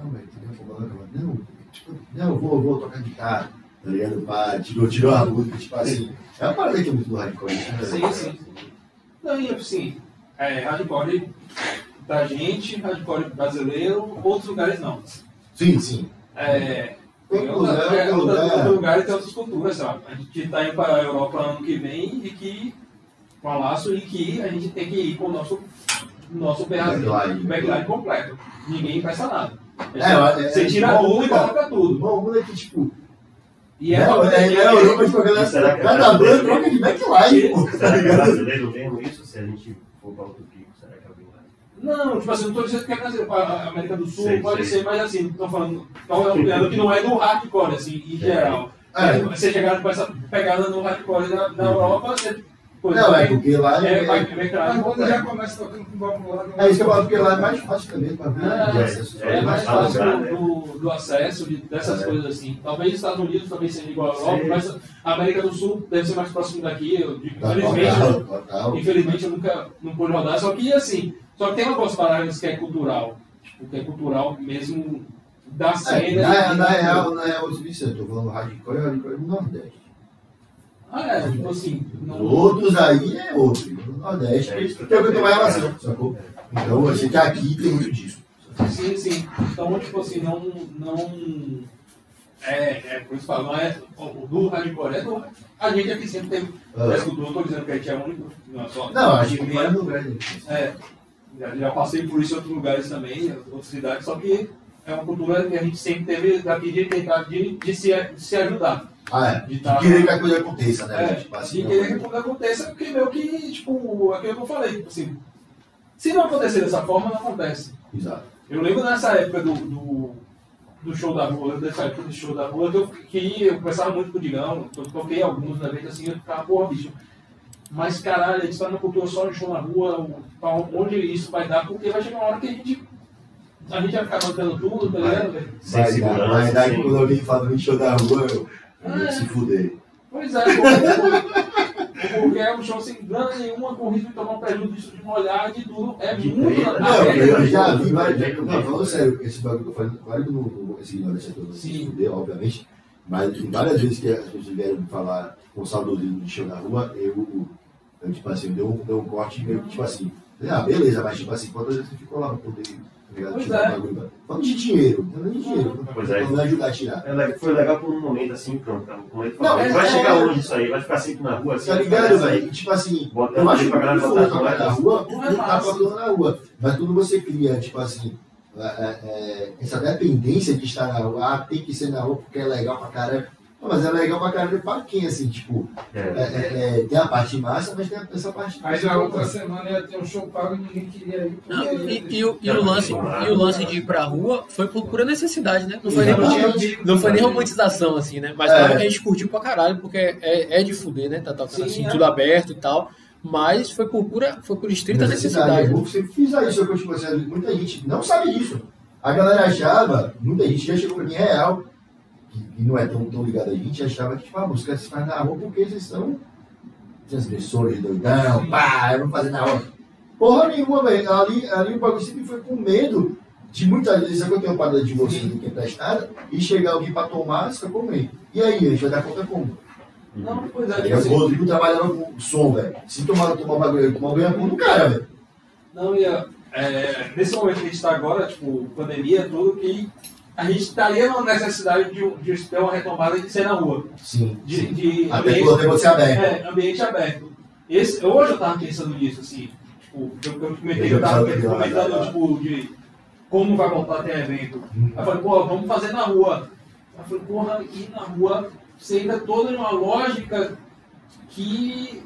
[SPEAKER 1] Não, velho, tu quer falar acabar? Não, tipo, não, eu vou, vou tocar guitarra, tá ligado? Pá, tirou, tirou a música, tipo assim. É uma parada que é muito do hardcore. né?
[SPEAKER 4] Sim, sim. Não, e assim, é, hardcore da gente, hardcore brasileiro, outros lugares não.
[SPEAKER 1] Sim, sim.
[SPEAKER 4] É, tem
[SPEAKER 1] lugar,
[SPEAKER 4] é,
[SPEAKER 1] todo
[SPEAKER 4] outra-
[SPEAKER 1] lugar.
[SPEAKER 4] outro lugar e tem outras culturas, sabe? A gente está indo para a Europa ano que vem e que, com a laço, e que a gente tem que ir com o nosso, nosso
[SPEAKER 1] Backline.
[SPEAKER 4] backline, completo. Ninguém empresta nada.
[SPEAKER 1] É, é,
[SPEAKER 4] Você
[SPEAKER 1] é,
[SPEAKER 4] tira
[SPEAKER 1] bom,
[SPEAKER 4] tudo e coloca tudo.
[SPEAKER 1] Bom, mundo é que, tipo.
[SPEAKER 4] E é,
[SPEAKER 1] não, é, é, na Europa, tipo, a galera,
[SPEAKER 3] Será que é
[SPEAKER 1] cada banda troca de backline, tá
[SPEAKER 3] Será que é
[SPEAKER 1] ligado?
[SPEAKER 3] brasileiro mesmo isso? Se a gente for para outro pico, será que alguém vai?
[SPEAKER 4] Não, tipo assim, não estou dizendo que é Brasil, a América do Sul
[SPEAKER 3] Sei,
[SPEAKER 4] pode
[SPEAKER 3] sei.
[SPEAKER 4] ser, mas assim, estou falando, estou olhando que não é do hardcore, assim, em geral.
[SPEAKER 1] É.
[SPEAKER 4] Você chegar com essa pegada no hardcore na, na Europa, você. pô,
[SPEAKER 1] Não, é
[SPEAKER 4] vai-
[SPEAKER 1] porque lá
[SPEAKER 4] é,
[SPEAKER 1] é.
[SPEAKER 4] vai vai
[SPEAKER 5] Mas
[SPEAKER 4] criar
[SPEAKER 5] quando já começa tocando com bloco lá,
[SPEAKER 1] É isso que eu falo, porque lá é mais fácil também pra ver.
[SPEAKER 4] É,
[SPEAKER 1] acesso.
[SPEAKER 3] é,
[SPEAKER 4] É mais fácil
[SPEAKER 3] né?
[SPEAKER 4] do, do acesso de- dessas
[SPEAKER 1] É.
[SPEAKER 4] coisas assim. Talvez os Estados Unidos também seja igual à Europa,
[SPEAKER 3] Sim.
[SPEAKER 4] mas a América do Sul deve ser mais próximo daqui. Eu
[SPEAKER 1] Tá,
[SPEAKER 4] infelizmente,
[SPEAKER 1] total, total.
[SPEAKER 4] infelizmente eu nunca não pude rodar. Só que assim, só que tem algumas paradas que é cultural. Tipo, que é cultural mesmo da
[SPEAKER 1] É,
[SPEAKER 4] cena.
[SPEAKER 1] na, na real, na real, isso, eu tô falando hardcore, hardcore do Nordeste.
[SPEAKER 4] Ah, é, tipo assim.
[SPEAKER 1] Os
[SPEAKER 4] Não,
[SPEAKER 1] outros aí é outro, no Nordeste,
[SPEAKER 3] É que
[SPEAKER 1] é o que mais relação, sacou? Então, eu sei que aqui tem muito disso.
[SPEAKER 4] sim, sim. Então, tipo assim, não. não é, é, por isso que eu falo, não é o do hardcore, é do. A gente aqui sempre teve.
[SPEAKER 1] Ah.
[SPEAKER 4] cultura, eu tô dizendo que a gente é único. Não, é só,
[SPEAKER 1] Não,
[SPEAKER 4] a gente
[SPEAKER 1] mais no lugar
[SPEAKER 4] É, já, já passei por isso em outros lugares também, em outras cidades, só que é uma cultura que a gente sempre teve daqui de tentar de, de, se, de se ajudar.
[SPEAKER 1] Ah, é.
[SPEAKER 4] De
[SPEAKER 1] De
[SPEAKER 4] tá-
[SPEAKER 1] querer que a coisa aconteça, né?
[SPEAKER 4] É,
[SPEAKER 1] Tipo assim,
[SPEAKER 4] de querer que tudo aconteça, porque meio que, tipo, aquilo que eu falei, tipo assim, se não acontecer dessa forma, não acontece.
[SPEAKER 1] Exato.
[SPEAKER 4] Eu lembro nessa época do, do, do show da rua, dessa época do show da rua, que eu, que eu conversava muito com o Digão, eu toquei alguns na vez assim, eu ficava, porra, bicho. Mas caralho, a gente tá na cultura só de show na rua, pra onde isso vai dar, porque vai chegar uma hora que a gente. A gente vai ficar bancando tudo, tá ligado?
[SPEAKER 3] Sem
[SPEAKER 1] Vai dar,
[SPEAKER 3] segurança,
[SPEAKER 1] vai dar que
[SPEAKER 3] sem-
[SPEAKER 1] quando alguém fala de show da rua, eu, eu vou
[SPEAKER 4] É.
[SPEAKER 1] se fuder.
[SPEAKER 4] Pois é, porque, é um show sem grana nenhuma, com risco de tomar um prejuízo de molhar de tudo. É
[SPEAKER 3] De
[SPEAKER 4] muito.
[SPEAKER 1] Não,
[SPEAKER 4] é,
[SPEAKER 1] eu já vi vários.
[SPEAKER 3] é,
[SPEAKER 1] Não, falando sério, esse bagulho que eu falei, claro que não não- esse ignorância todo se
[SPEAKER 4] Sim.
[SPEAKER 1] fuder, obviamente, mas várias vezes que as pessoas vieram me falar com saudosismo de show na rua, eu, eu tipo assim, deu, um- deu um corte meio que tipo assim, ah, beleza, mas tipo assim, quantas vezes você ficou lá pra poder tá tirar
[SPEAKER 4] é.
[SPEAKER 1] o bagulho? Falando de dinheiro, é de dinheiro,
[SPEAKER 3] Pois é.
[SPEAKER 1] não ajudar a tirar.
[SPEAKER 3] É foi legal por um momento assim, pronto. tá? Como ele
[SPEAKER 1] Não, é-
[SPEAKER 3] vai
[SPEAKER 1] é-
[SPEAKER 3] chegar longe isso aí, vai ficar sempre na rua, assim,
[SPEAKER 1] Tá ligado, velho? Tipo assim,
[SPEAKER 3] Bota
[SPEAKER 1] eu acho que
[SPEAKER 3] pra botar
[SPEAKER 1] na
[SPEAKER 3] moeda.
[SPEAKER 1] rua,
[SPEAKER 4] Não é
[SPEAKER 1] não tá
[SPEAKER 4] fácil.
[SPEAKER 1] tocando na rua. Mas quando você cria, tipo assim, é, é, é, essa dependência de estar na rua, ah, tem que ser na rua porque é legal pra caralho. Mas é legal pra caralho pra quem, assim, tipo, é,
[SPEAKER 3] É.
[SPEAKER 1] é, é, tem a parte massa, mas tem essa parte
[SPEAKER 5] Aí já outra semana ia ter um show pago e ninguém queria ir.
[SPEAKER 2] Não, e, e o, e o lance, e o lance de ir pra rua foi por pura necessidade, né? Não foi, nem, não foi nem romantização, assim, né? Mas
[SPEAKER 1] É.
[SPEAKER 2] claro que a gente curtiu pra caralho, porque é, é de fuder, né? Tá tocando
[SPEAKER 4] Sim,
[SPEAKER 2] assim,
[SPEAKER 4] é.
[SPEAKER 2] tudo aberto e tal. Mas foi por pura, foi por estrita necessidade. né?
[SPEAKER 1] Eu sempre fiz isso, eu, tipo, assim, muita gente não sabe disso. A galera achava, muita gente já chegou pra mim, é real, que, não é tão, tão ligado a gente, achava que tipo, a música se faz na rua porque vocês são transgressores, doidão, pá, eu vou fazer na rua. Porra nenhuma, velho. Ali, ali o bagulho sempre foi com medo de muitas vezes eu tenho uma parada de você que é e chegar alguém pra tomar, você comer. E aí, a gente vai dar conta como?
[SPEAKER 4] Não, pois é,
[SPEAKER 1] Tá
[SPEAKER 4] tipo assim,
[SPEAKER 1] O Rodrigo trabalhava com som, velho. Se tomar, tomar bagulho, tomar banho com do cara, velho.
[SPEAKER 4] Não, ia. É, nesse momento que a gente está agora, tipo, pandemia, tudo, que a gente estaria na necessidade de, de ter uma retomada de ser na rua.
[SPEAKER 1] Sim.
[SPEAKER 4] De, de
[SPEAKER 1] Até
[SPEAKER 4] ambiente,
[SPEAKER 1] aberto.
[SPEAKER 4] é, ambiente aberto. Esse, hoje eu tava pensando nisso, assim, tipo, eu, eu comentei,
[SPEAKER 1] Eu
[SPEAKER 4] eu tava
[SPEAKER 1] já vi lá,
[SPEAKER 4] comentando, tipo, de como vai voltar a ter evento. Aí eu falei, pô, vamos fazer na rua. Eu falei, porra, ir na rua, você ainda toda uma lógica que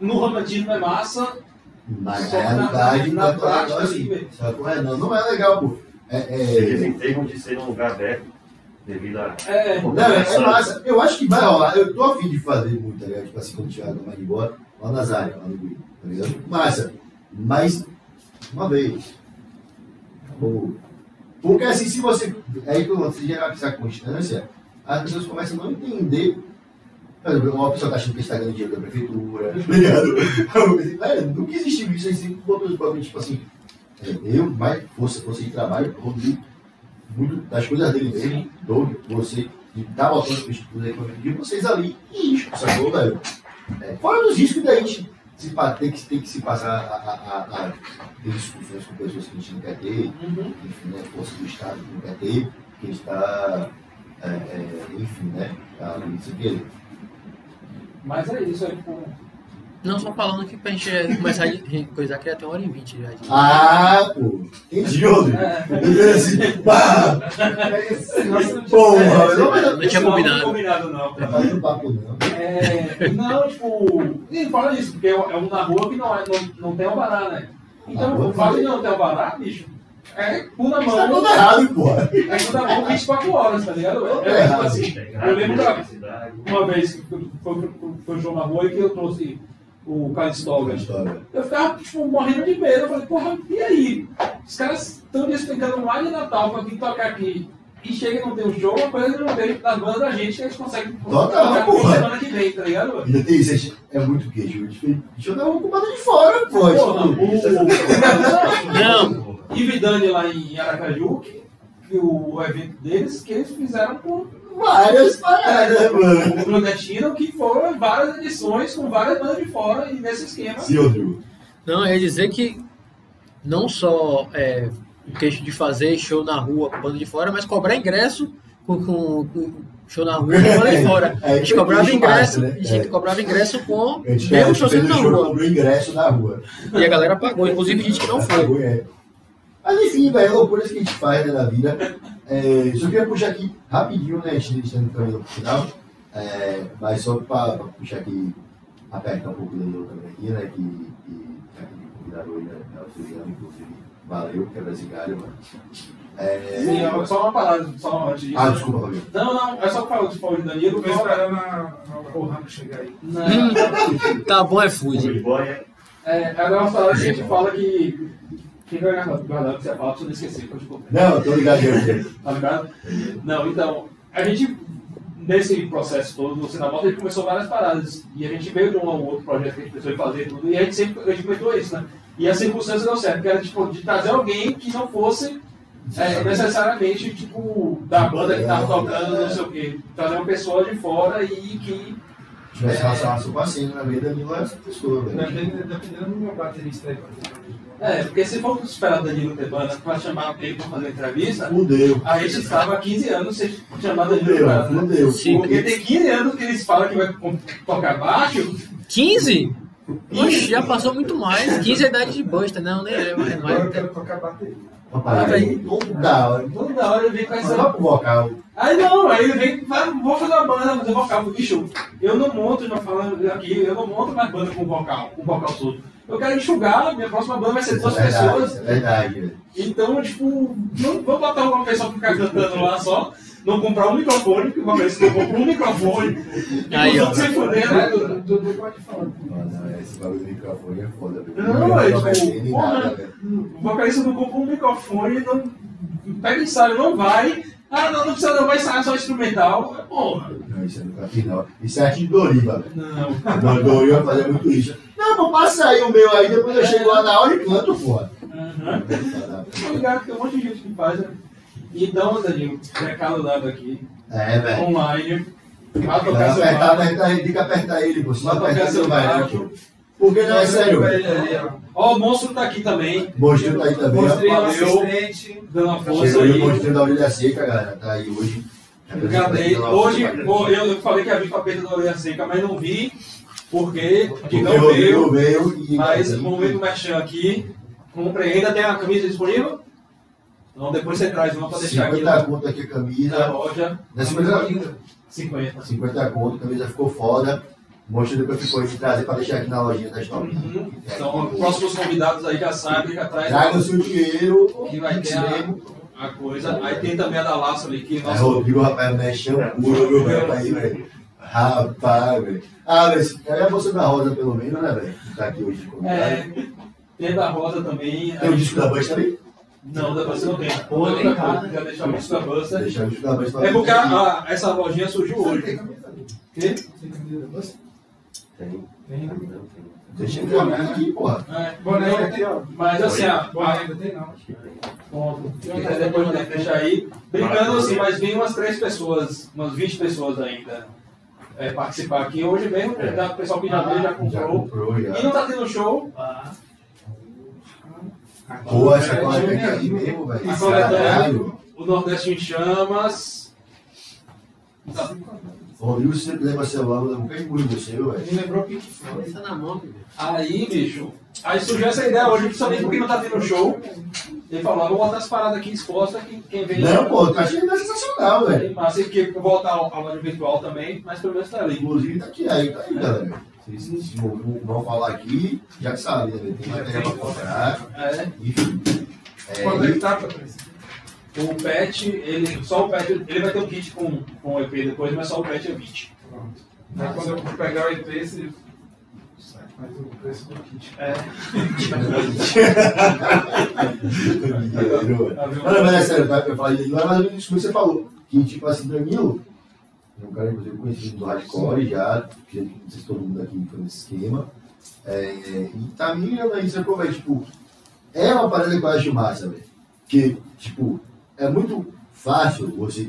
[SPEAKER 4] no romantismo é massa,
[SPEAKER 1] Na
[SPEAKER 4] que na-
[SPEAKER 1] realidade,
[SPEAKER 4] na
[SPEAKER 1] é tão
[SPEAKER 4] prática,
[SPEAKER 1] assim. não, não é legal, pô. É,
[SPEAKER 3] Eles
[SPEAKER 1] é,
[SPEAKER 3] entregam de ser um lugar aberto devido a.
[SPEAKER 4] é,
[SPEAKER 1] não, é, é massa. Eu acho que vai rolar. Eu tô afim de fazer muito, tá ligado? Tipo assim, quando tiver mais de boa, lá nas áreas, lá no Gui, tá ligado? Massa. Mas, uma vez. Acabou. Porque assim, se você. Aí que você gerar essa constância, as pessoas começam a não entender. Por exemplo, uma pessoa tá achando que está ganhando dinheiro da prefeitura, tá ligado? Velho, nunca existiu isso, aí sempre botou os bagulhos, tipo assim, é, eu, mais força, de trabalho, Rodrigo, muito das coisas dele mesmo, Doug, você, de estar botando os de vocês ali, e isso, sacou, velho? É, fora dos riscos da gente se, ter, que, ter que se passar a, a, a, a ter discussões com pessoas que a gente não quer ter,
[SPEAKER 4] Uhum.
[SPEAKER 1] enfim, né, força do Estado que não quer ter, que a gente está, é, é, enfim, né, tá ali sem querer.
[SPEAKER 4] Mas é isso, é tipo.
[SPEAKER 2] Não, só falando que pra gente é, começar a coisar que ia ter uma hora e vinte já.
[SPEAKER 1] Ah, pô, entendi, Rodrigo.
[SPEAKER 4] É,
[SPEAKER 1] Eu assim, pá,
[SPEAKER 5] É tinha-
[SPEAKER 1] porra,
[SPEAKER 2] É,
[SPEAKER 1] não,
[SPEAKER 2] tinha combinado.
[SPEAKER 4] Não combinado, não.
[SPEAKER 1] Tá fazendo papo não.
[SPEAKER 4] É, não, tipo, nem fala isso, porque é um na rua que não, é, não, não tem alvará, né? Então, o fato de
[SPEAKER 1] tem.
[SPEAKER 4] não ter alvará, bicho, é cu na
[SPEAKER 1] tá
[SPEAKER 4] mão,
[SPEAKER 1] tudo errado, porra.
[SPEAKER 4] é cu na mão 24 horas, tá ligado?
[SPEAKER 1] Tudo
[SPEAKER 4] É,
[SPEAKER 1] errado.
[SPEAKER 4] assim, eu lembro da- uma vez que foi, foi, foi um jogo na rua e que eu trouxe o.
[SPEAKER 1] História.
[SPEAKER 4] Eu ficava, tipo, morrendo de medo. Eu falei, porra, e aí? Os caras estão me explicando ar de Natal pra vir tocar aqui. E chega e não tem um show, uma coisa que não tem das bandas da gente que eles conseguem
[SPEAKER 1] Total,
[SPEAKER 4] tocar
[SPEAKER 1] porra.
[SPEAKER 4] semana que vem, tá ligado?
[SPEAKER 1] Ainda tem isso, é muito queijo. Deixa eu dar uma culpada de fora, pô.
[SPEAKER 4] Porra,
[SPEAKER 1] tipo,
[SPEAKER 4] o,
[SPEAKER 2] Não,
[SPEAKER 4] Ivo e Dani lá em Aracaju, que, que o evento deles, que eles fizeram com
[SPEAKER 1] Várias paradas, mano.
[SPEAKER 4] o Nordestino, que foram várias edições com várias bandas de fora e nesse esquema.
[SPEAKER 1] Sim, Rodrigo.
[SPEAKER 2] não, eu ia dizer que não só é, o queixo de fazer show na rua com banda de fora, mas cobrar ingresso com, com- com show na rua com banda de fora.
[SPEAKER 1] É,
[SPEAKER 2] A gente cobrava ingresso,
[SPEAKER 1] né?
[SPEAKER 2] a gente
[SPEAKER 1] É.
[SPEAKER 2] cobrava ingresso com
[SPEAKER 1] A gente, a
[SPEAKER 2] mesmo
[SPEAKER 1] gente
[SPEAKER 2] show sendo na rua.
[SPEAKER 1] ingresso na rua.
[SPEAKER 2] E a galera pagou, inclusive gente que não foi.
[SPEAKER 1] É. Mas enfim, velho, é loucuras que a gente faz né, na vida. É, só queria puxar aqui rapidinho, né? Estar no caminho pro final. É, mas só para puxar aqui, apertar um pouco o Danilo também aqui, né? Que, que tá aqui convidado hoje, né? É o inclusive. Valeu, que é brasileiro, mano. É,
[SPEAKER 4] Sim, é só uma palavra, só uma antes disso.
[SPEAKER 1] Ah, desculpa, Fabio.
[SPEAKER 4] Não, não, é só pra falar de Paulo de Danilo.
[SPEAKER 5] Tô esperando a, a, o Ramo chegar aí.
[SPEAKER 4] Não,
[SPEAKER 2] Tá bom, é
[SPEAKER 3] Food boy é
[SPEAKER 4] é, agora uma palavra que a gente fala que. Quem vai guardar o que você fala, pra você não esquecer, pode colocar.
[SPEAKER 1] Não, tô ligado.
[SPEAKER 4] Tá ligado? Não, então, a gente, nesse processo todo, no Sinabota, a gente começou várias paradas. E a gente veio de um ou outro projeto que a gente pensou em fazer tudo, e a gente sempre a gente comentou isso, né? E a circunstância deu certo, que era tipo, de trazer alguém que não fosse é, necessariamente, tipo, da banda que tava tocando, não sei o quê. Trazer uma pessoa de fora e que.
[SPEAKER 1] Tivesse relação com a cena na vida, Danilo é essa pessoa, velho.
[SPEAKER 5] Dependendo, do meu baterista aí,
[SPEAKER 4] É, porque se for esperar o Danilo ter banda pra chamar ele pra fazer entrevista,
[SPEAKER 1] Fudeu.
[SPEAKER 4] a gente estava há 15 anos sem chamar Danilo
[SPEAKER 1] fudeu.
[SPEAKER 2] Sim.
[SPEAKER 4] Porque tem 15 anos que eles falam que vai tocar baixo.
[SPEAKER 2] 15? Ixi, já passou muito mais. 15 é idade de Buster, não, nem é, é
[SPEAKER 5] Agora eu
[SPEAKER 2] mais.
[SPEAKER 5] quero tocar bateria.
[SPEAKER 1] Rapaz, aí, toda hora.
[SPEAKER 4] Toda hora ele vem com essa.
[SPEAKER 1] vai pro vocal.
[SPEAKER 4] Aí não, aí ele vem, vai, vou fazer uma banda, fazer vocal. Bicho, eu não monto, já falando aqui, eu não monto mais banda com vocal, com vocal solto. Eu quero enxugar, minha próxima banda vai ser
[SPEAKER 1] é
[SPEAKER 4] duas
[SPEAKER 1] verdade,
[SPEAKER 4] pessoas.
[SPEAKER 1] é verdade.
[SPEAKER 4] Então, tipo, não vou botar uma pessoa pra ficar cantando lá só, não comprar um microfone, que uma vez que eu compro um microfone, e
[SPEAKER 2] Aí, ó.
[SPEAKER 4] se
[SPEAKER 5] É,
[SPEAKER 4] fuderam.
[SPEAKER 5] Dudu Dudu pode falar.
[SPEAKER 1] Mano, esse bagulho do microfone é foda.
[SPEAKER 4] Não,
[SPEAKER 1] eu
[SPEAKER 4] é
[SPEAKER 1] não
[SPEAKER 4] tipo, porra. O vocalista não compra um microfone, não pega ensaio, não vai. Ah, não, não precisa não, vai ensaiar só instrumental. Porra.
[SPEAKER 1] Não, isso é nunca fiz, não. Isso é arte de Doriva.
[SPEAKER 4] Não.
[SPEAKER 1] Não, Doriva fazer muito isso. Não, vou passar aí o meu aí, depois eu chego lá na hora e canto, porra.
[SPEAKER 4] Aham. Ligado que tem um monte de gente que faz, né? Então, Danilo, recado dado aqui,
[SPEAKER 1] É, velho.
[SPEAKER 4] online. Vai
[SPEAKER 1] Vai
[SPEAKER 4] tocar seu
[SPEAKER 1] apertar, apertar, tem que apertar ele, pô. Se não
[SPEAKER 4] Vai
[SPEAKER 1] apertar,
[SPEAKER 4] tocar seu
[SPEAKER 1] vai,
[SPEAKER 4] baixo.
[SPEAKER 1] Porque não é sério.
[SPEAKER 4] Ó, o monstro tá aqui também,
[SPEAKER 1] Mostrou tá aí também.
[SPEAKER 5] Mostrei o
[SPEAKER 4] Valeu.
[SPEAKER 5] assistente.
[SPEAKER 4] dando uma força
[SPEAKER 1] aí o monstro da orelha seca, galera. Tá aí hoje.
[SPEAKER 4] Cadê? Hoje, pô, eu falei que ia vir com a perda da orelha seca, mas não vi, porque que não
[SPEAKER 1] Veio,
[SPEAKER 4] veio.
[SPEAKER 1] e.
[SPEAKER 4] Mas vamos ver o merchan aqui. Comprei. Ainda tem a camisa disponível? Então depois você traz uma pra deixar aqui
[SPEAKER 1] 50
[SPEAKER 4] na,
[SPEAKER 1] conto aqui a camisa.
[SPEAKER 4] loja.
[SPEAKER 1] Na 50,
[SPEAKER 4] 50.
[SPEAKER 1] 50 conto, a camisa ficou foda. Mostra depois ficou de trazer pra deixar aqui na lojinha da Stop.
[SPEAKER 4] Uhum. Então, próximos convidados aí já sabem, já traz
[SPEAKER 1] Traga o seu dinheiro.
[SPEAKER 4] que vai ter a, a coisa. Aí tem também a da Laço ali, que
[SPEAKER 1] É,
[SPEAKER 4] nosso.
[SPEAKER 1] Rodrigo, rapaz, mexe puro, viu, velho? Aí, velho. Rapaz, velho. Ah, velho, a moça da Rosa, pelo menos, né, velho? Que tá aqui hoje de convidado.
[SPEAKER 4] É, tem da Rosa também.
[SPEAKER 1] Tem o disco da Buster também?
[SPEAKER 4] Não, da Buster não tem.
[SPEAKER 2] Pô, tem cara.
[SPEAKER 4] Já deixar o disco da Buster.
[SPEAKER 1] Deixa o disco da Buster
[SPEAKER 4] É porque a- a- essa lojinha surgiu hoje. Quê?
[SPEAKER 5] Tem camisa da Buster?
[SPEAKER 1] Tem.
[SPEAKER 5] Tem.
[SPEAKER 1] Deixa ele jogar aqui, porra.
[SPEAKER 4] É,
[SPEAKER 5] Boné ainda tem, ó.
[SPEAKER 4] Mas assim, a,
[SPEAKER 5] Boné
[SPEAKER 4] a,
[SPEAKER 5] ainda tem, não.
[SPEAKER 4] ponto. Depois né, deixar aí. Brincando assim, mas vem umas três pessoas, umas 20 pessoas ainda é, participar aqui. Hoje mesmo, o pessoal que já veio, já
[SPEAKER 1] Já
[SPEAKER 4] comprou.
[SPEAKER 1] comprou, já.
[SPEAKER 4] E não tá tendo show.
[SPEAKER 1] Pô, essa coletânea aqui aí mesmo, velho.
[SPEAKER 4] A coletânea,
[SPEAKER 1] Caralho.
[SPEAKER 4] o Nordeste em Chamas. Tá.
[SPEAKER 1] Rodrigo, se você lembra celular, eu não quero muito você, velho.
[SPEAKER 5] Me lembrou Pink Floyd.
[SPEAKER 2] Tá na mão, filho.
[SPEAKER 4] Aí, bicho, aí surgiu essa ideia hoje, principalmente porque não tá tendo show. Ele falou, ah, vou botar as paradas aqui expostas, que quem vem...
[SPEAKER 1] Não, pô, eu achei ainda sensacional, velho.
[SPEAKER 4] Aí, Massa, que voltar ao, ao lado virtual também, mas pelo menos tá ali.
[SPEAKER 1] Inclusive, tá aqui, aí, tá aí, galera. Vocês vão falar aqui, já que sabe, né? Tem matéria pra comprar,
[SPEAKER 4] É,
[SPEAKER 1] enfim. É,
[SPEAKER 5] Quando é
[SPEAKER 1] e-
[SPEAKER 5] que tá, Patrícia?
[SPEAKER 4] O pet, ele, só o pet, ele vai ter um kit com, com o EP depois, mas só o pet é 20.
[SPEAKER 5] Pronto. Aí quando eu pegar o EP, você faz o preço do kit.
[SPEAKER 4] É,
[SPEAKER 1] Não, mas é sério, tá? Eu falei, não é mais ou menos isso que você falou. Que, tipo assim, Danilo, é um cara, inclusive, conhecido do hardcore já, que não sei se todo mundo aqui foi nesse esquema. É, e tá mirando aí, sacou, velho? Tipo, é uma parada que eu acho massa, velho. Que, tipo, é muito fácil você,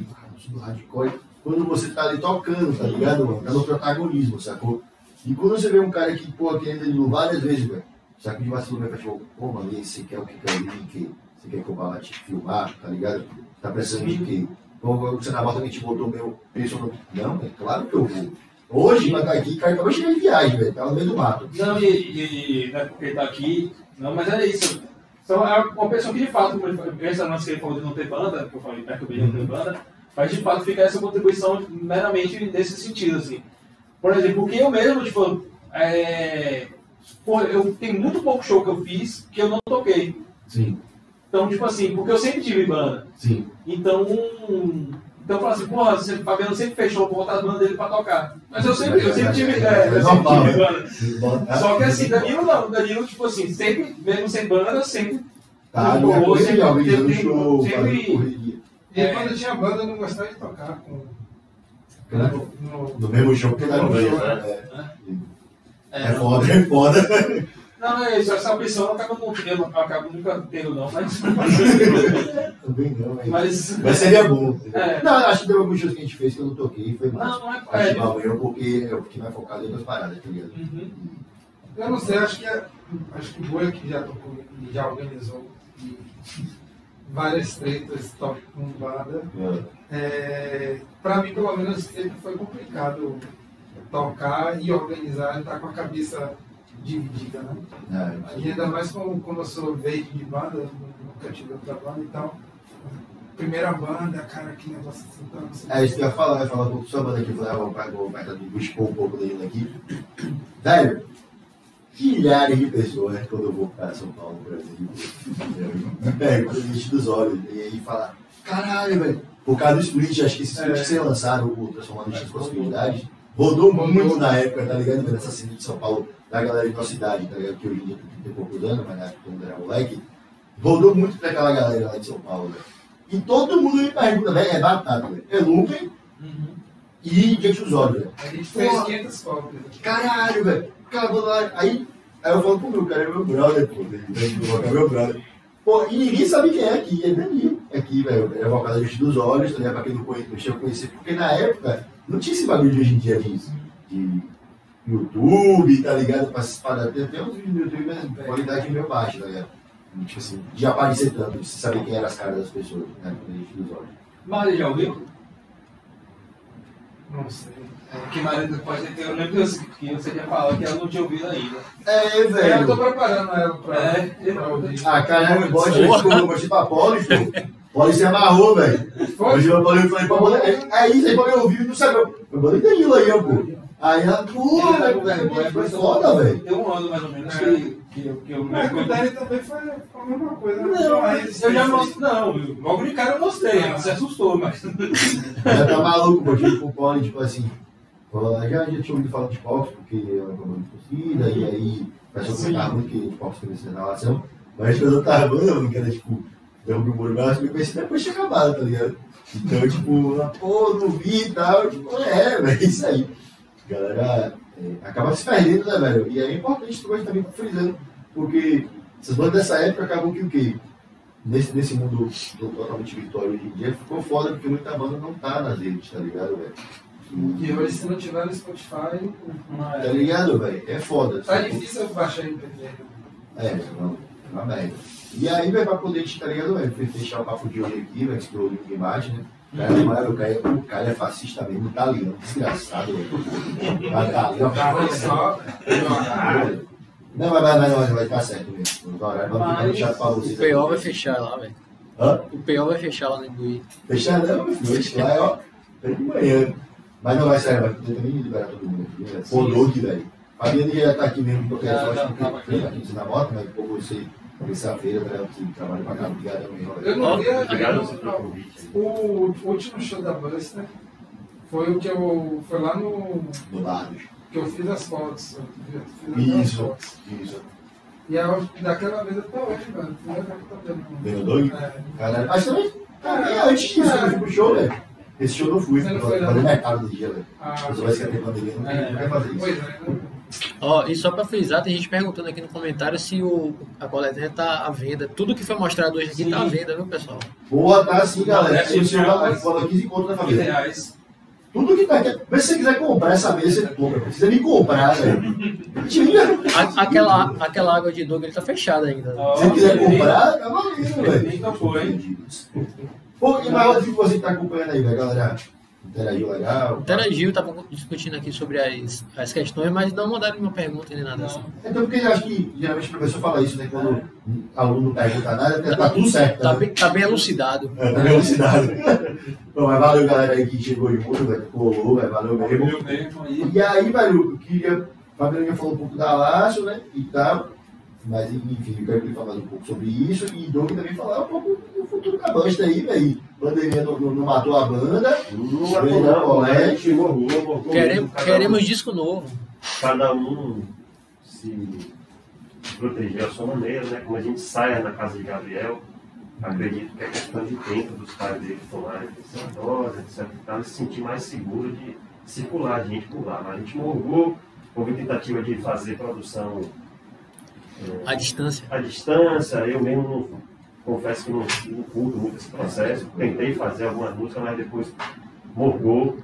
[SPEAKER 1] do hardcore, quando você tá ali tocando, tá ligado, mano? Tá no protagonismo, sacou? E quando você vê um cara que, pô, que ainda Danilo várias vezes, velho, saca de vacilo, vai tipo, pô, mano, e você quer o que quer o link? Você quer que eu vá lá te filmar, tá ligado? Tá precisando de quê? Então, você na volta que gente botou meu no... Não, é claro que eu vou. Hoje, mas tá aqui, cara, acabou chegar de viagem, velho. Tava no meio do mato.
[SPEAKER 4] Não, e, e não é porque tá aqui, não, mas é isso. Então é uma pessoa que de fato, esse lance que ele falou de não ter banda, que eu falei perto de não ter banda, mas de fato fica essa contribuição meramente nesse sentido, assim. Por exemplo, porque eu mesmo, tipo, é, pô, eu tenho muito pouco show que eu fiz que eu não toquei.
[SPEAKER 1] Sim,
[SPEAKER 4] Então, tipo assim, porque eu sempre tive banda.
[SPEAKER 1] sim.
[SPEAKER 4] Então, então eu falo assim, porra, você- o Fabiano sempre fechou pra botar as bandas dele pra tocar. Mas eu sempre, eu sempre tive, é, eu sempre tive
[SPEAKER 1] né?
[SPEAKER 4] banda. Só que assim, Danilo não, Danilo, tipo assim, sempre, mesmo sem banda, sempre
[SPEAKER 1] Tá,
[SPEAKER 4] você
[SPEAKER 1] correria, organizando
[SPEAKER 4] tem-
[SPEAKER 1] show,
[SPEAKER 4] sempre-.
[SPEAKER 5] E aí,
[SPEAKER 4] É.
[SPEAKER 5] quando tinha banda, eu não gostava de tocar com.
[SPEAKER 1] Né?
[SPEAKER 5] no-
[SPEAKER 1] No mesmo show que dá no show.
[SPEAKER 3] Organizando.
[SPEAKER 1] É,
[SPEAKER 4] é,
[SPEAKER 1] é foda, é foda.
[SPEAKER 4] Não, é isso, essa opção eu acabo não eu não- eu acabo nunca tendo não, mas.
[SPEAKER 1] Também não, mas...
[SPEAKER 4] mas
[SPEAKER 1] Mas seria bom.
[SPEAKER 4] É.
[SPEAKER 1] Não, acho que teve alguns shows que a gente fez que eu não toquei e foi massa.
[SPEAKER 4] não, não é.
[SPEAKER 1] Acho
[SPEAKER 4] é
[SPEAKER 1] que valeu porque eu fiquei mais focado em outras paradas, tá ligado?
[SPEAKER 4] uhum.
[SPEAKER 5] Eu não sei, acho que, é- acho que o Boi que já tocou já organizou e várias tretas top com banda. É, pra mim, pelo menos, sempre foi complicado tocar e organizar e estar com a cabeça dividida, né?
[SPEAKER 1] É,
[SPEAKER 5] E ainda mais como, como eu sou veio de banda, eu nunca tive outra banda e tal. Primeira banda, cara, que negócio assim, tá.
[SPEAKER 1] É isso que eu ia falar, eu ia falar um pouco sobre a banda aqui, eu falei, ah, vou, vou, vou, vou expor um pouco dele aqui. Velho, milhares de pessoas quando eu vou para São Paulo, Brasil, me perguntam enche dos olhos e aí fala, caralho, velho, por causa do split, acho que esse split
[SPEAKER 5] É.
[SPEAKER 1] que vocês lançaram, o Transformando em Possibilidades, rodou muito na época, tá ligado? Nessa cena de São Paulo, da galera de nossa cidade, tá ligado? Que hoje em dia tem 30 poucos anos, mas na época quando era moleque, rodou muito pra aquela galera lá de São Paulo, velho. E todo mundo me pergunta, velho, é batata, velho. É Lupen
[SPEAKER 4] Uhum.
[SPEAKER 1] e dos Olhos, velho.
[SPEAKER 5] A gente fez
[SPEAKER 1] Porra.
[SPEAKER 5] 500 cópias.
[SPEAKER 1] Caralho, velho. Banda lá. Aí, aí eu falo pro meu cara, é meu brother, pô. Ele é meu brother. Pô, e ninguém sabe quem é aqui, é Danilo. Aqui, velho. É vocal da Diante dos Olhos, tá ligado? Pra quem não conhece, deixa eu conhecer. Porque na época, não tinha esse bagulho de hoje em dia de, de YouTube, tá ligado? Parar. Tem até uns vídeos no YouTube, mas qualidade meio baixa, tá ligado? Tipo assim, de aparecer tanto, de saber quem eram as caras das pessoas, né? Da Diante dos Olhos.
[SPEAKER 4] Maria já ouviu?
[SPEAKER 5] Não sei.
[SPEAKER 4] É, que Maria pode ter, eu lembro que você- que você tinha falado que ela não tinha ouvido ainda.
[SPEAKER 1] É,
[SPEAKER 5] Eu
[SPEAKER 1] velho.
[SPEAKER 5] tô preparando ela pra,
[SPEAKER 4] É.
[SPEAKER 5] pra ouvir.
[SPEAKER 1] Ah, pode, eu estou mostrei pra pô. Poli se amarrou, velho. Hoje eu falei, falei pra Poli, é isso aí, Poli ouviu e não sabia. Eu falei, Danilo aí, ó, pô. Aí ela, pô, velho, velho, foi foda, velho.
[SPEAKER 4] Tem um ano mais ou menos
[SPEAKER 5] É.
[SPEAKER 4] que, que, eu- que eu
[SPEAKER 5] Mas com o Dani também foi a mesma coisa.
[SPEAKER 4] Não,
[SPEAKER 5] mas
[SPEAKER 4] eu já mostrei. Não, logo de cara eu mostrei, ela se assustou, mas.
[SPEAKER 1] Já tá maluco, pô, tipo, o Poli, tipo assim. Pô, Já, já tinha ouvido falar de Pox, porque é uma banda torcida, e aí o pessoal comentava muito que Pox teve essa relação. Mas quando eu tava falando, que era tipo, derrubei o muro máximo, eu pensei depois tinha acabado, tá ligado? Então, tipo, pô, não vi e tal, tipo, é, velho, é isso aí. A galera é, acaba se perdendo, né, velho? E é importante hoje também tá frisando, porque essas bandas dessa época acabam que o quê? Nesse, nesse mundo totalmente virtual hoje em dia, ficou foda porque muita banda não tá nas redes, tá ligado, velho?
[SPEAKER 5] E hoje, se não tiver no Spotify,
[SPEAKER 1] Tá ligado, velho? É foda.
[SPEAKER 5] tá difícil eu baixar MP3.
[SPEAKER 1] É, não, é uma merda. E aí, velho, pra poder, tá ligado, velho? Fechar o papo de hoje aqui, velho, que o imagem, né? O cara, mano, o, cara, o cara é fascista mesmo, italiano, desgraçado, velho. Vai tá ali, ó.
[SPEAKER 5] Olha só.
[SPEAKER 1] Não, mas vai, vai, vai, vai tá certo mesmo. Os horários vão ficar
[SPEAKER 4] Mas
[SPEAKER 1] chato pra
[SPEAKER 2] O. PO vai fechar lá, velho.
[SPEAKER 1] Hã?
[SPEAKER 2] O PO vai fechar lá no Imbuí.
[SPEAKER 1] Fechar não, meu filho. Lá é, ó, de manhã. Mas não vai sair, vai poder também liberar todo mundo aqui, né? Pô, Doug, velho. Fabiano já tá aqui mesmo, porque eu acho que
[SPEAKER 4] tava
[SPEAKER 1] tem
[SPEAKER 4] aqui.
[SPEAKER 1] na moto, mas pô, você, terça-feira, tá, você trabalha pra cá, obrigado mesmo.
[SPEAKER 5] Eu não vi a- o último show da Buster foi o que eu. Foi lá no.
[SPEAKER 1] Do Barros.
[SPEAKER 5] que eu fiz as fotos. Eu fiz
[SPEAKER 1] Isso,
[SPEAKER 5] fotos.
[SPEAKER 1] isso.
[SPEAKER 5] E a, daquela vez até hoje, mano. Primeira vez que eu tô vendo.
[SPEAKER 1] Vendo Doug?
[SPEAKER 5] É.
[SPEAKER 1] Caralho. Mas também, também antes disso, eu fui pro show, velho. Esse show eu não fui,
[SPEAKER 5] não foi, não?
[SPEAKER 1] falei mercado do dia, velho.
[SPEAKER 5] Ah,
[SPEAKER 1] Você vai esquecer pandemia, não tem- não vai fazer isso.
[SPEAKER 5] Pois é, né?
[SPEAKER 2] Ó, e só pra frisar, tem gente perguntando aqui no comentário se o, a coletânea tá à venda. Tudo que foi mostrado hoje aqui tá à venda, viu, pessoal?
[SPEAKER 1] Boa, tá assim, galera.
[SPEAKER 4] Deve
[SPEAKER 1] Se o celular vai fora 15 conto na
[SPEAKER 4] 15
[SPEAKER 1] família.
[SPEAKER 4] reais.
[SPEAKER 1] Tudo que tá aqui. Mas se você quiser comprar essa mesa, você compra. Precisa me comprar, velho.
[SPEAKER 2] Aquela, aquela água de Doug ele tá fechada ainda.
[SPEAKER 1] Se você quiser comprar, tá valendo, velho.
[SPEAKER 4] nem tocou, hein?
[SPEAKER 1] Pô, e maior que você que tá acompanhando aí, velho, galera. Interagiu legal.
[SPEAKER 2] Interagiu, tava discutindo aqui sobre as, as questões, mas não mandaram nenhuma pergunta nem nada assim.
[SPEAKER 1] Então, porque eu acho que geralmente o professor fala isso, né? Quando o aluno não pergunta nada, porque tá tudo certo.
[SPEAKER 2] Tá
[SPEAKER 1] né?
[SPEAKER 2] bem, tá bem elucidado.
[SPEAKER 1] É, tá bem elucidado. Bom, mas valeu, galera, aí que chegou junto, velho. Colou, velho. Valeu mesmo.
[SPEAKER 4] Eu mesmo aí.
[SPEAKER 1] E aí, velho, eu queria. O Fabiano falou um pouco da Laço, né? E tal. Mas, enfim, eu quero que ele falasse um pouco sobre isso. E Doug também falar um pouco do futuro da banda aí, velho. Pandemia não, não- não matou a banda.
[SPEAKER 3] Não, morrou, morrou
[SPEAKER 2] Queremos, queremos
[SPEAKER 3] um-
[SPEAKER 2] disco novo.
[SPEAKER 3] cada um se proteger à sua maneira, né? Como a gente saia na casa de Gabriel, acredito que é questão de tempo dos pais dele tomarem essa dose, etc. Para se sentir mais seguro de circular, de a gente pular. Mas a gente morgou, houve tentativa de fazer produção
[SPEAKER 2] A distância.
[SPEAKER 3] à distância, eu mesmo não, confesso que não, não curto muito esse processo. Tentei fazer algumas músicas, mas depois morgou.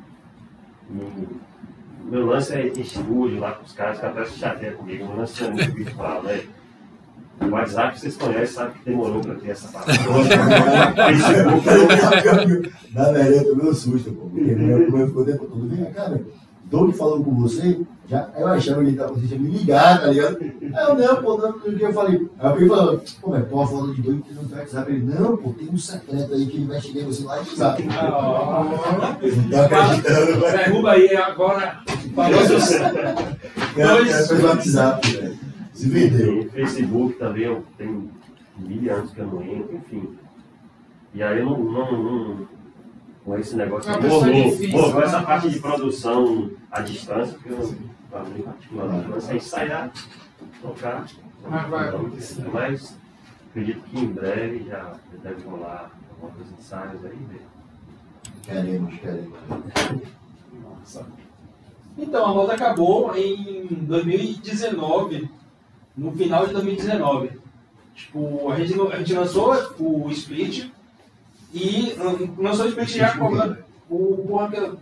[SPEAKER 3] Meu lance é em estúdio lá com os caras, que até se chateia comigo. Meu lance é muito virtual, né? O WhatsApp vocês conhecem, sabe que demorou para ter essa parada. Facebook, eu-
[SPEAKER 1] Na verdade, eu tomei um susto, pô. Porque meu meu ficou o tempo todo. Vem velho. Doug falando com você, já, eu achava que ele tava, você tinha me ligado, tá ligado? Aí eu, não, pô, não, não, eu falei. Aí eu falei, falando, pô, mas pô, falando de Doug que não tá WhatsApp. Ele, não, pô, tem um secreto aí que ele vai chegar em você lá e WhatsApp. Não tá acreditando, velho.
[SPEAKER 4] Derruba aí agora. Falou seus-
[SPEAKER 1] Cara, cara, fez o WhatsApp, velho. Se vendeu.
[SPEAKER 3] Tem Facebook também, eu tenho mil anos que eu não entro, enfim. E aí eu não, não, não com esse negócio
[SPEAKER 5] É
[SPEAKER 3] morrou, essa parte de produção à distância, porque eu, para mim, particularmente, mas é ensaiar, tocar.
[SPEAKER 5] Mas vai
[SPEAKER 3] Então,
[SPEAKER 5] acontecer.
[SPEAKER 3] Mas acredito que em breve já deve rolar alguns ensaios aí, né?
[SPEAKER 1] Queremos, queremos.
[SPEAKER 4] Nossa. Então, a moda acabou em 2019, no final de 2019. Tipo, a gente, a gente lançou o Split e hum, lançou o Split já cobrando o porra que eu,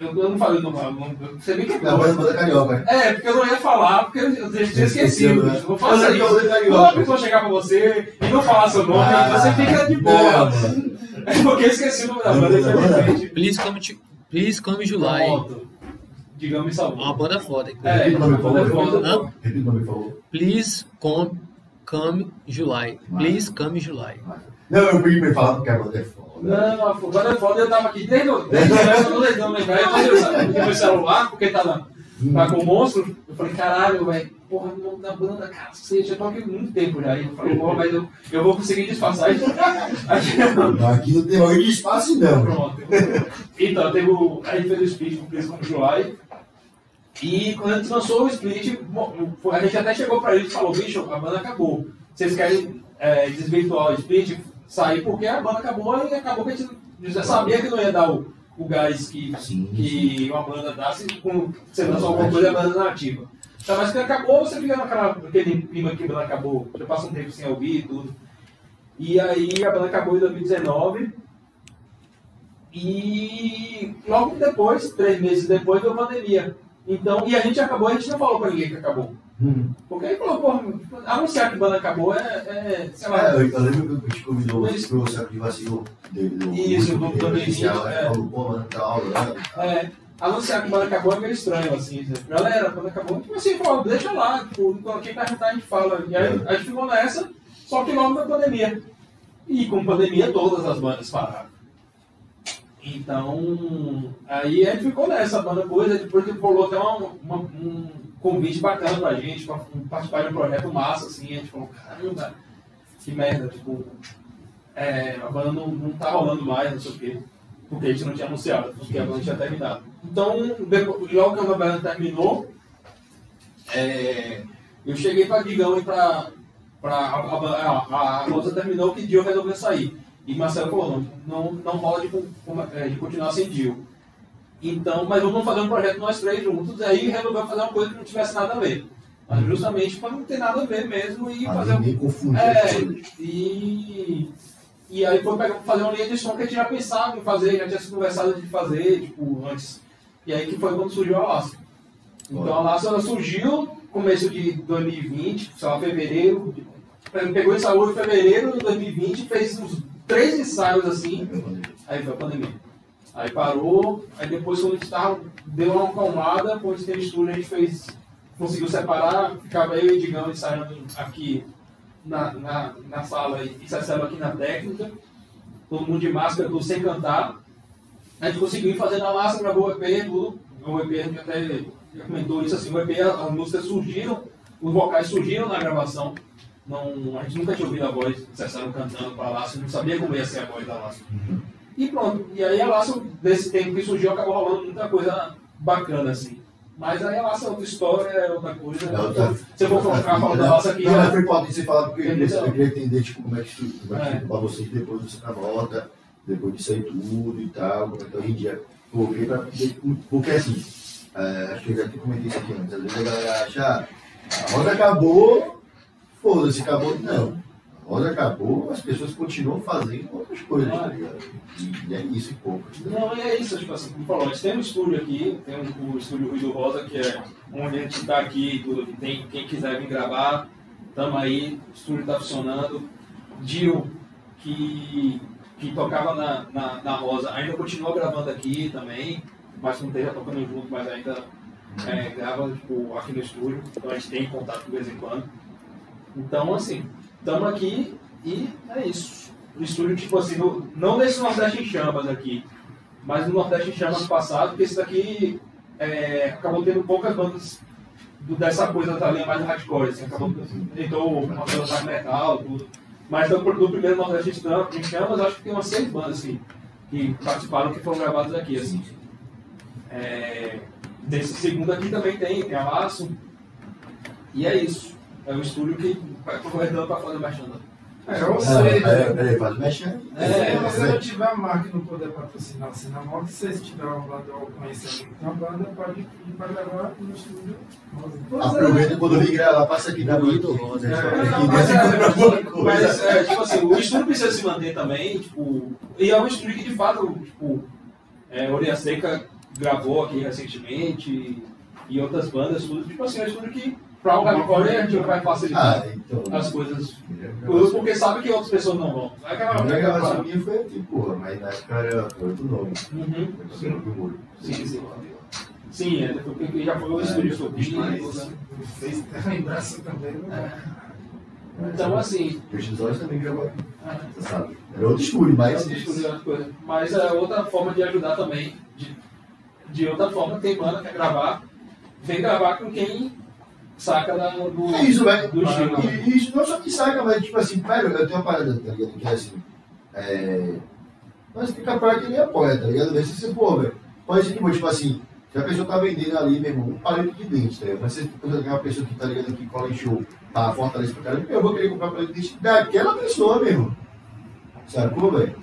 [SPEAKER 4] eu, eu não falei o nome, não- você bem que
[SPEAKER 1] Na voz da carioca.
[SPEAKER 4] É, porque eu não ia falar, porque eu, tinha esquecido.
[SPEAKER 1] Né?
[SPEAKER 4] Não faça
[SPEAKER 1] lembro
[SPEAKER 4] isso.
[SPEAKER 1] que eu falei
[SPEAKER 4] Quando a pessoa chegar pra você e não falar seu nome,
[SPEAKER 1] Ah,
[SPEAKER 4] você fica de
[SPEAKER 1] não,
[SPEAKER 4] boa.
[SPEAKER 1] mano.
[SPEAKER 4] É porque eu esqueci o nome da
[SPEAKER 1] Não,
[SPEAKER 4] banda,
[SPEAKER 1] não, não.
[SPEAKER 4] infelizmente.
[SPEAKER 2] Please come, to, please come July.
[SPEAKER 4] Digamos me salvou.
[SPEAKER 2] Uma banda foda. inclusive.
[SPEAKER 4] É,
[SPEAKER 1] Repita o nome, por
[SPEAKER 4] banda
[SPEAKER 1] favor.
[SPEAKER 4] foda.
[SPEAKER 1] Repita o nome, por favor.
[SPEAKER 2] Please come, come July. Please come July.
[SPEAKER 1] Não, eu pedi pra ele falar porque a banda é foda.
[SPEAKER 4] Não, a banda é foda, eu tava aqui desde o desde o não lembro, não quando eu saí meu celular, porque tava, tava com o monstro, eu falei, caralho, velho, porra, o nome da banda, cara, você já tô aqui há muito tempo já. E eu falei, porra, mas eu, eu vou conseguir disfarçar isso.
[SPEAKER 1] Aqui não tem mais de espaço, não.
[SPEAKER 4] Pronto. Então, teve o, a gente fez o split com o o July. E quando a gente lançou o split, a gente até chegou pra ele e falou, bicho, a banda acabou. Vocês querem é, desvirtuar o split, sair porque a banda acabou e acabou que a gente já sabia que não ia dar o, o gás que,
[SPEAKER 1] Sim,
[SPEAKER 4] que uma banda dá se com, você lançou alguma coisa da banda nativa. Então, mas que acabou, você fica naquela, naquele clima que a banda acabou, já passa um tempo sem ouvir e tudo. E aí a banda acabou em 2019. E logo depois, três meses depois, veio a pandemia. Então, e a gente acabou, a gente não falou pra ninguém que acabou.
[SPEAKER 1] Hum.
[SPEAKER 4] Porque aí falou, porra, anunciar que a banda acabou é, é sei lá,
[SPEAKER 1] É, eu, eu lembro que eu te convidou
[SPEAKER 4] Mas-
[SPEAKER 1] pro saco de vacilo dele. Do,
[SPEAKER 4] Isso, do- do- do-
[SPEAKER 1] oficial,
[SPEAKER 4] é.
[SPEAKER 1] Falou, pô, mano, tá aula, né?
[SPEAKER 4] É, anunciar que a banda acabou é meio estranho, assim. né? Galera, a banda acabou. Tipo assim, pô, deixa lá, tipo, quem perguntar a gente fala. E aí a gente ficou nessa, só que logo da pandemia. E com pandemia todas as bandas pararam. Então, aí a gente ficou nessa banda coisa, depois que rolou até uma- uma- um convite bacana pra gente, pra participar de um projeto massa, assim, a gente falou, caramba, que merda, tipo, é, a banda não, não tá rolando mais, não sei o quê porque a gente não tinha anunciado, porque a banda tinha terminado. Então, depois, logo que a banda terminou, é, eu cheguei para Digão e para a, a, a, a moça terminou que Dio resolveu sair. E Marcelo falou, não, não, rola de, é, de continuar sem Dio. Então, mas vamos fazer um projeto nós três juntos, aí resolveu fazer uma coisa que não tivesse nada a ver. Mas justamente para não ter nada a ver mesmo e
[SPEAKER 1] Pra
[SPEAKER 4] fazer
[SPEAKER 1] confundir
[SPEAKER 4] é, e, e aí foi pegar, fazer uma linha de som que a gente já pensava em fazer, já tinha se conversado de fazer, tipo, antes. E aí que foi quando surgiu a Alaska. Então a Alaska ela surgiu começo de 2020, sei lá, fevereiro. Pegou esse saúde em fevereiro de 2020, fez uns três ensaios assim, aí foi a pandemia. Aí parou, aí depois quando a gente tava, deu uma acalmada, quando a gente estúdio, a gente fez, conseguiu separar, ficava eu e Digão ensaiando aqui na, na, na sala e ensaiando aqui na técnica, todo mundo de máscara, tudo sem cantar. A gente conseguiu ir fazendo a massa, gravou o EP, tudo. O EP, a gente até comentou isso assim, o EP, as músicas surgiram, os vocais surgiram na gravação. Não, a gente nunca tinha ouvido a voz Cessaro cantando para a Laço, não sabia como ia ser a voz da Laço. E pronto, e aí a Laço, desse tempo que surgiu, acabou rolando muita coisa bacana, assim. Mas aí a Laço é outra história, é outra coisa.
[SPEAKER 1] É outra-
[SPEAKER 4] Se eu for colocar falando da Laço aqui,
[SPEAKER 1] Não,
[SPEAKER 4] já...
[SPEAKER 1] foi importante você falar porque eu queria,
[SPEAKER 4] Entendeu?
[SPEAKER 1] eu queria entender tipo, como é que isso como é
[SPEAKER 4] É.
[SPEAKER 1] pra vocês depois você na volta, depois disso aí tudo e tal, como é que tá hoje em dia. Porque, pra, porque assim, é, acho que eu já comentei isso aqui antes, às vezes a galera acha, ah, a roda acabou, foda-se, acabou. Não. A roda acabou, as pessoas continuam fazendo outras coisas, tá ligado? E, é isso e pouco.
[SPEAKER 4] Não, e é isso, tipo assim, como falou, a gente tem um estúdio aqui, tem um- o estúdio Ruído Rosa, que é onde a gente está aqui tudo, tem, quem quiser vir gravar, tamo aí, o estúdio está funcionando. Dil, que, que tocava na, na, na Rosa, ainda continua gravando aqui também, mas não esteja tocando junto, mas ainda é, grava tipo, aqui no estúdio, então a gente tem contato de vez em quando. Então, assim, estamos aqui e é isso. O estúdio, tipo assim, no- não desse Nordeste em Chamas aqui, mas no Nordeste em Chamas passado, porque esse daqui é, acabou tendo poucas bandas do- dessa coisa da linha mais hardcore, assim, acabou tentou uma banda mais metal, tudo. Mas do, do primeiro Nordeste em Chamas, acho que tem umas seis bandas assim, que participaram, que foram gravadas aqui, assim. É, desse segundo aqui também tem, tem a Laço. E é isso. É um estúdio que vai para fazer merchandising.
[SPEAKER 5] É, ou
[SPEAKER 1] Ah,
[SPEAKER 5] seja,
[SPEAKER 1] peraí, peraí, faz mexe.
[SPEAKER 4] É,
[SPEAKER 5] se você não tiver a marca e não poder patrocinar você na moto, se você tiver uma banda ou conhecer uma banda, pode ir para gravar no estúdio.
[SPEAKER 1] Aproveita quando vir gravar, passa aqui
[SPEAKER 2] Ruído
[SPEAKER 1] noite.
[SPEAKER 2] Rosa.
[SPEAKER 1] né?
[SPEAKER 4] É, mas, é,
[SPEAKER 1] coisa.
[SPEAKER 4] mas, é, tipo assim, o estúdio precisa se manter também, tipo, e é um estúdio que de fato, tipo, é, Orelha Seca gravou aqui recentemente e, e outras bandas, tudo, tipo assim, é um estúdio que pra o hardcore a gente vai facilitar
[SPEAKER 1] Ah, então.
[SPEAKER 4] as coisas, porque sabe que outras pessoas não vão.
[SPEAKER 1] A minha
[SPEAKER 4] gravar.
[SPEAKER 1] minha foi aqui, porra, mas na época era outro nome.
[SPEAKER 4] Uhum.
[SPEAKER 1] Sim.
[SPEAKER 4] Sim, sim. Sim, é, porque já foi o estúdio né?
[SPEAKER 5] Fez lembrança também. né?
[SPEAKER 4] Então, assim,
[SPEAKER 1] dos Olhos também gravou aqui,
[SPEAKER 4] ah,
[SPEAKER 1] você sabe. Era outro estúdio, mas.
[SPEAKER 4] É. Mas é outra forma de ajudar também. De, de outra forma, tem banda que quer gravar, vem gravar com quem saca da, do,
[SPEAKER 1] É isso, velho.
[SPEAKER 4] do estilo.
[SPEAKER 1] E Isso não só que saca, mas tipo assim, velho, eu tenho uma parada, tá ligado? Que é assim. É... Mas fica para que ele apoia, tá ligado? Vê se você for, velho. Pode ser que, tipo assim, se a pessoa tá vendendo ali, meu irmão, um palito de dente, tá ligado? Mas se você uma pessoa que tá ligado que cola em show, tá fortalece pra caramba, eu vou querer comprar palito de dente daquela pessoa, meu irmão. Sacou, velho?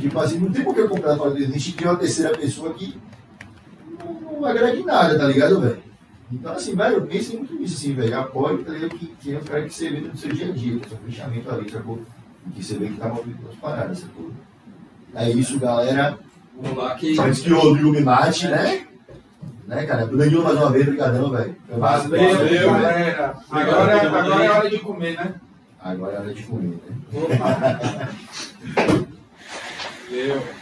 [SPEAKER 1] Tipo assim, não tem por que eu comprar palito de dente de uma terceira pessoa que não, não agrega em nada, tá ligado, velho? Então, assim, velho, pense muito nisso, assim, velho. Apoie, tá ligado? Que, que é o cara que você vê no seu dia a dia, que é o seu fechamento ali, sacou? Que você vê que tá movendo as paradas, sacou? É isso, galera.
[SPEAKER 4] Vamos lá, que.
[SPEAKER 1] Antes que o Illuminati, né? Né, cara? Danilo, mais uma vez, brigadão, velho.
[SPEAKER 5] Valeu, galera. Agora, agora é hora de comer, né?
[SPEAKER 1] Agora é hora de comer, né?
[SPEAKER 5] Opa.
[SPEAKER 4] Valeu.